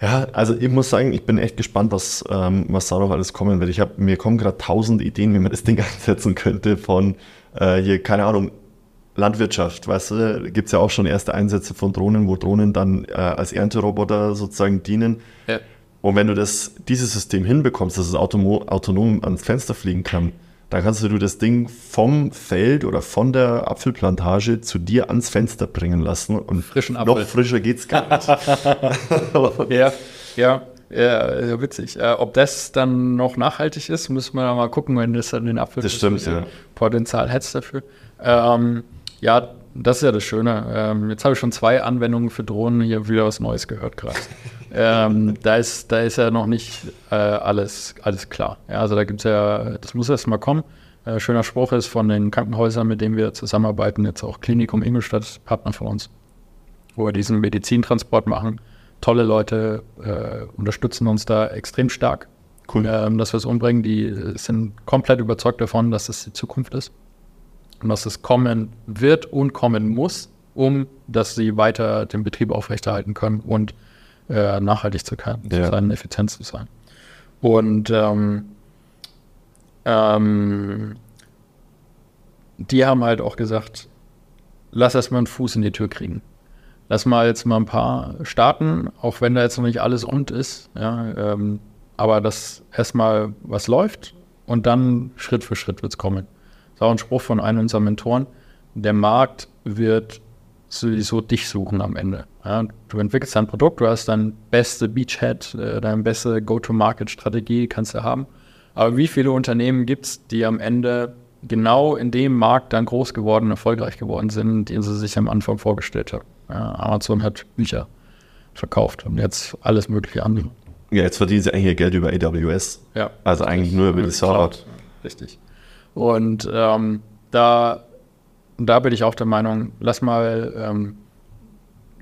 Ja, also ich muss sagen, ich bin echt gespannt, was, ähm, was darauf alles kommen wird. Ich hab, mir kommen gerade tausend Ideen, wie man das Ding einsetzen könnte von äh, hier, keine Ahnung, Landwirtschaft, weißt du, gibt es ja auch schon erste Einsätze von Drohnen, wo Drohnen dann äh, als Ernteroboter sozusagen dienen. Ja. Und wenn du das, dieses System hinbekommst, dass es autonom ans Fenster fliegen kann, dann kannst du das Ding vom Feld oder von der Apfelplantage zu dir ans Fenster bringen lassen. Und Frischen noch Apfel. frischer geht's gar nicht. Ja, ja, ja, witzig. Äh, ob das dann noch nachhaltig ist, müssen wir mal gucken, wenn das dann den Apfel Das stimmt, ja. Potenzial hätte dafür. Ähm, Ja, das ist ja das Schöne. Ähm, jetzt habe ich schon zwei Anwendungen für Drohnen hier wieder was Neues gehört gerade. ähm, da, ist, da ist ja noch nicht äh, alles, alles klar. Ja, also da gibt es ja, das muss erst mal kommen. Äh, schöner Spruch ist von den Krankenhäusern, mit denen wir zusammenarbeiten, jetzt auch Klinikum Ingolstadt, Partner von uns, wo wir diesen Medizintransport machen. Tolle Leute äh, unterstützen uns da extrem stark, Cool. ähm, dass wir es umbringen. Die sind komplett überzeugt davon, dass das die Zukunft ist dass es kommen wird und kommen muss, um dass sie weiter den Betrieb aufrechterhalten können und äh, nachhaltig zu, kann, Ja. zu sein, effizient zu sein. Und ähm, ähm, die haben halt auch gesagt, lass erst mal einen Fuß in die Tür kriegen. Lass mal jetzt mal ein paar starten, auch wenn da jetzt noch nicht alles rund ist, ja, ähm, aber dass erstmal was läuft und dann Schritt für Schritt wird es kommen. Das auch ein Spruch von einem unserer Mentoren. Der Markt wird sowieso dich suchen am Ende. Ja, du entwickelst dein Produkt, du hast dein beste Beachhead, äh, deine beste Go-to-Market-Strategie, kannst du haben. Aber wie viele Unternehmen gibt es, die am Ende genau in dem Markt dann groß geworden, erfolgreich geworden sind, den sie sich am Anfang vorgestellt haben? Ja, Amazon hat Bücher verkauft und jetzt alles mögliche andere. Ja, jetzt verdienen sie eigentlich ihr Geld über AWS. Ja. Also eigentlich nur über die Server. Richtig. Und ähm, da, da bin ich auch der Meinung, lass mal ähm,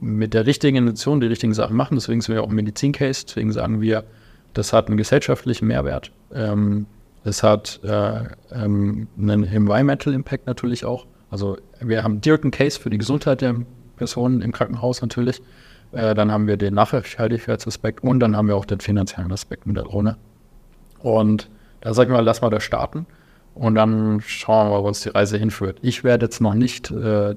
mit der richtigen Intention die richtigen Sachen machen. Deswegen sind wir auch Medizin-Case. Deswegen sagen wir, das hat einen gesellschaftlichen Mehrwert. Ähm, es hat äh, ähm, einen Environmental Impact natürlich auch. Also wir haben direkten Case für die Gesundheit der Personen im Krankenhaus natürlich. Äh, dann haben wir den Nachhaltigkeitsaspekt und dann haben wir auch den finanziellen Aspekt mit der Drohne. Und da sag ich mal, lass mal das starten und dann schauen wir mal, wo uns die Reise hinführt. Ich werde jetzt noch nicht, äh,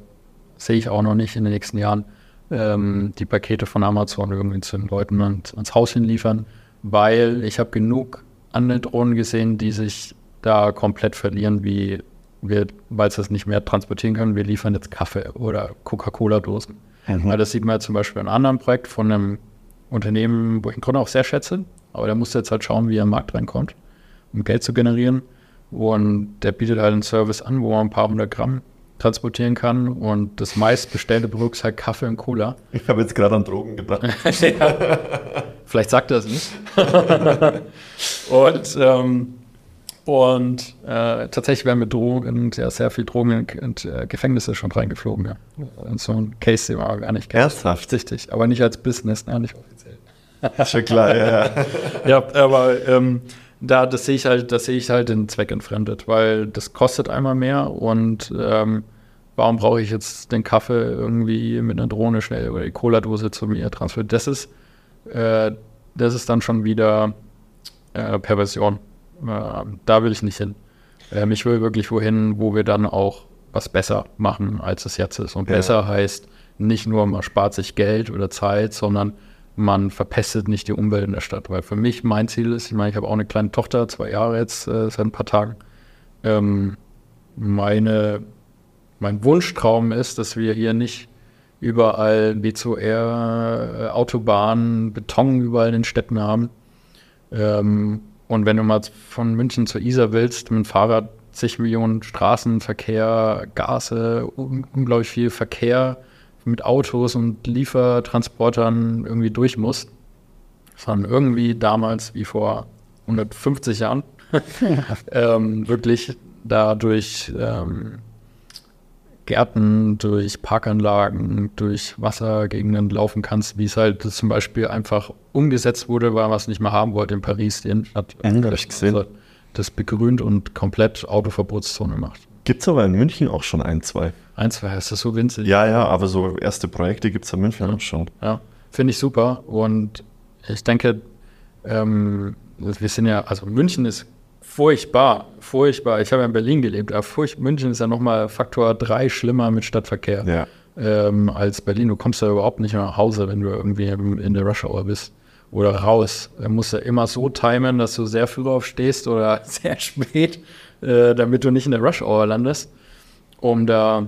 sehe ich auch noch nicht in den nächsten Jahren, ähm, die Pakete von Amazon irgendwie zu den Leuten ans, ans Haus hinliefern, weil ich habe genug andere Drohnen gesehen, die sich da komplett verlieren, wie wir, weil sie das nicht mehr transportieren können, wir liefern jetzt Kaffee oder Coca-Cola-Dosen. Weil das sieht man ja zum Beispiel in einem anderen Projekt von einem Unternehmen, wo ich den Gründer auch sehr schätze, aber der muss jetzt halt schauen, wie er im Markt reinkommt, um Geld zu generieren. Und der bietet halt einen Service an, wo man ein paar hundert Gramm transportieren kann. Und das meistbestellte Produkt ist halt Kaffee und Cola. Ich habe jetzt gerade an Drogen gedacht. Vielleicht sagt er es nicht. und ähm, und äh, tatsächlich werden mit Drogen, ja, sehr viel Drogen in, äh, Gefängnisse schon reingeflogen. Ja. Und so ein Case, den man gar nicht kennt. Ernsthaft? Richtig, aber nicht als Business, ne, nicht offiziell. Schon klar, ja. ja. Ja, aber ähm, da, das sehe ich halt, das sehe ich halt den Zweck entfremdet, weil das kostet einmal mehr und ähm, warum brauche ich jetzt den Kaffee irgendwie mit einer Drohne schnell oder die Cola-Dose zu mir transferieren? Das ist, äh, das ist dann schon wieder äh, Perversion. Äh, da will ich nicht hin. Ähm, ich will wirklich wohin, wo wir dann auch was besser machen, als es jetzt ist. Und Ja. besser heißt nicht nur, man spart sich Geld oder Zeit, sondern man verpestet nicht die Umwelt in der Stadt. Weil für mich mein Ziel ist, ich meine, ich habe auch eine kleine Tochter, zwei Jahre jetzt, äh, seit ein paar Tagen. Ähm, meine, mein Wunschtraum ist, dass wir hier nicht überall B2R, äh, Autobahnen, Beton überall in den Städten haben. Ähm, und wenn du mal von München zur Isar willst, mit dem Fahrrad zig Millionen Straßenverkehr, Gase, un unglaublich viel Verkehr mit Autos und Liefertransportern irgendwie durch musst. Sondern irgendwie damals, wie vor 150 Jahren, ähm, wirklich da durch ähm, Gärten, durch Parkanlagen, durch Wassergegenden laufen kannst, wie es halt zum Beispiel einfach umgesetzt wurde, weil man es nicht mehr haben wollte in Paris, die Innenstadt. Ja. Also das begrünt und komplett Autoverbotszone macht. Gibt es aber in München auch schon ein, zwei. Eins war ist das so winzig. Ja, ja, aber so erste Projekte gibt es in München auch schon. Ja, finde ich super. Und ich denke, ähm, wir sind ja, also München ist furchtbar, furchtbar. Ich habe ja in Berlin gelebt, aber furcht, München ist ja nochmal Faktor drei schlimmer mit Stadtverkehr Ja. ähm, als Berlin. Du kommst ja überhaupt nicht mehr nach Hause, wenn du irgendwie in der Rush Hour bist. Oder raus. Du musst ja immer so timen, dass du sehr früh aufstehst oder sehr spät, äh, damit du nicht in der Rush Hour landest, um da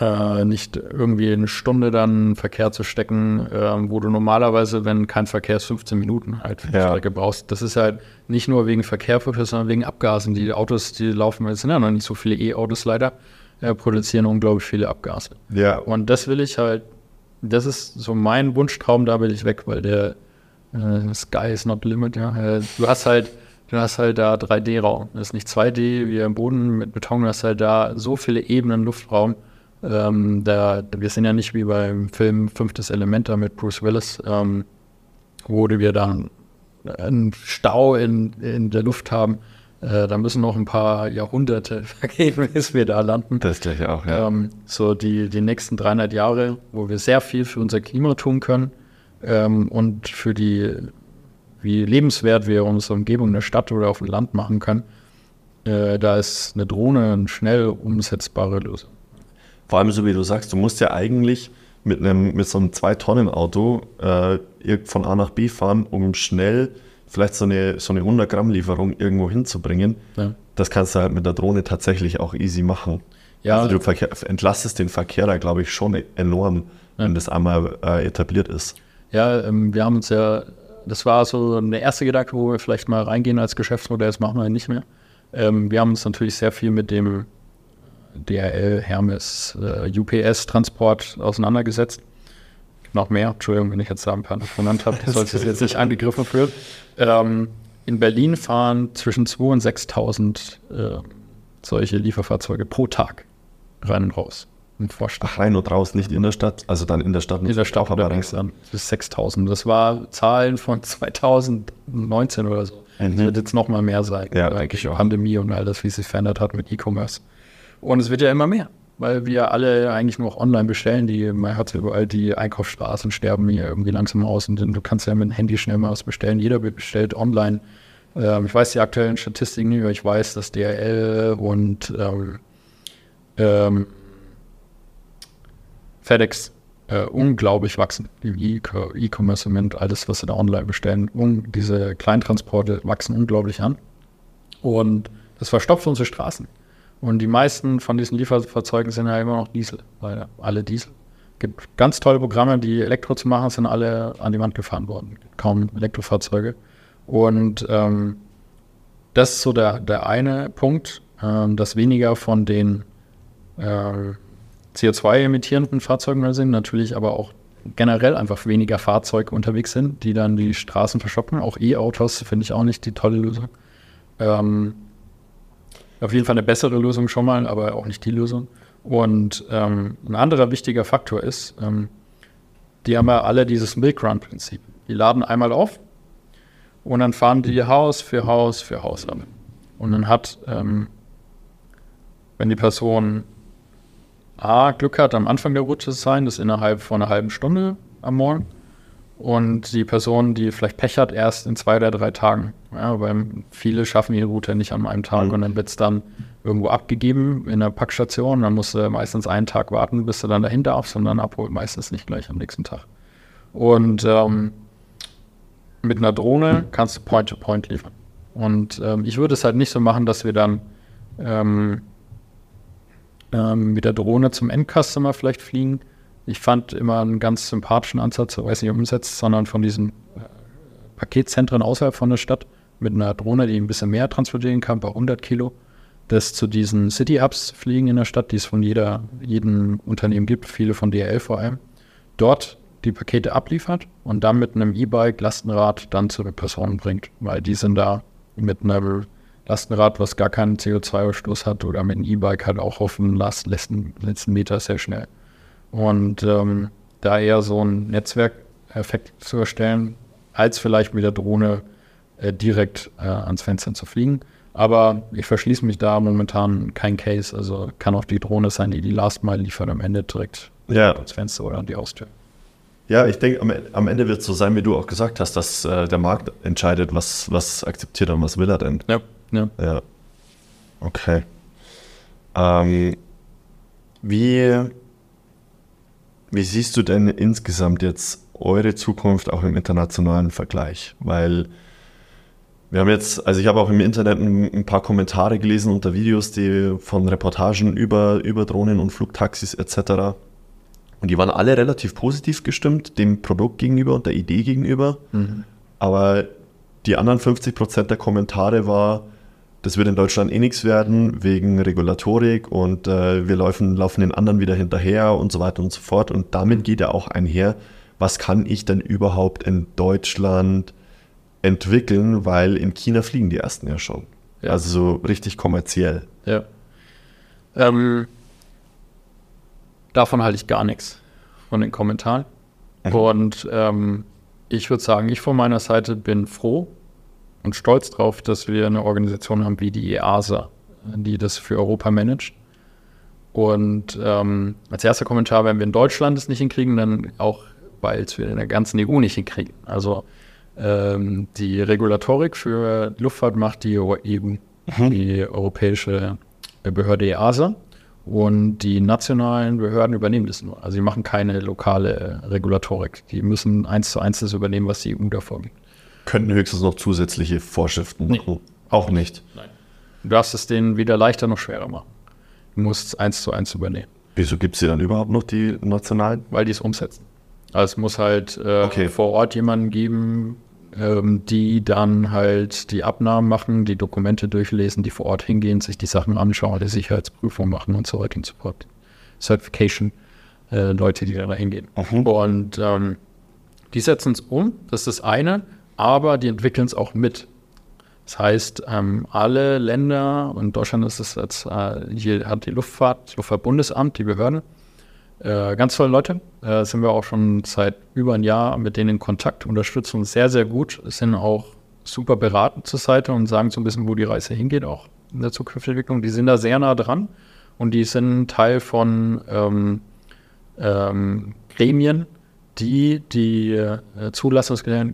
äh, nicht irgendwie eine Stunde dann Verkehr zu stecken, ähm, wo du normalerweise, wenn kein Verkehr ist, 15 Minuten halt für die Ja. Strecke brauchst. Das ist halt nicht nur wegen Verkehr, sondern wegen Abgasen. Die Autos, die laufen, es sind ja noch nicht so viele E-Autos leider. äh, produzieren unglaublich viele Abgase. Ja. Und das will ich halt, das ist so mein Wunschtraum, da will ich weg, weil der äh, Sky is not the limit, ja. Äh, du hast halt, du hast halt da 3D-Raum. Das ist nicht 2D wie im Boden mit Beton, du hast halt da so viele Ebenen Luftraum. Ähm, da, wir sind ja nicht wie beim Film Fünftes Element da mit Bruce Willis, ähm, wo wir dann einen Stau in, in der Luft haben. Äh, da müssen noch ein paar Jahrhunderte vergehen, bis wir da landen. Das gleich auch, ja. Ähm, so die, die nächsten 300 Jahre, wo wir sehr viel für unser Klima tun können ähm, und für die, wie lebenswert wir unsere Umgebung in der Stadt oder auf dem Land machen können. Äh, da ist eine Drohne eine schnell umsetzbare Lösung. Vor allem, so wie du sagst, du musst ja eigentlich mit, einem, mit so einem 2-Tonnen-Auto äh, von A nach B fahren, um schnell vielleicht so eine, so eine 100-Gramm-Lieferung irgendwo hinzubringen. Ja. Das kannst du halt mit der Drohne tatsächlich auch easy machen. Ja. Also du entlastest den Verkehr da, glaube ich, schon enorm, Ja. wenn das einmal äh, etabliert ist. Ja, ähm, wir haben uns ja, das war so der erste Gedanke, wo wir vielleicht mal reingehen als Geschäftsmodell, das machen wir nicht mehr. Ähm, wir haben uns natürlich sehr viel mit dem DRL, Hermes, äh, UPS-Transport auseinandergesetzt. Noch mehr, Entschuldigung, wenn ich jetzt da ein paar genannt habe, sollte jetzt nicht angegriffen führen. Ähm, in Berlin fahren zwischen 2.000 und 6.000 äh, solche Lieferfahrzeuge pro Tag rein und raus. Im Vorstand. Ach, rein und raus, nicht in der Stadt. Also dann in der Stadt. In der Stadt aber rein. an bis 6000. Das war Zahlen von 2019 oder so. Das Mhm. wird jetzt noch mal mehr sein. Ja, denke ich auch. Pandemie und all das, wie es sich verändert hat mit E-Commerce. Und es wird ja immer mehr, weil wir alle eigentlich nur noch online bestellen. Die, man hat überall die Einkaufsstraßen sterben hier irgendwie langsam aus und du kannst ja mit dem Handy schnell mal was bestellen. Jeder bestellt online. Ähm, ich weiß die aktuellen Statistiken nicht, aber ich weiß, dass DRL und ähm, ähm, FedEx äh, unglaublich wachsen. Im E-Commerce-Segment, alles, was sie da online bestellen. Und diese Kleintransporte wachsen unglaublich an. Und das verstopft unsere Straßen. Und die meisten von diesen Lieferfahrzeugen sind ja immer noch Diesel, leider. Alle Diesel. gibt ganz tolle Programme, die Elektro zu machen, sind alle an die Wand gefahren worden. Kaum Elektrofahrzeuge. Und ähm, das ist so der, der eine Punkt, ähm, dass weniger von den äh, CO2-emittierenden Fahrzeugen mehr sind, natürlich aber auch generell einfach weniger Fahrzeuge unterwegs sind, die dann die Straßen verschoppen. Auch E-Autos finde ich auch nicht die tolle Lösung. Ähm, auf jeden Fall eine bessere Lösung schon mal, aber auch nicht die Lösung. Und ähm, ein anderer wichtiger Faktor ist, ähm, die haben ja alle dieses Milk-Run-Prinzip. Die laden einmal auf und dann fahren die Haus für Haus für Haus an. Und dann hat, ähm, wenn die Person A Glück hat, am Anfang der Route zu sein, das innerhalb von einer halben Stunde am Morgen. Und die Person, die vielleicht Pech hat, erst in zwei oder drei Tagen. Ja, weil viele schaffen ihre Route nicht an einem Tag Mhm. und dann wird es dann irgendwo abgegeben in der Packstation. Dann musst du meistens einen Tag warten, bis du dann dahin darfst und dann abholen. Meistens nicht gleich am nächsten Tag. Und ähm, mit einer Drohne kannst du Point-to-Point liefern. Und ähm, ich würde es halt nicht so machen, dass wir dann ähm, ähm, mit der Drohne zum Endcustomer vielleicht fliegen. Ich fand immer einen ganz sympathischen Ansatz, ich weiß nicht, umsetzt, sondern von diesen äh, Paketzentren außerhalb von der Stadt mit einer Drohne, die ein bisschen mehr transportieren kann, bei 100 Kilo, das zu diesen City-Hubs fliegen in der Stadt, die es von jeder, jedem Unternehmen gibt, viele von DRL vor allem, dort die Pakete abliefert und dann mit einem E-Bike, Lastenrad dann zu den Personen bringt, weil die sind da mit einem Lastenrad, was gar keinen CO2-Ausstoß hat oder mit einem E-Bike halt auch auf dem Last letzten, letzten Meter sehr schnell. Und ähm, da eher so ein Netzwerkeffekt zu erstellen, als vielleicht mit der Drohne äh, direkt äh, ans Fenster zu fliegen. Aber ich verschließe mich da momentan kein Case. Also kann auch die Drohne sein, die die Last Mile liefert am Ende direkt Ja, ans Fenster oder an die Haustür. ja ich denke, am, am Ende wird es so sein, wie du auch gesagt hast, dass äh, der Markt entscheidet, was, was akzeptiert er und was will er denn. Ja, ja. Ja. Okay. Ähm, wie, wie siehst du denn insgesamt jetzt eure Zukunft auch im internationalen Vergleich? Weil wir haben jetzt, also ich habe auch im Internet ein, paar Kommentare gelesen unter Videos, die von Reportagen über, über Drohnen und Flugtaxis etc. Und die waren alle relativ positiv gestimmt, dem Produkt gegenüber und der Idee gegenüber. Mhm. Aber die anderen 50% der Kommentare war, das wird in Deutschland eh nichts werden wegen Regulatorik und äh, wir laufen, laufen den anderen wieder hinterher und so weiter und so fort. Und damit geht ja auch einher, was kann ich denn überhaupt in Deutschland entwickeln, weil in China fliegen die ersten ja schon. Ja. Also so richtig kommerziell. Ja. Ähm, davon halte ich gar nichts von den Kommentaren. Mhm. Und ähm, ich würde sagen, ich von meiner Seite bin froh und stolz darauf, dass wir eine Organisation haben wie die EASA, die das für Europa managt. Und ähm, als erster Kommentar, wenn wir in Deutschland es nicht hinkriegen, dann auch, weil es wir in der ganzen EU nicht hinkriegen. Also ähm, die Regulatorik für Luftfahrt macht die EU, mhm. die europäische Behörde EASA. Und die nationalen Behörden übernehmen das nur. Also sie machen keine lokale Regulatorik. Die müssen eins zu eins das übernehmen, was die EU da vorgibt. Könnten höchstens noch zusätzliche Vorschriften nee. machen. Auch nicht. Nein. Du darfst es denen weder leichter noch schwerer machen. Du musst es eins zu eins übernehmen. Wieso gibt es hier dann überhaupt noch die nationalen? Weil die es umsetzen. Also es muss halt äh, okay. vor Ort jemanden geben, ähm, die dann halt die Abnahmen machen, die Dokumente durchlesen, die vor Ort hingehen, sich die Sachen anschauen, die Sicherheitsprüfung machen und so weiter und so fort. Certification, äh, Leute, die da hingehen. Mhm. Und ähm, die setzen es um, das ist das eine, aber die entwickeln es auch mit. Das heißt, ähm, alle Länder, und Deutschland ist es jetzt, äh, hier hat die Luftfahrt, Luftfahrtbundesamt, die Behörden, äh, ganz tolle Leute. Äh, sind wir auch schon seit über ein Jahr mit denen in Kontakt, unterstützen uns sehr, sehr gut, sind auch super beraten zur Seite und sagen so ein bisschen, wo die Reise hingeht, auch in der zukünftigen Entwicklung. Die sind da sehr nah dran und die sind Teil von ähm, ähm, Gremien, die die äh,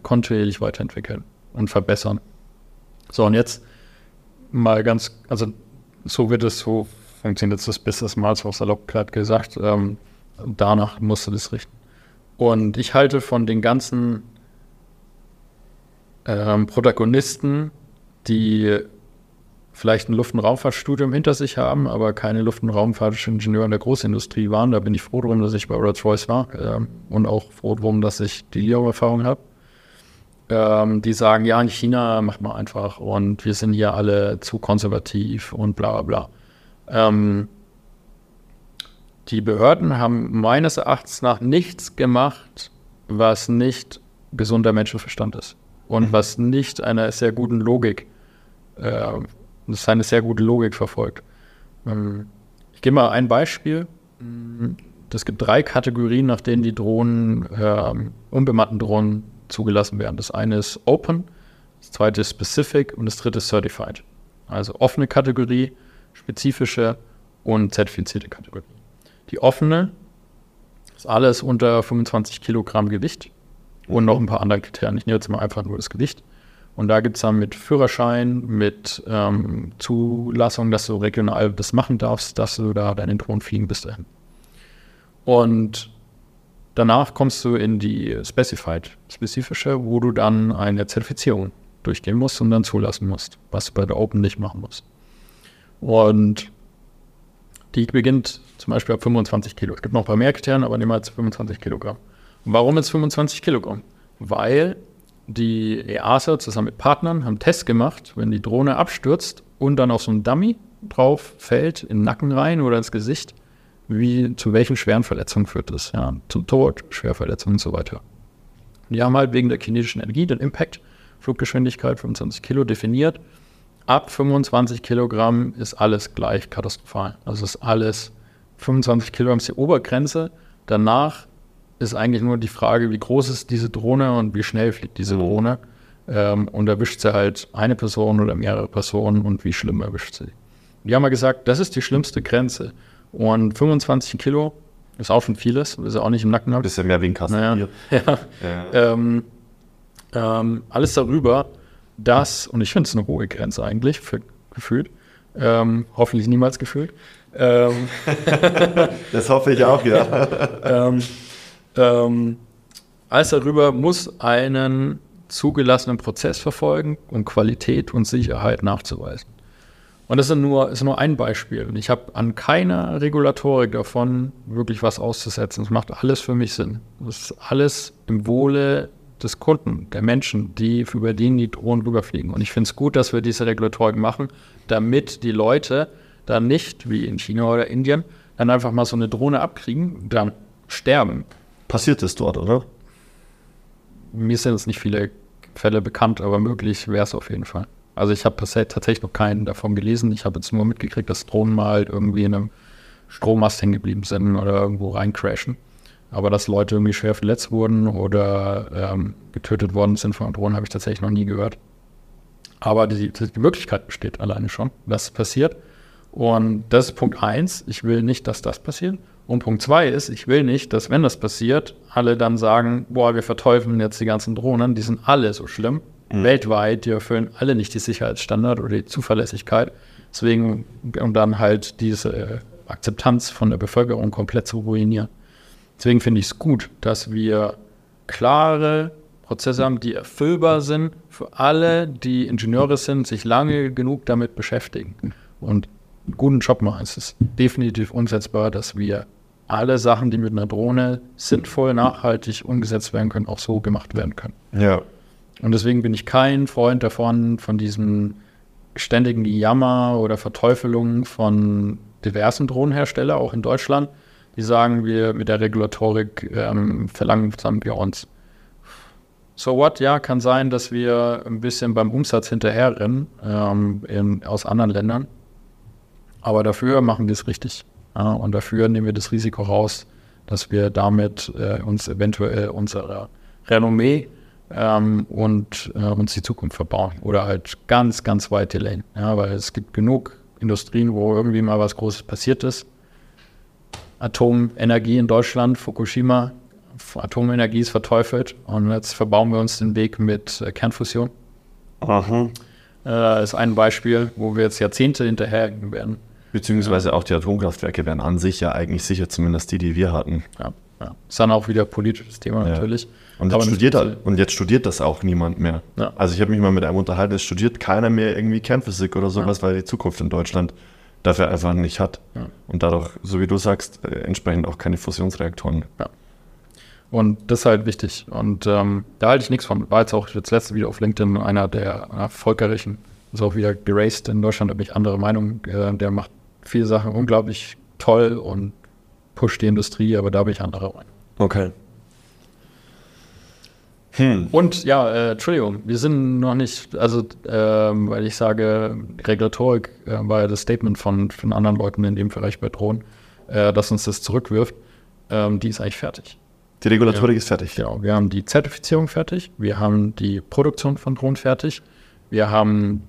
kontinuierlich weiterentwickeln und verbessern. So, und jetzt mal ganz, also so wird es so funktioniert das Business mal, so salopp gerade gesagt. Ähm, danach musst du das richten. Und ich halte von den ganzen ähm, Protagonisten, die vielleicht ein Luft- und Raumfahrtstudium hinter sich haben, aber keine Luft- und Raumfahrtingenieur in der Großindustrie waren. Da bin ich froh drum, dass ich bei Rolls-Royce war ähm, und auch froh drum, dass ich die Leo-Erfahrung habe. Ähm, die sagen, ja, in China macht man einfach und wir sind hier alle zu konservativ und bla bla bla. Ähm, die Behörden haben meines Erachtens nach nichts gemacht, was nicht gesunder Menschenverstand ist und mhm. was nicht einer sehr guten Logik, äh, das eine sehr gute Logik verfolgt. Ähm, ich gebe mal ein Beispiel. Es gibt drei Kategorien, nach denen die Drohnen, äh, unbemannten Drohnen zugelassen werden. Das eine ist Open, das zweite ist Specific und das dritte ist Certified. Also offene Kategorie, spezifische und zertifizierte Kategorie. Die offene ist alles unter 25 Kilogramm Gewicht und noch ein paar andere Kriterien. Ich nehme jetzt mal einfach nur das Gewicht. Und da gibt es dann mit Führerschein, mit ähm, Zulassung, dass du regional das machen darfst, dass du da deinen Drohnen fliegen bis dahin. Und danach kommst du in die Specified, spezifische, wo du dann eine Zertifizierung durchgehen musst und dann zulassen musst, was du bei der Open nicht machen musst. Und die beginnt zum Beispiel ab 25 Kilo. Es gibt noch ein paar mehr Kriterien, aber niemals 25 Kilogramm. Warum jetzt 25 Kilogramm? Weil die EASA zusammen mit Partnern haben einen Test gemacht, wenn die Drohne abstürzt und dann auf so ein Dummy drauf fällt, in den Nacken rein oder ins Gesicht, wie, zu welchen schweren Verletzungen führt das? Ja, zum Tod, Schwerverletzungen und so weiter. Die haben halt wegen der kinetischen Energie den Impact, Fluggeschwindigkeit 25 Kilo definiert ab 25 Kilogramm ist alles gleich katastrophal. Also ist alles 25 Kilogramm ist die Obergrenze. Danach ist eigentlich nur die Frage, wie groß ist diese Drohne und wie schnell fliegt diese mhm. Drohne. Ähm, und erwischt sie halt eine Person oder mehrere Personen und wie schlimm erwischt sie. Die haben mal gesagt, das ist die schlimmste Grenze. Und 25 Kilo ist auch schon vieles, ist ja auch nicht im Nacken Das ist ja mehr wie ein Kasten. Naja, ja. ja. Ähm, ähm, alles darüber dass, und ich finde es eine hohe Grenze eigentlich, für, gefühlt, ähm, hoffentlich niemals gefühlt. Ähm, das hoffe ich auch, ja. ähm, alles darüber muss einen zugelassenen Prozess verfolgen, um Qualität und Sicherheit nachzuweisen. Und das ist nur, ist nur ein Beispiel. Und ich habe an keiner Regulatorik davon wirklich was auszusetzen. Es macht alles für mich Sinn. Das ist alles im Wohle des Kunden, der Menschen, die über den die Drohnen rüberfliegen. Und ich finde es gut, dass wir diese Regulatorik machen, damit die Leute dann nicht, wie in China oder Indien, dann einfach mal so eine Drohne abkriegen, dann sterben. Passiert es dort, oder? Mir sind jetzt nicht viele Fälle bekannt, aber möglich wäre es auf jeden Fall. Also ich habe tatsächlich noch keinen davon gelesen. Ich habe jetzt nur mitgekriegt, dass Drohnen mal irgendwie in einem Strommast hängen geblieben sind oder irgendwo reincrashen. Aber dass Leute irgendwie schwer verletzt wurden oder ähm, getötet worden sind von Drohnen, habe ich tatsächlich noch nie gehört. Aber die, die Möglichkeit besteht alleine schon, dass es passiert. Und das ist Punkt eins. Ich will nicht, dass das passiert. Und Punkt zwei ist, ich will nicht, dass wenn das passiert, alle dann sagen, boah, wir verteufeln jetzt die ganzen Drohnen, die sind alle so schlimm. Mhm. Weltweit, die erfüllen alle nicht die Sicherheitsstandard oder die Zuverlässigkeit. Deswegen, um dann halt diese Akzeptanz von der Bevölkerung komplett zu ruinieren. Deswegen finde ich es gut, dass wir klare Prozesse haben, die erfüllbar sind für alle, die Ingenieure sind, sich lange genug damit beschäftigen und einen guten Job machen. Es ist definitiv umsetzbar, dass wir alle Sachen, die mit einer Drohne sinnvoll, nachhaltig umgesetzt werden können, auch so gemacht werden können. Ja. Und deswegen bin ich kein Freund davon, von diesem ständigen Jammer oder Verteufelung von diversen Drohnenherstellern, auch in Deutschland, die sagen, wir mit der Regulatorik ähm, verlangsamen wir uns. So what, ja, kann sein, dass wir ein bisschen beim Umsatz hinterherrennen ähm, in, aus anderen Ländern. Aber dafür machen wir es richtig. Ja, und dafür nehmen wir das Risiko raus, dass wir damit äh, uns eventuell unsere Renommee ähm, und äh, uns die Zukunft verbauen oder halt ganz, ganz weit delayen. Ja, weil es gibt genug Industrien, wo irgendwie mal was Großes passiert ist Atomenergie in Deutschland, Fukushima, Atomenergie ist verteufelt und jetzt verbauen wir uns den Weg mit äh, Kernfusion. Aha. Äh, ist ein Beispiel, wo wir jetzt Jahrzehnte hinterhergehen werden. Beziehungsweise auch die Atomkraftwerke wären an sich ja eigentlich sicher, zumindest die, die wir hatten. Ja, ja. Ist dann auch wieder politisches Thema ja. natürlich. Und jetzt, studiert, halt, und jetzt studiert das auch niemand mehr. Ja. Also ich habe mich mal mit einem unterhalten, es studiert keiner mehr irgendwie Kernphysik oder sowas, weil die Zukunft in Deutschland dafür einfach nicht hat. Und dadurch, so wie du sagst, äh, entsprechend auch keine Fusionsreaktoren. Ja. Und das ist halt wichtig. Und ähm, da halte ich nichts von. War jetzt auch das letzte Video auf LinkedIn einer der erfolgreichen, ist auch wieder geraced in Deutschland, habe ich andere Meinung. Äh, der macht viele Sachen unglaublich toll und pusht die Industrie, aber da habe ich andere Meinung. Okay. Hm. Und ja, äh, Entschuldigung, wir sind noch nicht, also ähm, weil ich sage, Regulatorik äh, war ja das Statement von, von anderen Leuten in dem Bereich bei Drohnen, äh, dass uns das zurückwirft, ähm, die ist eigentlich fertig. Die Regulatorik ja, ist fertig. Genau, wir haben die Zertifizierung fertig, wir haben die Produktion von Drohnen fertig, wir haben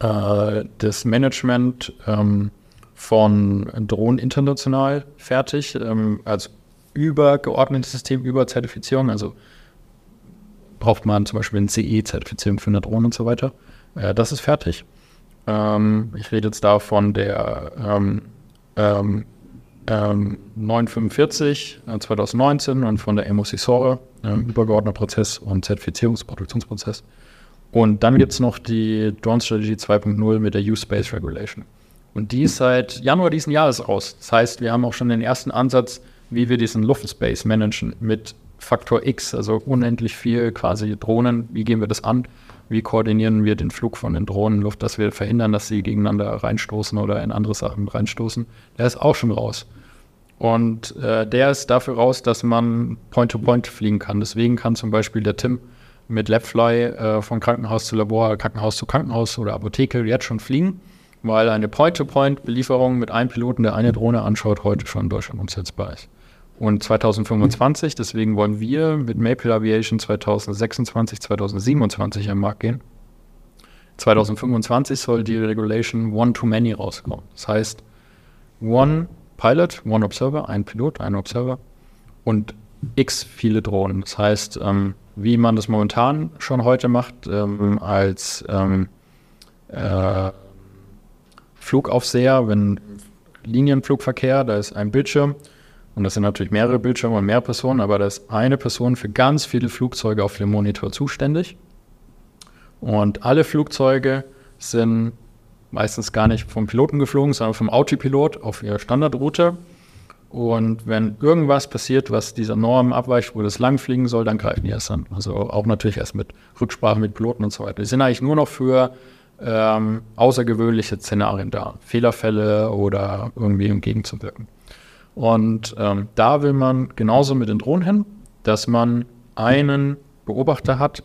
äh, das Management ähm, von Drohnen international fertig, ähm, als übergeordnetes System über Zertifizierung, also braucht man zum Beispiel eine CE-Zertifizierung für eine Drohne und so weiter. Äh, das ist fertig. Ähm, ich rede jetzt da von der ähm, ähm, 945 äh, 2019 und von der MOC-SORE, äh, übergeordneter Prozess und Zertifizierungsproduktionsprozess. Und dann gibt es noch die Drone Strategy 2.0 mit der U-Space Regulation. Und die ist seit Januar diesen Jahres raus. Das heißt, wir haben auch schon den ersten Ansatz, wie wir diesen Luftspace managen mit Faktor X, also unendlich viel quasi Drohnen. Wie gehen wir das an? Wie koordinieren wir den Flug von den Drohnen in Luft, dass wir verhindern, dass sie gegeneinander reinstoßen oder in andere Sachen reinstoßen? Der ist auch schon raus. Und äh, der ist dafür raus, dass man Point-to-Point -point fliegen kann. Deswegen kann zum Beispiel der Tim mit Labfly äh, von Krankenhaus zu Labor, Krankenhaus zu Krankenhaus oder Apotheke jetzt schon fliegen, weil eine Point-to-Point-Belieferung mit einem Piloten, der eine Drohne anschaut, heute schon in Deutschland umsetzbar ist und 2025. Deswegen wollen wir mit Maple Aviation 2026, 2027 am Markt gehen. 2025 soll die Regulation One-to-Many rauskommen. Das heißt, One Pilot, One Observer, ein Pilot, ein Observer und x viele Drohnen. Das heißt, ähm, wie man das momentan schon heute macht, ähm, als ähm, äh, Flugaufseher, wenn Linienflugverkehr, da ist ein Bildschirm und das sind natürlich mehrere Bildschirme und mehr Personen, aber da ist eine Person für ganz viele Flugzeuge auf dem Monitor zuständig. Und alle Flugzeuge sind meistens gar nicht vom Piloten geflogen, sondern vom Autopilot auf ihrer Standardroute. Und wenn irgendwas passiert, was dieser Norm abweicht, wo das lang fliegen soll, dann greifen die erst an. Also auch natürlich erst mit Rücksprache mit Piloten und so weiter. Die sind eigentlich nur noch für ähm, außergewöhnliche Szenarien da. Fehlerfälle oder irgendwie entgegenzuwirken. Und ähm, da will man genauso mit den Drohnen hin, dass man einen Beobachter hat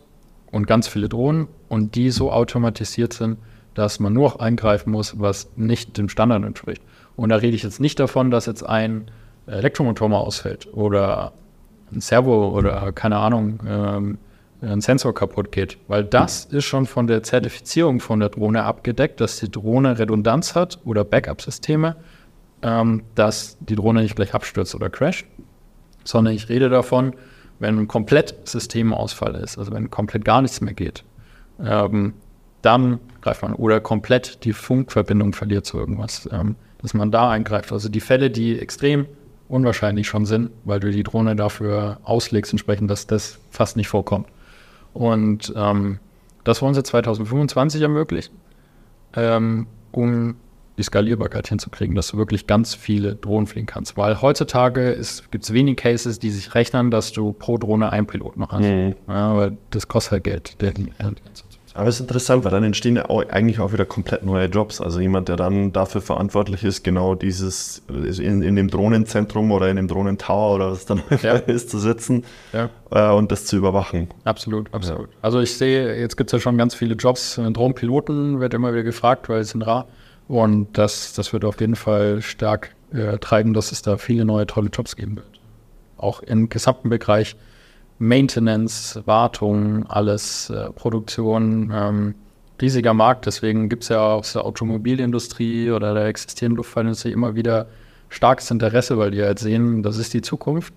und ganz viele Drohnen und die so automatisiert sind, dass man nur noch eingreifen muss, was nicht dem Standard entspricht. Und da rede ich jetzt nicht davon, dass jetzt ein Elektromotor mal ausfällt oder ein Servo oder keine Ahnung, ähm, ein Sensor kaputt geht, weil das ist schon von der Zertifizierung von der Drohne abgedeckt, dass die Drohne Redundanz hat oder Backup-Systeme, ähm, dass die Drohne nicht gleich abstürzt oder crasht, sondern ich rede davon, wenn ein komplett Systemausfall ist, also wenn komplett gar nichts mehr geht, ähm, dann greift man oder komplett die Funkverbindung verliert zu irgendwas, ähm, dass man da eingreift. Also die Fälle, die extrem unwahrscheinlich schon sind, weil du die Drohne dafür auslegst, entsprechend, dass das fast nicht vorkommt. Und ähm, das wollen sie 2025 ermöglichen, ähm, um die Skalierbarkeit hinzukriegen, dass du wirklich ganz viele Drohnen fliegen kannst. Weil heutzutage gibt es wenig Cases, die sich rechnen, dass du pro Drohne einen Pilot noch hast. Mhm. Ja, weil das kostet halt Geld. Der, der, aber es ist interessant, weil dann entstehen ja auch, eigentlich auch wieder komplett neue Jobs. Also jemand, der dann dafür verantwortlich ist, genau dieses in, in dem Drohnenzentrum oder in dem Drohnentower oder was dann ja. ist, zu sitzen ja. äh, und das zu überwachen. Absolut, absolut. Ja. Also ich sehe, jetzt gibt es ja schon ganz viele Jobs. Drohnenpiloten wird immer wieder gefragt, weil es sind rar. Und das, das wird auf jeden Fall stark äh, treiben, dass es da viele neue tolle Jobs geben wird. Auch im gesamten Bereich Maintenance, Wartung, alles, äh, Produktion, ähm, riesiger Markt. Deswegen gibt es ja aus der Automobilindustrie oder der existierenden Luftfahrtindustrie immer wieder starkes Interesse, weil die halt sehen, das ist die Zukunft.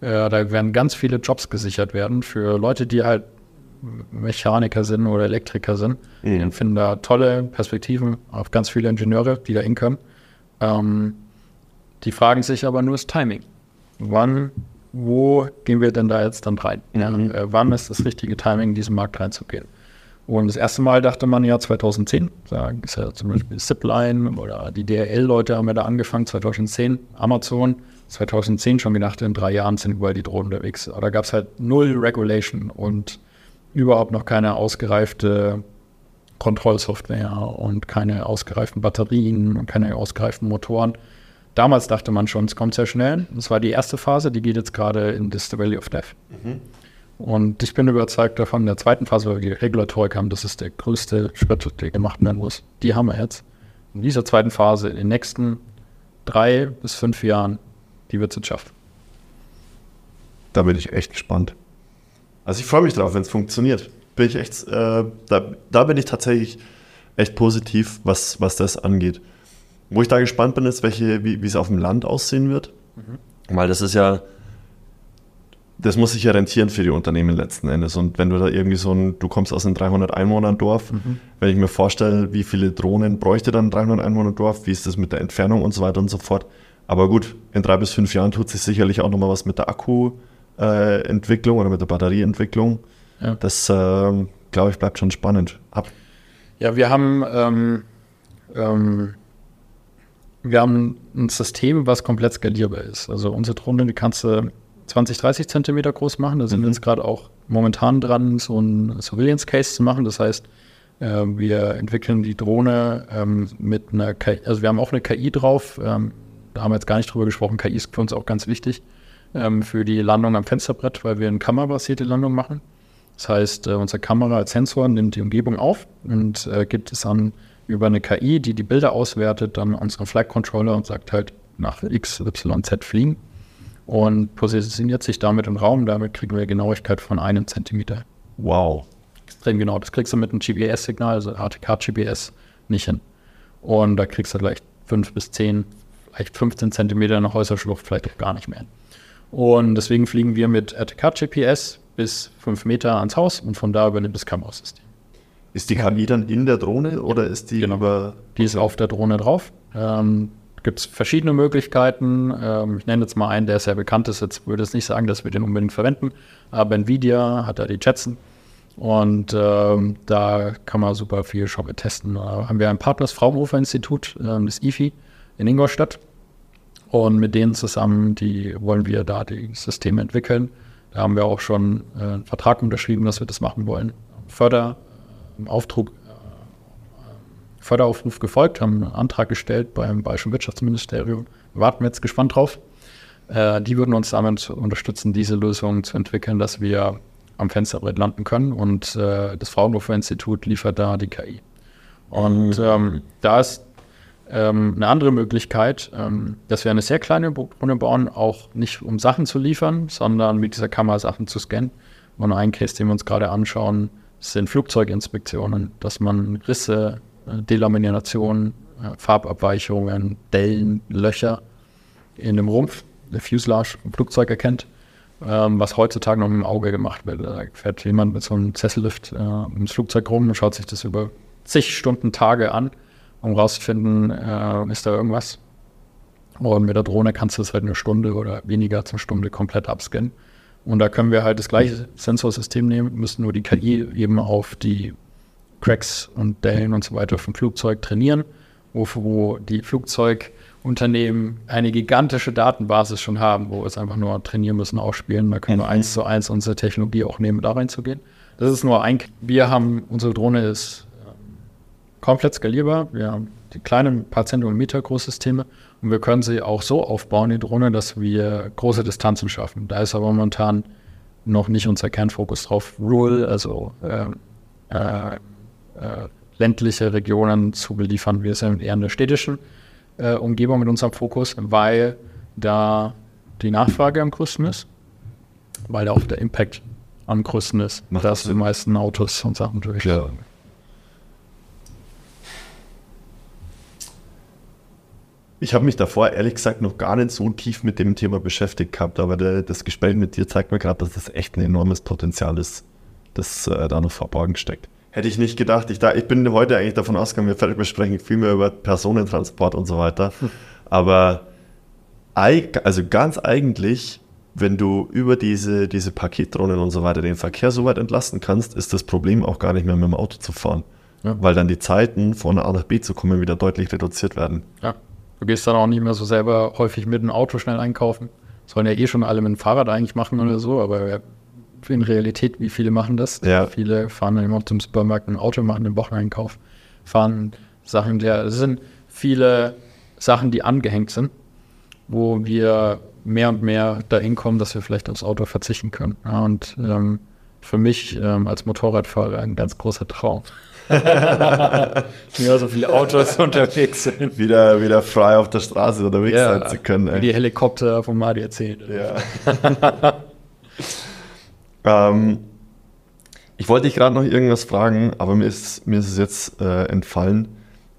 Äh, da werden ganz viele Jobs gesichert werden für Leute, die halt Mechaniker sind oder Elektriker sind. Mhm. Die finden da tolle Perspektiven auf ganz viele Ingenieure, die da hinkommen. Ähm, die fragen sich aber nur das Timing. Wann wo gehen wir denn da jetzt dann rein? Mhm. äh, wann ist das richtige Timing, in diesen Markt reinzugehen? Und das erste Mal dachte man ja 2010, da ist ja zum Beispiel Zipline oder die DRL-Leute haben ja da angefangen, 2010, Amazon, 2010 schon gedacht, in drei Jahren sind überall die Drohnen unterwegs. Aber da gab es halt null Regulation und überhaupt noch keine ausgereifte Kontrollsoftware und keine ausgereiften Batterien und keine ausgereiften Motoren damals dachte man schon, es kommt sehr schnell. Das war die erste Phase, die geht jetzt gerade in das Valley of Death. Mhm. Und ich bin überzeugt davon, in der zweiten Phase, weil die Regulatorik haben, das ist der größte Schritt, der gemacht werden muss. Die haben wir jetzt. In dieser zweiten Phase, in den nächsten drei bis fünf Jahren, die wird es jetzt schaffen. Da bin ich echt gespannt. Also ich freue mich drauf, wenn es funktioniert. Bin ich echt, äh, da, da bin ich tatsächlich echt positiv, was, was das angeht. Wo ich da gespannt bin, ist, welche, wie, wie es auf dem Land aussehen wird. Mhm. Weil das ist ja, das muss sich ja rentieren für die Unternehmen letzten Endes. Und wenn du da irgendwie so ein, du kommst aus einem 300 Einwohner Dorf, mhm. wenn ich mir vorstelle, wie viele Drohnen bräuchte dann ein 300 Einwohner Dorf, wie ist das mit der Entfernung und so weiter und so fort. Aber gut, in drei bis fünf Jahren tut sich sicherlich auch nochmal was mit der Akkuentwicklung äh, oder mit der Batterieentwicklung. Ja. Das, äh, glaube ich, bleibt schon spannend. Ab. Ja, wir haben ähm, ähm, wir haben ein System, was komplett skalierbar ist. Also unsere Drohne, die kannst du 20, 30 Zentimeter groß machen. Da sind mhm. wir jetzt gerade auch momentan dran, so ein Surveillance Case zu machen. Das heißt, äh, wir entwickeln die Drohne ähm, mit einer KI, also wir haben auch eine KI drauf. Ähm, da haben wir jetzt gar nicht drüber gesprochen. KI ist für uns auch ganz wichtig ähm, für die Landung am Fensterbrett, weil wir eine kamerabasierte Landung machen. Das heißt, äh, unsere Kamera als Sensor nimmt die Umgebung auf und äh, gibt es an über eine KI, die die Bilder auswertet, dann unseren Flight Controller und sagt halt nach X, Y, Z fliegen und positioniert sich damit im Raum. Damit kriegen wir Genauigkeit von einem Zentimeter. Wow. Extrem genau. Das kriegst du mit einem GPS-Signal, also ATK-GPS, nicht hin. Und da kriegst du vielleicht fünf bis zehn, vielleicht 15 Zentimeter nach Häuserschlucht, vielleicht auch gar nicht mehr. Und deswegen fliegen wir mit ATK-GPS bis fünf Meter ans Haus und von da übernimmt das Kamerasystem. Ist die KI dann in der Drohne oder ist die genau. über. Die ist auf der Drohne drauf. Ähm, Gibt es verschiedene Möglichkeiten. Ähm, ich nenne jetzt mal einen, der sehr bekannt ist. Jetzt würde ich nicht sagen, dass wir den unbedingt verwenden. Aber Nvidia hat da die Jetson. Und ähm, da kann man super viel schon mit testen. Da haben wir ein Partners Fraunhofer Institut, ähm, das IFI in Ingolstadt. Und mit denen zusammen, die wollen wir da die Systeme entwickeln. Da haben wir auch schon äh, einen Vertrag unterschrieben, dass wir das machen wollen. Förder, äh, Auftrag, äh, Förderaufruf gefolgt, haben einen Antrag gestellt beim Bayerischen Wirtschaftsministerium. Warten wir jetzt gespannt drauf. Äh, die würden uns damit unterstützen, diese Lösung zu entwickeln, dass wir am Fensterbrett landen können. Und äh, das Fraunhofer Institut liefert da die KI. Und ähm, da ist ähm, eine andere Möglichkeit, ähm, dass wir eine sehr kleine Drohne bauen, auch nicht um Sachen zu liefern, sondern mit dieser Kamera Sachen zu scannen. Und ein Case, den wir uns gerade anschauen, sind Flugzeuginspektionen, dass man Risse, äh, Delaminationen, äh, Farbabweichungen, Dellen, Löcher in dem Rumpf, der Fuselage im Flugzeug erkennt, ähm, was heutzutage noch mit dem Auge gemacht wird. Da fährt jemand mit so einem Sessellift äh, ins Flugzeug rum und schaut sich das über zig Stunden, Tage an, um rauszufinden, äh, ist da irgendwas. Und mit der Drohne kannst du es halt eine Stunde oder weniger zur Stunde komplett abscannen. Und da können wir halt das gleiche Sensorsystem nehmen, müssen nur die KI eben auf die Cracks und Dellen und so weiter vom Flugzeug trainieren, wo, wo die Flugzeugunternehmen eine gigantische Datenbasis schon haben, wo wir es einfach nur trainieren müssen, ausspielen. Da können wir eins zu eins unsere Technologie auch nehmen, da reinzugehen. Das ist nur ein. Wir haben, unsere Drohne ist komplett skalierbar. Wir haben die kleinen paar Zentimeter Großsysteme und wir können sie auch so aufbauen, die Drohne, dass wir große Distanzen schaffen. Da ist aber momentan noch nicht unser Kernfokus drauf, Rural, also äh, äh, äh, ländliche Regionen zu beliefern. Wir sind eher in der städtischen äh, Umgebung mit unserem Fokus, weil da die Nachfrage am größten ist, weil da auch der Impact am größten ist, Macht dass die meisten Autos und Sachen durch. Ja. Ich habe mich davor ehrlich gesagt noch gar nicht so tief mit dem Thema beschäftigt gehabt, aber der, das Gespräch mit dir zeigt mir gerade, dass das echt ein enormes Potenzial ist, das äh, da noch verborgen steckt. Hätte ich nicht gedacht. Ich, da, ich bin heute eigentlich davon ausgegangen, wir besprechen viel mehr über Personentransport und so weiter. Aber eig- also ganz eigentlich, wenn du über diese, diese Paketdrohnen und so weiter den Verkehr so weit entlasten kannst, ist das Problem auch gar nicht mehr mit dem Auto zu fahren. Ja. Weil dann die Zeiten von A nach B zu kommen wieder deutlich reduziert werden. Ja. Du gehst dann auch nicht mehr so selber häufig mit dem Auto schnell einkaufen. Sollen ja eh schon alle mit dem Fahrrad eigentlich machen oder so, aber in Realität, wie viele machen das? Ja. Viele fahren dann immer zum Supermarkt ein Auto, machen den Wocheneinkauf, fahren Sachen, der, es sind viele Sachen, die angehängt sind, wo wir mehr und mehr dahin kommen, dass wir vielleicht aufs Auto verzichten können. Ja, und ähm, für mich ähm, als Motorradfahrer ein ganz großer Traum. ja, so viele Autos unterwegs sind. Wieder, wieder frei auf der Straße unterwegs sein zu können. Wie Ey. die Helikopter von Madi erzählt. Ja. ähm, ich wollte dich gerade noch irgendwas fragen, aber mir ist, mir ist es jetzt äh, entfallen.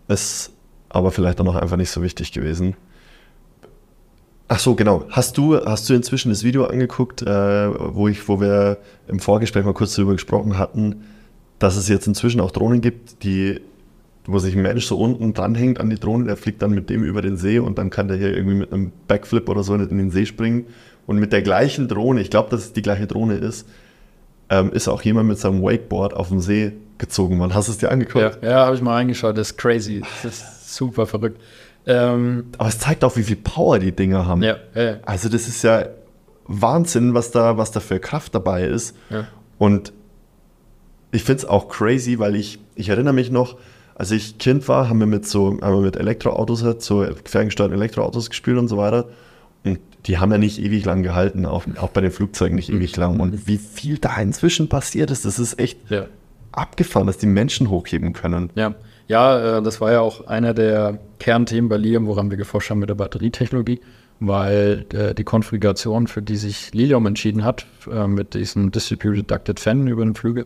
Ist aber vielleicht auch noch einfach nicht so wichtig gewesen. Ach so, genau. Hast du, hast du inzwischen das Video angeguckt, äh, wo, ich, wo wir im Vorgespräch mal kurz darüber gesprochen hatten, dass es jetzt inzwischen auch Drohnen gibt, die, wo sich ein Mensch so unten dranhängt an die Drohne, der fliegt dann mit dem über den See und dann kann der hier irgendwie mit einem Backflip oder so in den See springen. Und mit der gleichen Drohne, ich glaube, dass es die gleiche Drohne ist, ähm, ist auch jemand mit seinem Wakeboard auf dem See gezogen worden. Hast du es dir angeguckt? Ja, ja habe ich mal reingeschaut. Das ist crazy. Das ist super verrückt. Ähm, Aber es zeigt auch, wie viel Power die Dinger haben. ja, ja, Also das ist ja Wahnsinn, was da, was da für Kraft dabei ist. Und ich finde es auch crazy, weil ich, ich erinnere mich noch, als ich Kind war, haben wir mit so, haben wir mit Elektroautos, halt, so ferngesteuerten Elektroautos gespielt und so weiter. Und die haben ja nicht ewig lang gehalten, auch, auch bei den Flugzeugen nicht ewig lang. Und wie viel da inzwischen passiert ist, das ist echt ja. abgefahren, dass die Menschen hochheben können. Ja, ja äh, das war ja auch einer der Kernthemen bei Lilium, woran wir geforscht haben mit der Batterietechnologie, weil äh, die Konfiguration, für die sich Lilium entschieden hat, äh, mit diesem Distributed Ducted Fan über den Flügel,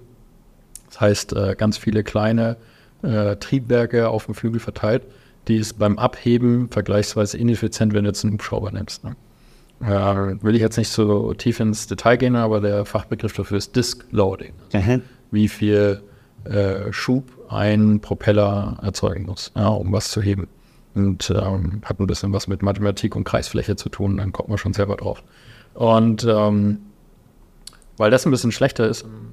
das heißt äh, ganz viele kleine äh, Triebwerke auf dem Flügel verteilt, die ist beim Abheben vergleichsweise ineffizient, wenn du jetzt einen Hubschrauber nimmst. Ne? Äh, will ich jetzt nicht so tief ins Detail gehen, aber der Fachbegriff dafür ist Disk Loading wie viel äh, Schub ein Propeller erzeugen muss, ja, um was zu heben. Und ähm, hat ein bisschen was mit Mathematik und Kreisfläche zu tun, dann kommt man schon selber drauf. Und ähm, weil das ein bisschen schlechter ist im,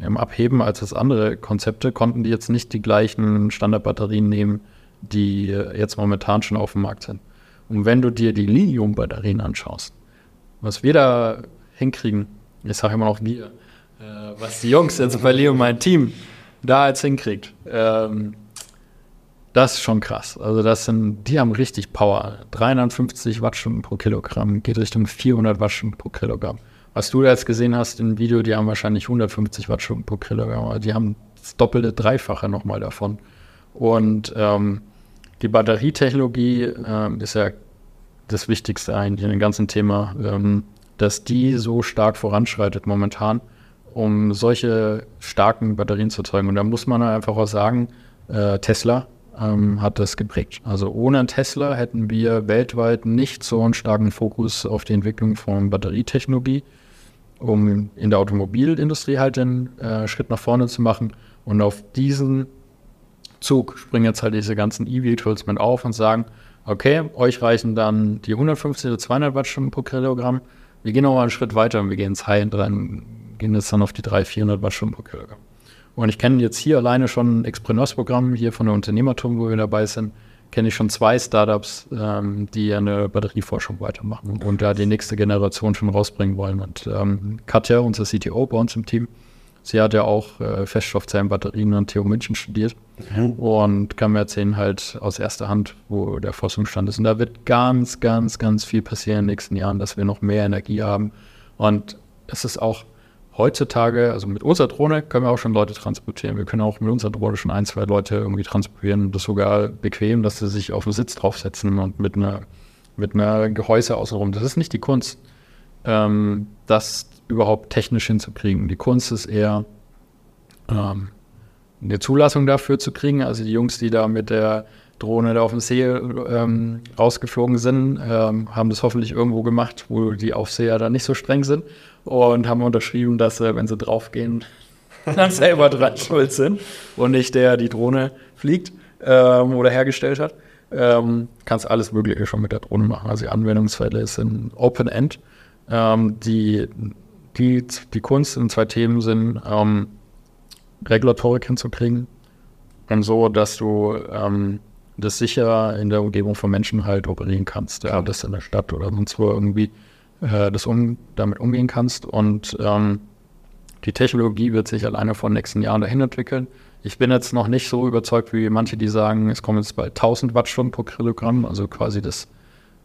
im, Abheben als das andere Konzepte, konnten die jetzt nicht die gleichen Standardbatterien nehmen, die jetzt momentan schon auf dem Markt sind. Und wenn du dir die Lithium-Batterien anschaust, was wir da hinkriegen, ich sage immer noch wir, äh, was die Jungs jetzt bei Leo, mein Team, da jetzt hinkriegt, ähm, das ist schon krass. Also das sind, die haben richtig Power. 350 Wattstunden pro Kilogramm geht Richtung 400 Wattstunden pro Kilogramm. Was du da jetzt gesehen hast im Video, die haben wahrscheinlich 150 Wattstunden pro Kilogramm. Die haben das doppelte, dreifache nochmal davon. Und ähm, die Batterietechnologie äh, ist ja das Wichtigste eigentlich in dem ganzen Thema, ähm, dass die so stark voranschreitet momentan, um solche starken Batterien zu erzeugen. Und da muss man einfach auch sagen, äh, Tesla ähm, hat das geprägt. Also ohne Tesla hätten wir weltweit nicht so einen starken Fokus auf die Entwicklung von Batterietechnologie, um in der Automobilindustrie halt den äh, Schritt nach vorne zu machen. Und auf diesen Zug springen jetzt halt diese ganzen E-Vehicles mit auf und sagen, okay, euch reichen dann die 150 oder 200 Wattstunden pro Kilogramm. Wir gehen noch mal einen Schritt weiter und wir gehen ins High-End rein, gehen jetzt dann auf die 300, 400 Wattstunden pro Kilogramm. Und ich kenne jetzt hier alleine schon ein Exprenos-Programm hier von der Unternehmertum, wo wir dabei sind, kenne ich schon zwei Startups, ähm, die eine Batterieforschung weitermachen und da die nächste Generation schon rausbringen wollen. Und ähm, Katja, unser CTO bei uns im Team, sie hat ja auch äh, Feststoffzellenbatterien an TU München studiert mhm. und kann mir erzählen halt aus erster Hand, wo der Forschungsstand ist. Und da wird ganz, ganz, ganz viel passieren in den nächsten Jahren, dass wir noch mehr Energie haben. Und es ist auch heutzutage, also mit unserer Drohne können wir auch schon Leute transportieren. Wir können auch mit unserer Drohne schon ein, zwei Leute irgendwie transportieren. Das sogar bequem, dass sie sich auf den Sitz draufsetzen und mit einer, mit einer Gehäuse außenrum. Das ist nicht die Kunst, ähm, das überhaupt technisch hinzukriegen. Die Kunst ist eher ähm, eine Zulassung dafür zu kriegen. Also die Jungs, die da mit der Drohne da auf dem See ähm, rausgeflogen sind, ähm, haben das hoffentlich irgendwo gemacht, wo die Aufseher da nicht so streng sind und haben unterschrieben, dass äh, wenn sie draufgehen, dann selber dran schuld sind und nicht der die Drohne fliegt ähm, oder hergestellt hat. Ähm, kannst alles Mögliche schon mit der Drohne machen. Also die Anwendungsfälle sind Open End. Ähm, die, die, die Kunst in zwei Themen sind, ähm, Regulatorik hinzukriegen und so, dass du ähm, das sicher in der Umgebung von Menschen halt operieren kannst. Ja, das in der Stadt oder sonst wo irgendwie äh, das um, damit umgehen kannst. Und ähm, die Technologie wird sich alleine vor den nächsten Jahren dahin entwickeln. Ich bin jetzt noch nicht so überzeugt wie manche, die sagen, es kommen jetzt bald 1000 Wattstunden pro Kilogramm, also quasi das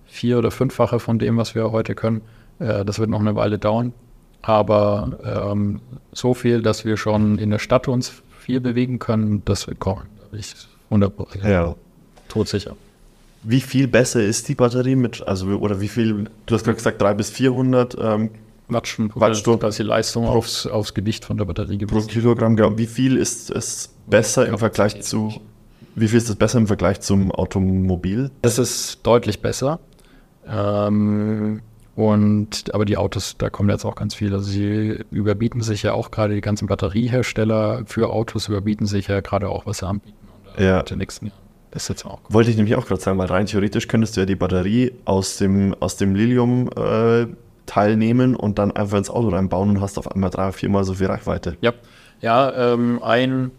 vier- oder fünffache von dem, was wir heute können. Äh, das wird noch eine Weile dauern. Aber ähm, so viel, dass wir schon in der Stadt uns viel bewegen können, das wird kommen. Da bin ich 100% ja todsicher. Wie viel besser ist die Batterie mit, also oder wie viel, du hast gerade gesagt 300 bis 400 ähm, Wattstunden, Wattstunden. Da ist die Leistung aufs, aufs Gewicht von der Batterie gemessen. Pro Kilogramm, genau. Wie viel ist es besser im Vergleich zu, wie viel ist es besser im Vergleich zum Automobil? Es ist deutlich besser. Ähm, und aber die Autos, da kommen jetzt auch ganz viele. Also sie überbieten sich ja auch gerade die ganzen Batteriehersteller für Autos überbieten sich ja gerade auch, was sie anbieten. Und, ja. Den nächsten Jahren. Das ist jetzt auch. Wollte ich nämlich auch gerade sagen, weil rein theoretisch könntest du ja die Batterie aus dem, aus dem Lilium äh, Teil nehmen und dann einfach ins Auto reinbauen und hast auf einmal drei, viermal so viel Reichweite. Ja, ja ähm, ein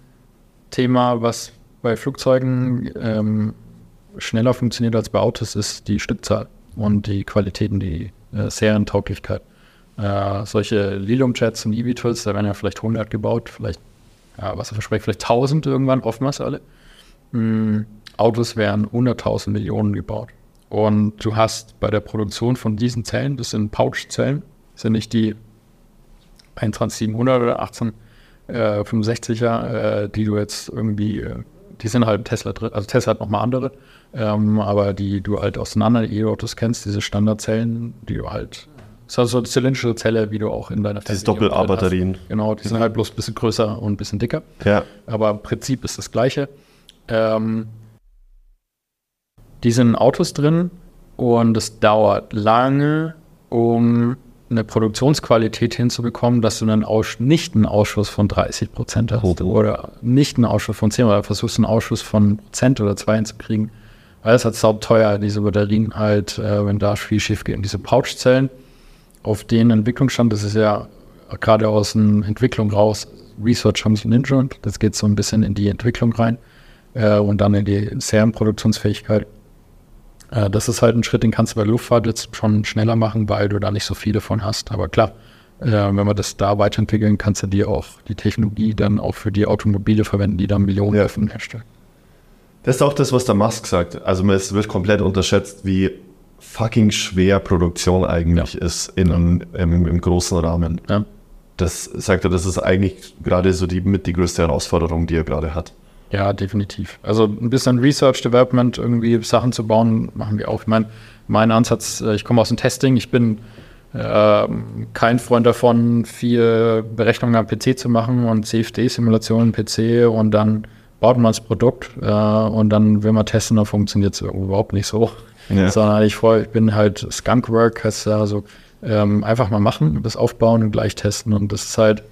Thema, was bei Flugzeugen ähm, schneller funktioniert als bei Autos, ist die Stückzahl und die Qualitäten, die äh, Serientauglichkeit. Äh, solche Lilium-Jets und eVTOLs, da werden ja vielleicht 100 gebaut, vielleicht, ja, was er verspricht, vielleicht 1000 irgendwann, oftmals alle. Hm, Autos werden 100.000 Millionen gebaut. Und du hast bei der Produktion von diesen Zellen, das sind Pouch-Zellen, sind nicht die 12700 oder 1865er, äh, die du jetzt irgendwie, äh, die sind halt Tesla drin, also Tesla hat nochmal andere, ähm, aber die du halt aus den anderen E-Autos kennst, diese Standardzellen, die du halt, das ist also eine zylindrische Zelle, wie du auch in deiner Diese Doppel-A-Batterien. Genau, die sind halt bloß ein bisschen größer und ein bisschen dicker. Ja. Aber im Prinzip ist das gleiche. Ähm, die sind Autos drin und es dauert lange, um eine Produktionsqualität hinzubekommen, dass du einen Aus nicht einen Ausschuss von 30 Prozent hast oh. oder nicht einen Ausschuss von 10 oder versuchst einen Ausschuss von Prozent oder 2 hinzukriegen. Weil es halt sauteuer, diese Batterien halt, äh, wenn da viel schief geht. Und diese Pouchzellen, auf den Entwicklungsstand, das ist ja gerade aus der Entwicklung raus, Research haben sie Ninja und das geht so ein bisschen in die Entwicklung rein äh, und dann in die Serienproduktionsfähigkeit. Äh, das ist halt ein Schritt, den kannst du bei Luftfahrt jetzt schon schneller machen, weil du da nicht so viele von hast. Aber klar, äh, wenn wir das da weiterentwickeln, kannst du dir auch die Technologie dann auch für die Automobile verwenden, die dann Millionen Ja. herstellen. Das ist auch das, was der Musk sagt. Also es wird komplett unterschätzt, wie fucking schwer Produktion eigentlich ist in, im, im großen Rahmen. Ja. Das sagt er, das ist eigentlich gerade so die mit die größte Herausforderung, die er gerade hat. Ja, definitiv. Also ein bisschen Research Development, irgendwie Sachen zu bauen, machen wir auch. Ich meine, mein Ansatz, äh, ich komme aus dem Testing, ich bin ähm, kein Freund davon, viel Berechnungen am PC zu machen und CFD-Simulationen am PC und dann baut man das Produkt äh, und dann will man testen, dann funktioniert es überhaupt nicht so. Ja. Sondern ich, freu, ich bin halt Skunkwork, heißt ja so, ähm, einfach mal machen, das aufbauen und gleich testen. Und das ist halt,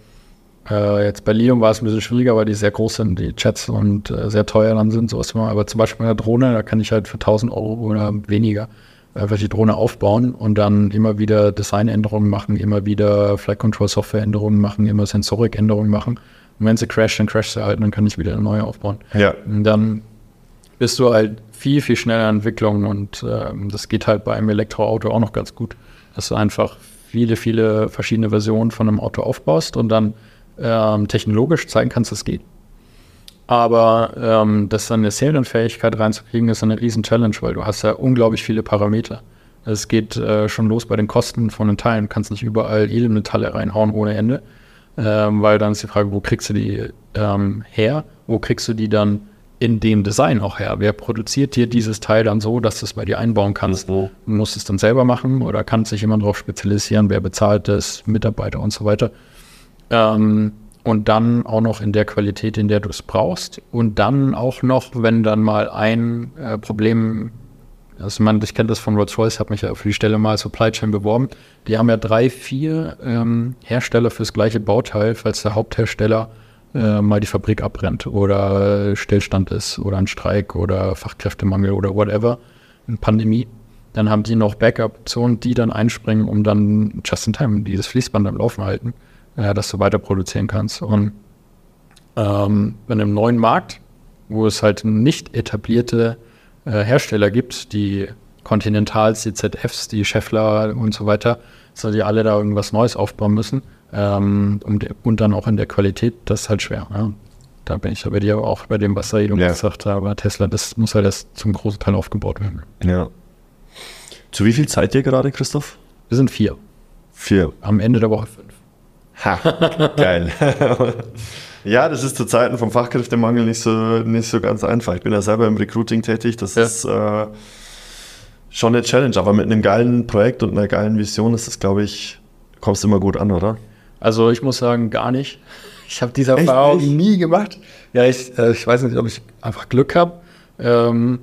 äh, jetzt bei Lium war es ein bisschen schwieriger, weil die sehr groß sind, die Chats und äh, sehr teuer dann sind, sowas immer. Aber zum Beispiel mit der Drohne, da kann ich halt für 1000 Euro oder weniger einfach die Drohne aufbauen und dann immer wieder Designänderungen machen, immer wieder Flight Control Softwareänderungen machen, immer Sensorikänderungen machen. Und wenn sie crasht, dann crasht sie halt, dann kann ich wieder eine neue aufbauen. Ja. Und dann bist du halt viel, viel schneller in Entwicklung und ähm, das geht halt bei einem Elektroauto auch noch ganz gut, dass du einfach viele, viele verschiedene Versionen von einem Auto aufbaust und dann ähm, technologisch zeigen kannst, dass es geht. Aber ähm, das dann eine Serienfähigkeit reinzukriegen, ist eine riesen Challenge, weil du hast ja unglaublich viele Parameter. Es geht äh, schon los bei den Kosten von den Teilen. Du kannst nicht überall Edelmetalle reinhauen ohne Ende, ähm, weil dann ist die Frage, wo kriegst du die ähm, her? Wo kriegst du die dann in dem Design auch her? Wer produziert dir dieses Teil dann so, dass du es bei dir einbauen kannst? Mhm. Du musst es dann selber machen oder kann sich jemand darauf spezialisieren? Wer bezahlt das? Mitarbeiter und so weiter. Ähm, und dann auch noch in der Qualität, in der du es brauchst. Und dann auch noch, wenn dann mal ein äh, Problem, also man, ich kenne das von Rolls-Royce, habe mich ja für die Stelle mal Supply Chain beworben. Die haben ja drei, vier ähm, Hersteller fürs gleiche Bauteil, falls der Haupthersteller äh, mal die Fabrik abbrennt oder Stillstand ist oder ein Streik oder Fachkräftemangel oder whatever, eine Pandemie. Dann haben die noch Backup-Optionen, die dann einspringen, um dann just in time dieses Fließband am Laufen halten äh, dass du weiter produzieren kannst. Und ähm, in einem neuen Markt, wo es halt nicht etablierte äh, Hersteller gibt, die Continentals, die ZFs, die Scheffler und so weiter, so die alle da irgendwas Neues aufbauen müssen ähm, und, und dann auch in der Qualität, das ist halt schwer. Ja. Da bin ich aber dir auch bei dem, was Said Ja. gesagt hat, aber Tesla, das muss halt erst zum großen Teil aufgebaut werden. Ja. Zu wie viel seid ihr gerade, Christoph? Wir sind vier, Vier. am Ende der Woche fünf. Ha, geil. ja, das ist zu Zeiten vom Fachkräftemangel nicht so, nicht so ganz einfach. Ich bin ja selber im Recruiting tätig. Das Ja. ist äh, schon eine Challenge, aber mit einem geilen Projekt und einer geilen Vision ist das, glaube ich, kommst du immer gut an, oder? Also ich muss sagen, gar nicht. Ich habe diese Echt Erfahrung nicht? nie gemacht. Ja, ich, äh, ich weiß nicht, ob ich einfach Glück habe ähm,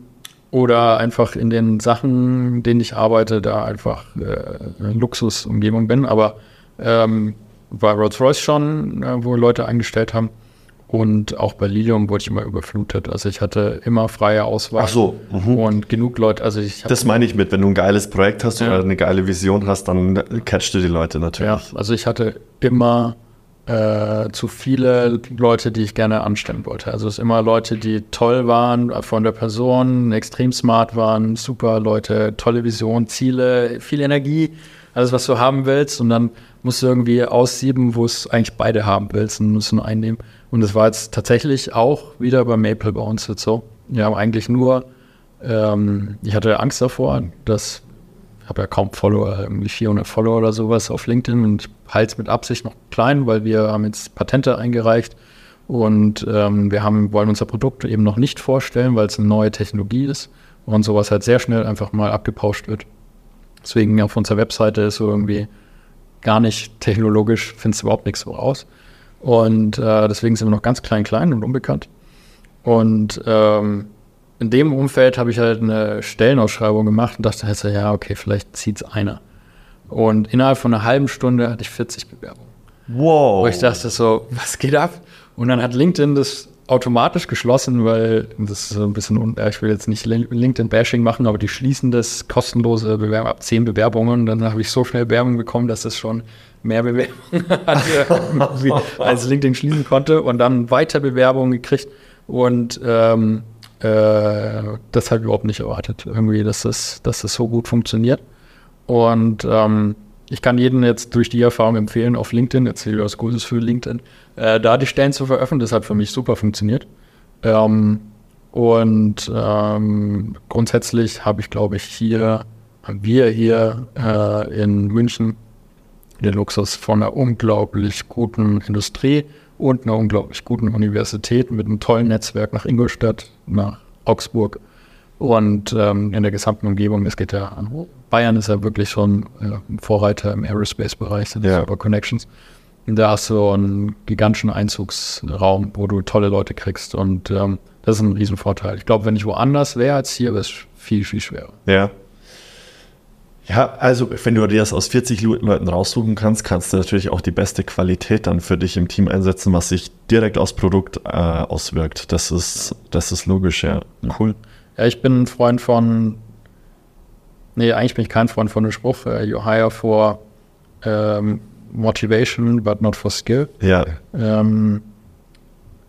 oder einfach in den Sachen, in denen ich arbeite, da einfach äh, eine Luxusumgebung bin. Aber ähm, bei Rolls-Royce schon, äh, wo Leute eingestellt haben. Und auch bei Lilium wurde ich immer überflutet. Also ich hatte immer freie Auswahl. Ach so, mhm. Und genug Leute, also ich Das meine ich mit, wenn du ein geiles Projekt hast Ja. oder eine geile Vision hast, dann catchst du die Leute Ja, natürlich. also ich hatte immer äh, zu viele Leute, die ich gerne anstellen wollte. Also es sind immer Leute, die toll waren äh, von der Person, extrem smart waren, super Leute, tolle Vision, Ziele, viel Energie, alles, was du haben willst. Und dann musst du irgendwie aussieben, wo es eigentlich beide haben willst und musst nur einnehmen. Und das war jetzt tatsächlich auch wieder bei Maple bei uns jetzt so. Wir haben eigentlich nur, ähm, ich hatte Angst davor, dass ich habe ja kaum Follower, irgendwie 400 Follower oder sowas auf LinkedIn und halte es mit Absicht noch klein, weil wir haben jetzt Patente eingereicht und ähm, wir haben, wollen unser Produkt eben noch nicht vorstellen, weil es eine neue Technologie ist und sowas halt sehr schnell einfach mal abgepauscht wird. Deswegen auf unserer Webseite ist so irgendwie gar nicht technologisch, findest du überhaupt nichts so raus. Und äh, deswegen sind wir noch ganz klein, klein und unbekannt. Und ähm, in dem Umfeld habe ich halt eine Stellenausschreibung gemacht und dachte halt so, ja, okay, vielleicht zieht es einer. Und innerhalb von einer halben Stunde hatte ich 40 Bewerbungen. Wow. Wo ich dachte so, was geht ab? Und dann hat LinkedIn das automatisch geschlossen, weil das ist so ein bisschen, un ich will jetzt nicht Lin- LinkedIn-Bashing machen, aber die schließen das kostenlose Bewerbung ab 10 Bewerbungen. Dann habe ich so schnell Werbung bekommen, dass es schon mehr Bewerbungen hatte, als LinkedIn schließen konnte. Und dann weiter Bewerbungen gekriegt. Und ähm, äh, das habe ich überhaupt nicht erwartet, irgendwie, dass das, dass das so gut funktioniert. Und ähm, ich kann jedem jetzt durch die Erfahrung empfehlen, auf LinkedIn, erzähle was Gutes für LinkedIn, äh, da die Stellen zu veröffentlichen. Das hat für mich super funktioniert. Ähm, und ähm, grundsätzlich habe ich, glaube ich, hier, haben wir hier äh, in München den Luxus von einer unglaublich guten Industrie und einer unglaublich guten Universität mit einem tollen Netzwerk nach Ingolstadt, nach Augsburg und ähm, in der gesamten Umgebung. Es geht ja an Bayern ist ja wirklich schon äh, Vorreiter im Aerospace-Bereich, sind ja. super Connections. Da hast du einen gigantischen Einzugsraum, wo du tolle Leute kriegst und ähm, das ist ein Riesenvorteil. Ich glaube, wenn ich woanders wäre als hier, wäre es viel, viel schwerer. Ja. Ja, also wenn du dir das aus 40 Leuten raussuchen kannst, kannst du natürlich auch die beste Qualität dann für dich im Team einsetzen, was sich direkt aufs Produkt äh, auswirkt. Das ist, das ist logisch, ja. Cool. Ja, ich bin ein Freund von, nee, eigentlich bin ich kein Freund von dem Spruch, uh, you hire for ähm, motivation, but not for skill. Ja. Ähm,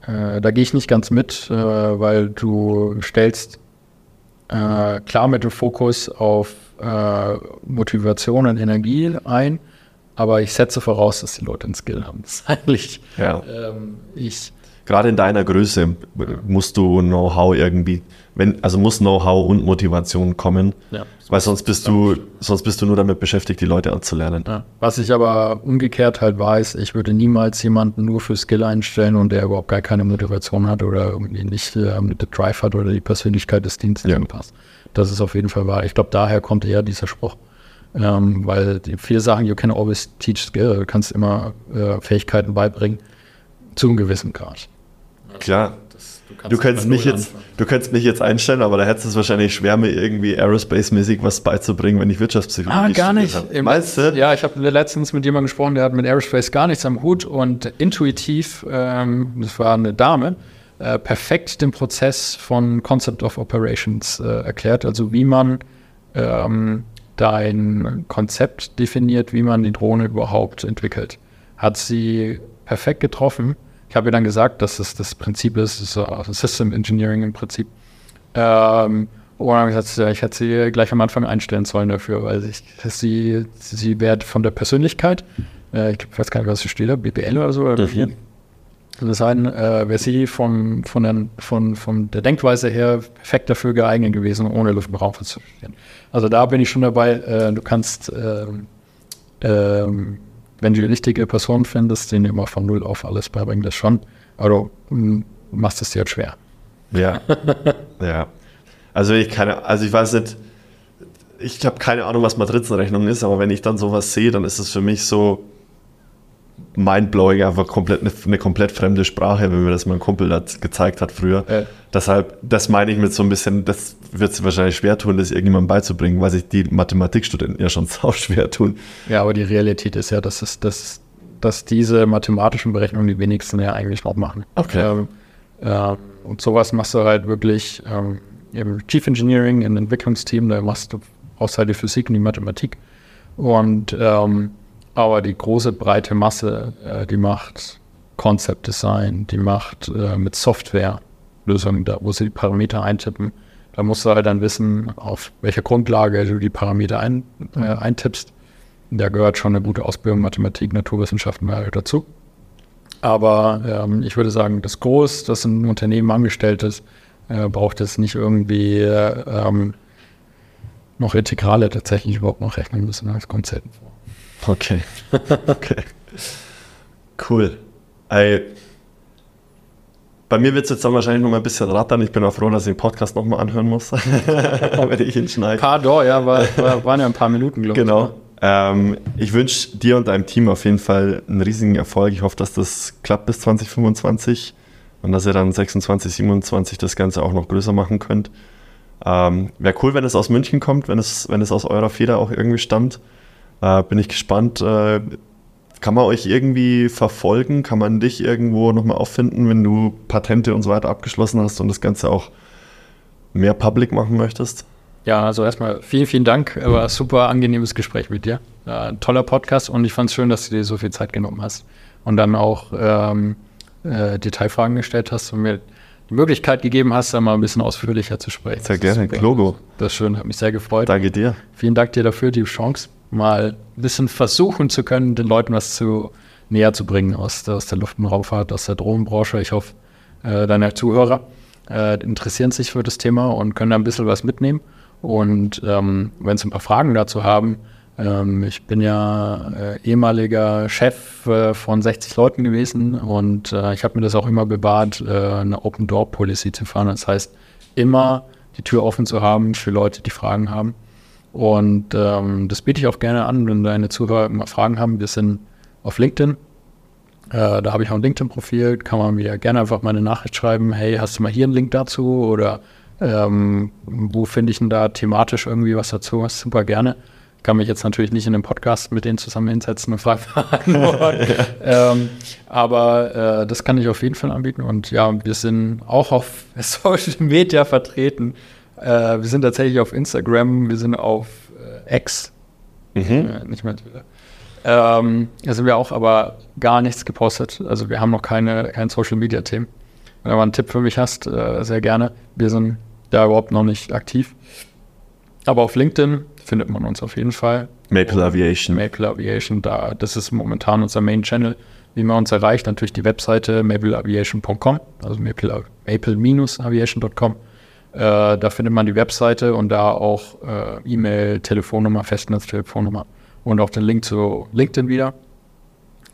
äh, da gehe ich nicht ganz mit, äh, weil du stellst äh, klar mit dem Fokus auf äh, Motivation und Energie ein, aber ich setze voraus, dass die Leute einen Skill haben. Das ist eigentlich, ja. ähm, ich. Gerade in deiner Größe musst du Know-how irgendwie, wenn, also muss Know-how und Motivation kommen, ja, weil sonst bist du, sonst bist du nur damit beschäftigt, die Leute anzulernen. Ja. Was ich aber umgekehrt halt weiß, ich würde niemals jemanden nur für Skill einstellen und der überhaupt gar keine Motivation hat oder irgendwie nicht äh, mit der Drive hat oder die Persönlichkeit des Dienstes ja. passt. Das ist auf jeden Fall wahr. Ich glaube, daher kommt eher dieser Spruch. Ähm, weil viele sagen, you can always teach skill. Du kannst immer äh, Fähigkeiten beibringen zu einem gewissen Grad. Klar. Du, kannst du, könntest mich jetzt, du könntest mich jetzt einstellen, aber da hättest es wahrscheinlich schwer, mir irgendwie Aerospace-mäßig was beizubringen, wenn ich Wirtschaftspsychologie Ah, gar nicht. Habe. Meinst du? Ja, ich habe letztens mit jemandem gesprochen, der hat mit Aerospace gar nichts am Hut und intuitiv, ähm, das war eine Dame, äh, perfekt den Prozess von Concept of Operations äh, erklärt, also wie man ähm, da ein Konzept definiert, wie man die Drohne überhaupt entwickelt. Hat sie perfekt getroffen. Ich habe ihr dann gesagt, dass es das Prinzip ist, das ist System Engineering im Prinzip. Ähm, und dann gesagt, ich hätte sie gleich am Anfang einstellen sollen dafür, weil ich, sie, sie wäre von der Persönlichkeit, äh, ich weiß gar nicht, was sie steht, BPL oder so, oder mhm sein, äh, wäre sie von, von, der, von, von der Denkweise her perfekt dafür geeignet gewesen, ohne Luft im Raum zu stehen. Also da bin ich schon dabei, äh, du kannst, äh, wenn du die richtige Person findest, den immer von Null auf alles beibringen, das schon. Du machst es dir jetzt schwer. Ja, ja. Also ich keine, also ich weiß nicht, ich habe keine Ahnung, was Matrizenrechnung ist, aber wenn ich dann sowas sehe, dann ist es für mich so, mindblowing, einfach komplett eine, eine, komplett fremde Sprache, wenn mir das mein Kumpel da gezeigt hat früher. Ja. Deshalb, das meine ich mit so ein bisschen, das wird es wahrscheinlich schwer tun, das irgendjemandem beizubringen, weil sich die Mathematikstudenten ja schon sau schwer tun. Ja, aber die Realität ist ja, dass, es, dass, dass diese mathematischen Berechnungen die wenigsten ja eigentlich noch machen. Okay. Ähm, äh, und sowas machst du halt wirklich ähm, im Chief Engineering, im Entwicklungsteam, da machst du außer die Physik und die Mathematik. Und ähm, aber die große breite Masse, äh, die macht Concept Design, die macht äh, mit Software Lösungen, da wo sie die Parameter eintippen. Da musst du halt dann wissen, auf welcher Grundlage du die Parameter ein, äh, eintippst. Da gehört schon eine gute Ausbildung Mathematik, Naturwissenschaften dazu. Aber ähm, ich würde sagen, das Groß, das ein Unternehmen angestellt ist, äh, braucht es nicht irgendwie ähm, noch Integrale tatsächlich überhaupt noch rechnen müssen als Konzept. Okay. okay. Cool. Ey, bei mir wird es jetzt dann wahrscheinlich noch mal ein bisschen rattern. Ich bin auch froh, dass ich den Podcast noch mal anhören muss, wenn ich ihn schneide. Pardon, ja, war, war, waren ja ein paar Minuten, glaube ich. Genau. Ne? Ähm, ich wünsche dir und deinem Team auf jeden Fall einen riesigen Erfolg. Ich hoffe, dass das klappt bis 2025 und dass ihr dann 26, 27 das Ganze auch noch größer machen könnt. Ähm, Wäre cool, wenn es aus München kommt, wenn es, wenn es aus eurer Feder auch irgendwie stammt. Äh, bin ich gespannt. Äh, kann man euch irgendwie verfolgen? Kann man dich irgendwo nochmal auffinden, wenn du Patente und so weiter abgeschlossen hast und das Ganze auch mehr public machen möchtest? Ja, also erstmal vielen, vielen Dank. War ein super angenehmes Gespräch mit dir. Ja, toller Podcast und ich fand es schön, dass du dir so viel Zeit genommen hast und dann auch ähm, äh, Detailfragen gestellt hast und mir die Möglichkeit gegeben hast, da mal ein bisschen ausführlicher zu sprechen. Sehr gerne, Logo. Das ist schön, hat mich sehr gefreut. Danke dir. Vielen Dank dir dafür, die Chance, mal ein bisschen versuchen zu können, den Leuten was zu näher zu bringen aus, aus der Luft- und Raumfahrt, aus der Drohnenbranche. Ich hoffe, äh, deine Zuhörer äh, interessieren sich für das Thema und können da ein bisschen was mitnehmen. Und ähm, wenn Sie ein paar Fragen dazu haben, ähm, ich bin ja äh, ehemaliger Chef äh, von 60 Leuten gewesen und äh, ich habe mir das auch immer bewahrt, äh, eine Open Door Policy zu fahren. Das heißt, immer die Tür offen zu haben für Leute, die Fragen haben. Und ähm, das biete ich auch gerne an, wenn deine Zuhörer immer Fragen haben. Wir sind auf LinkedIn. Äh, da habe ich auch ein LinkedIn-Profil. Kann man mir gerne einfach mal eine Nachricht schreiben. Hey, hast du mal hier einen Link dazu? Oder ähm, wo finde ich denn da thematisch irgendwie was dazu? Super gerne kann mich jetzt natürlich nicht in einem Podcast mit denen zusammen hinsetzen und Fragen beantworten. ähm, aber äh, das kann ich auf jeden Fall anbieten. Und ja, wir sind auch auf Social Media vertreten. Äh, wir sind tatsächlich auf Instagram, wir sind auf äh, X, mhm. Äh, nicht mehr Twitter. Ähm, da sind wir auch aber gar nichts gepostet. Also wir haben noch keine, kein Social Media Themen. Wenn du mal einen Tipp für mich hast, äh, sehr gerne. Wir sind da überhaupt noch nicht aktiv. Aber auf LinkedIn findet man uns auf jeden Fall. Maple Aviation. Maple Aviation, da, das ist momentan unser Main Channel. Wie man uns erreicht, natürlich die Webseite mapleaviation.com, also maple-aviation.com. Äh, da findet man die Webseite und da auch äh, E-Mail, Telefonnummer, Festnetztelefonnummer und auch den Link zu LinkedIn wieder.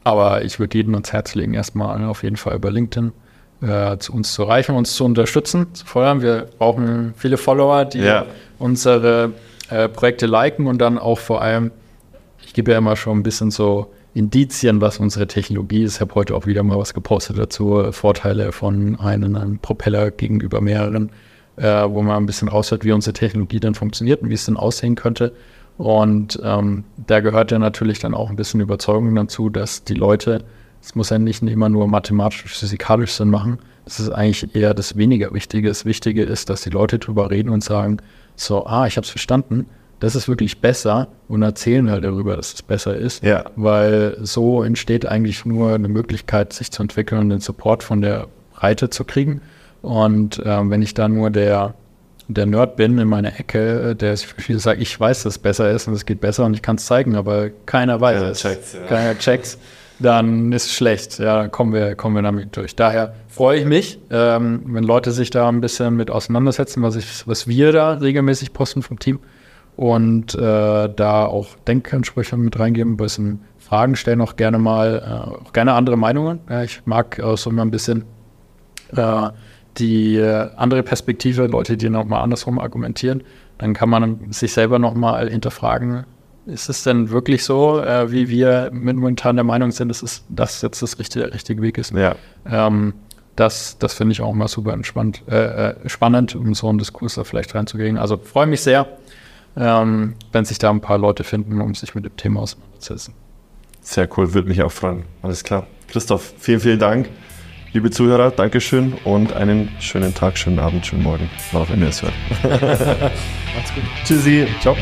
Aber ich würde jedem ans Herz legen, erstmal auf jeden Fall über LinkedIn äh, zu uns zu erreichen, uns zu unterstützen, zu feuern. Wir brauchen viele Follower, die ja. unsere äh, Projekte liken und dann auch vor allem, ich gebe ja immer schon ein bisschen so Indizien, was unsere Technologie ist. Ich habe heute auch wieder mal was gepostet dazu, Vorteile von einem, einem Propeller gegenüber mehreren, äh, wo man ein bisschen raushört, wie unsere Technologie dann funktioniert und wie es dann aussehen könnte. Und ähm, da gehört ja natürlich dann auch ein bisschen Überzeugung dazu, dass die Leute, es muss ja nicht immer nur mathematisch, physikalisch Sinn machen. Das ist eigentlich eher das weniger Wichtige. Das Wichtige ist, dass die Leute drüber reden und sagen, so, ah, ich habe es verstanden, das ist wirklich besser und erzählen halt darüber, dass es besser ist. Ja. Weil so entsteht eigentlich nur eine Möglichkeit, sich zu entwickeln und den Support von der Breite zu kriegen. Und ähm, wenn ich da nur der, der Nerd bin in meiner Ecke, der viel sagt, ich weiß, dass es besser ist und es geht besser und ich kann es zeigen, aber keiner weiß es. Checkt's, ja. Keiner checkt's dann ist es schlecht. Ja, dann kommen wir, kommen wir damit durch. Daher freue ich mich, ähm, wenn Leute sich da ein bisschen mit auseinandersetzen, was, ich, was wir da regelmäßig posten vom Team und äh, da auch Denkansprüche mit reingeben, ein bisschen Fragen stellen, auch gerne mal, äh, auch gerne andere Meinungen. Ja, ich mag auch so immer ein bisschen äh, die äh, andere Perspektive, Leute, die nochmal andersrum argumentieren. Dann kann man sich selber nochmal hinterfragen, ist es denn wirklich so, äh, wie wir momentan der Meinung sind, dass es das jetzt das richtige, richtige Weg ist? Ja. Ähm, das das finde ich auch mal super entspannt, äh, äh, spannend, um so einen Diskurs da vielleicht reinzugehen. Also freue mich sehr, ähm, wenn sich da ein paar Leute finden, um sich mit dem Thema auseinanderzusetzen. Sehr cool, würde mich auch freuen. Alles klar. Christoph, vielen, vielen Dank. Liebe Zuhörer, Dankeschön und einen schönen Tag, schönen Abend, schönen Morgen, wann auch immer ihr es hört. Macht's gut. Tschüssi. Ciao.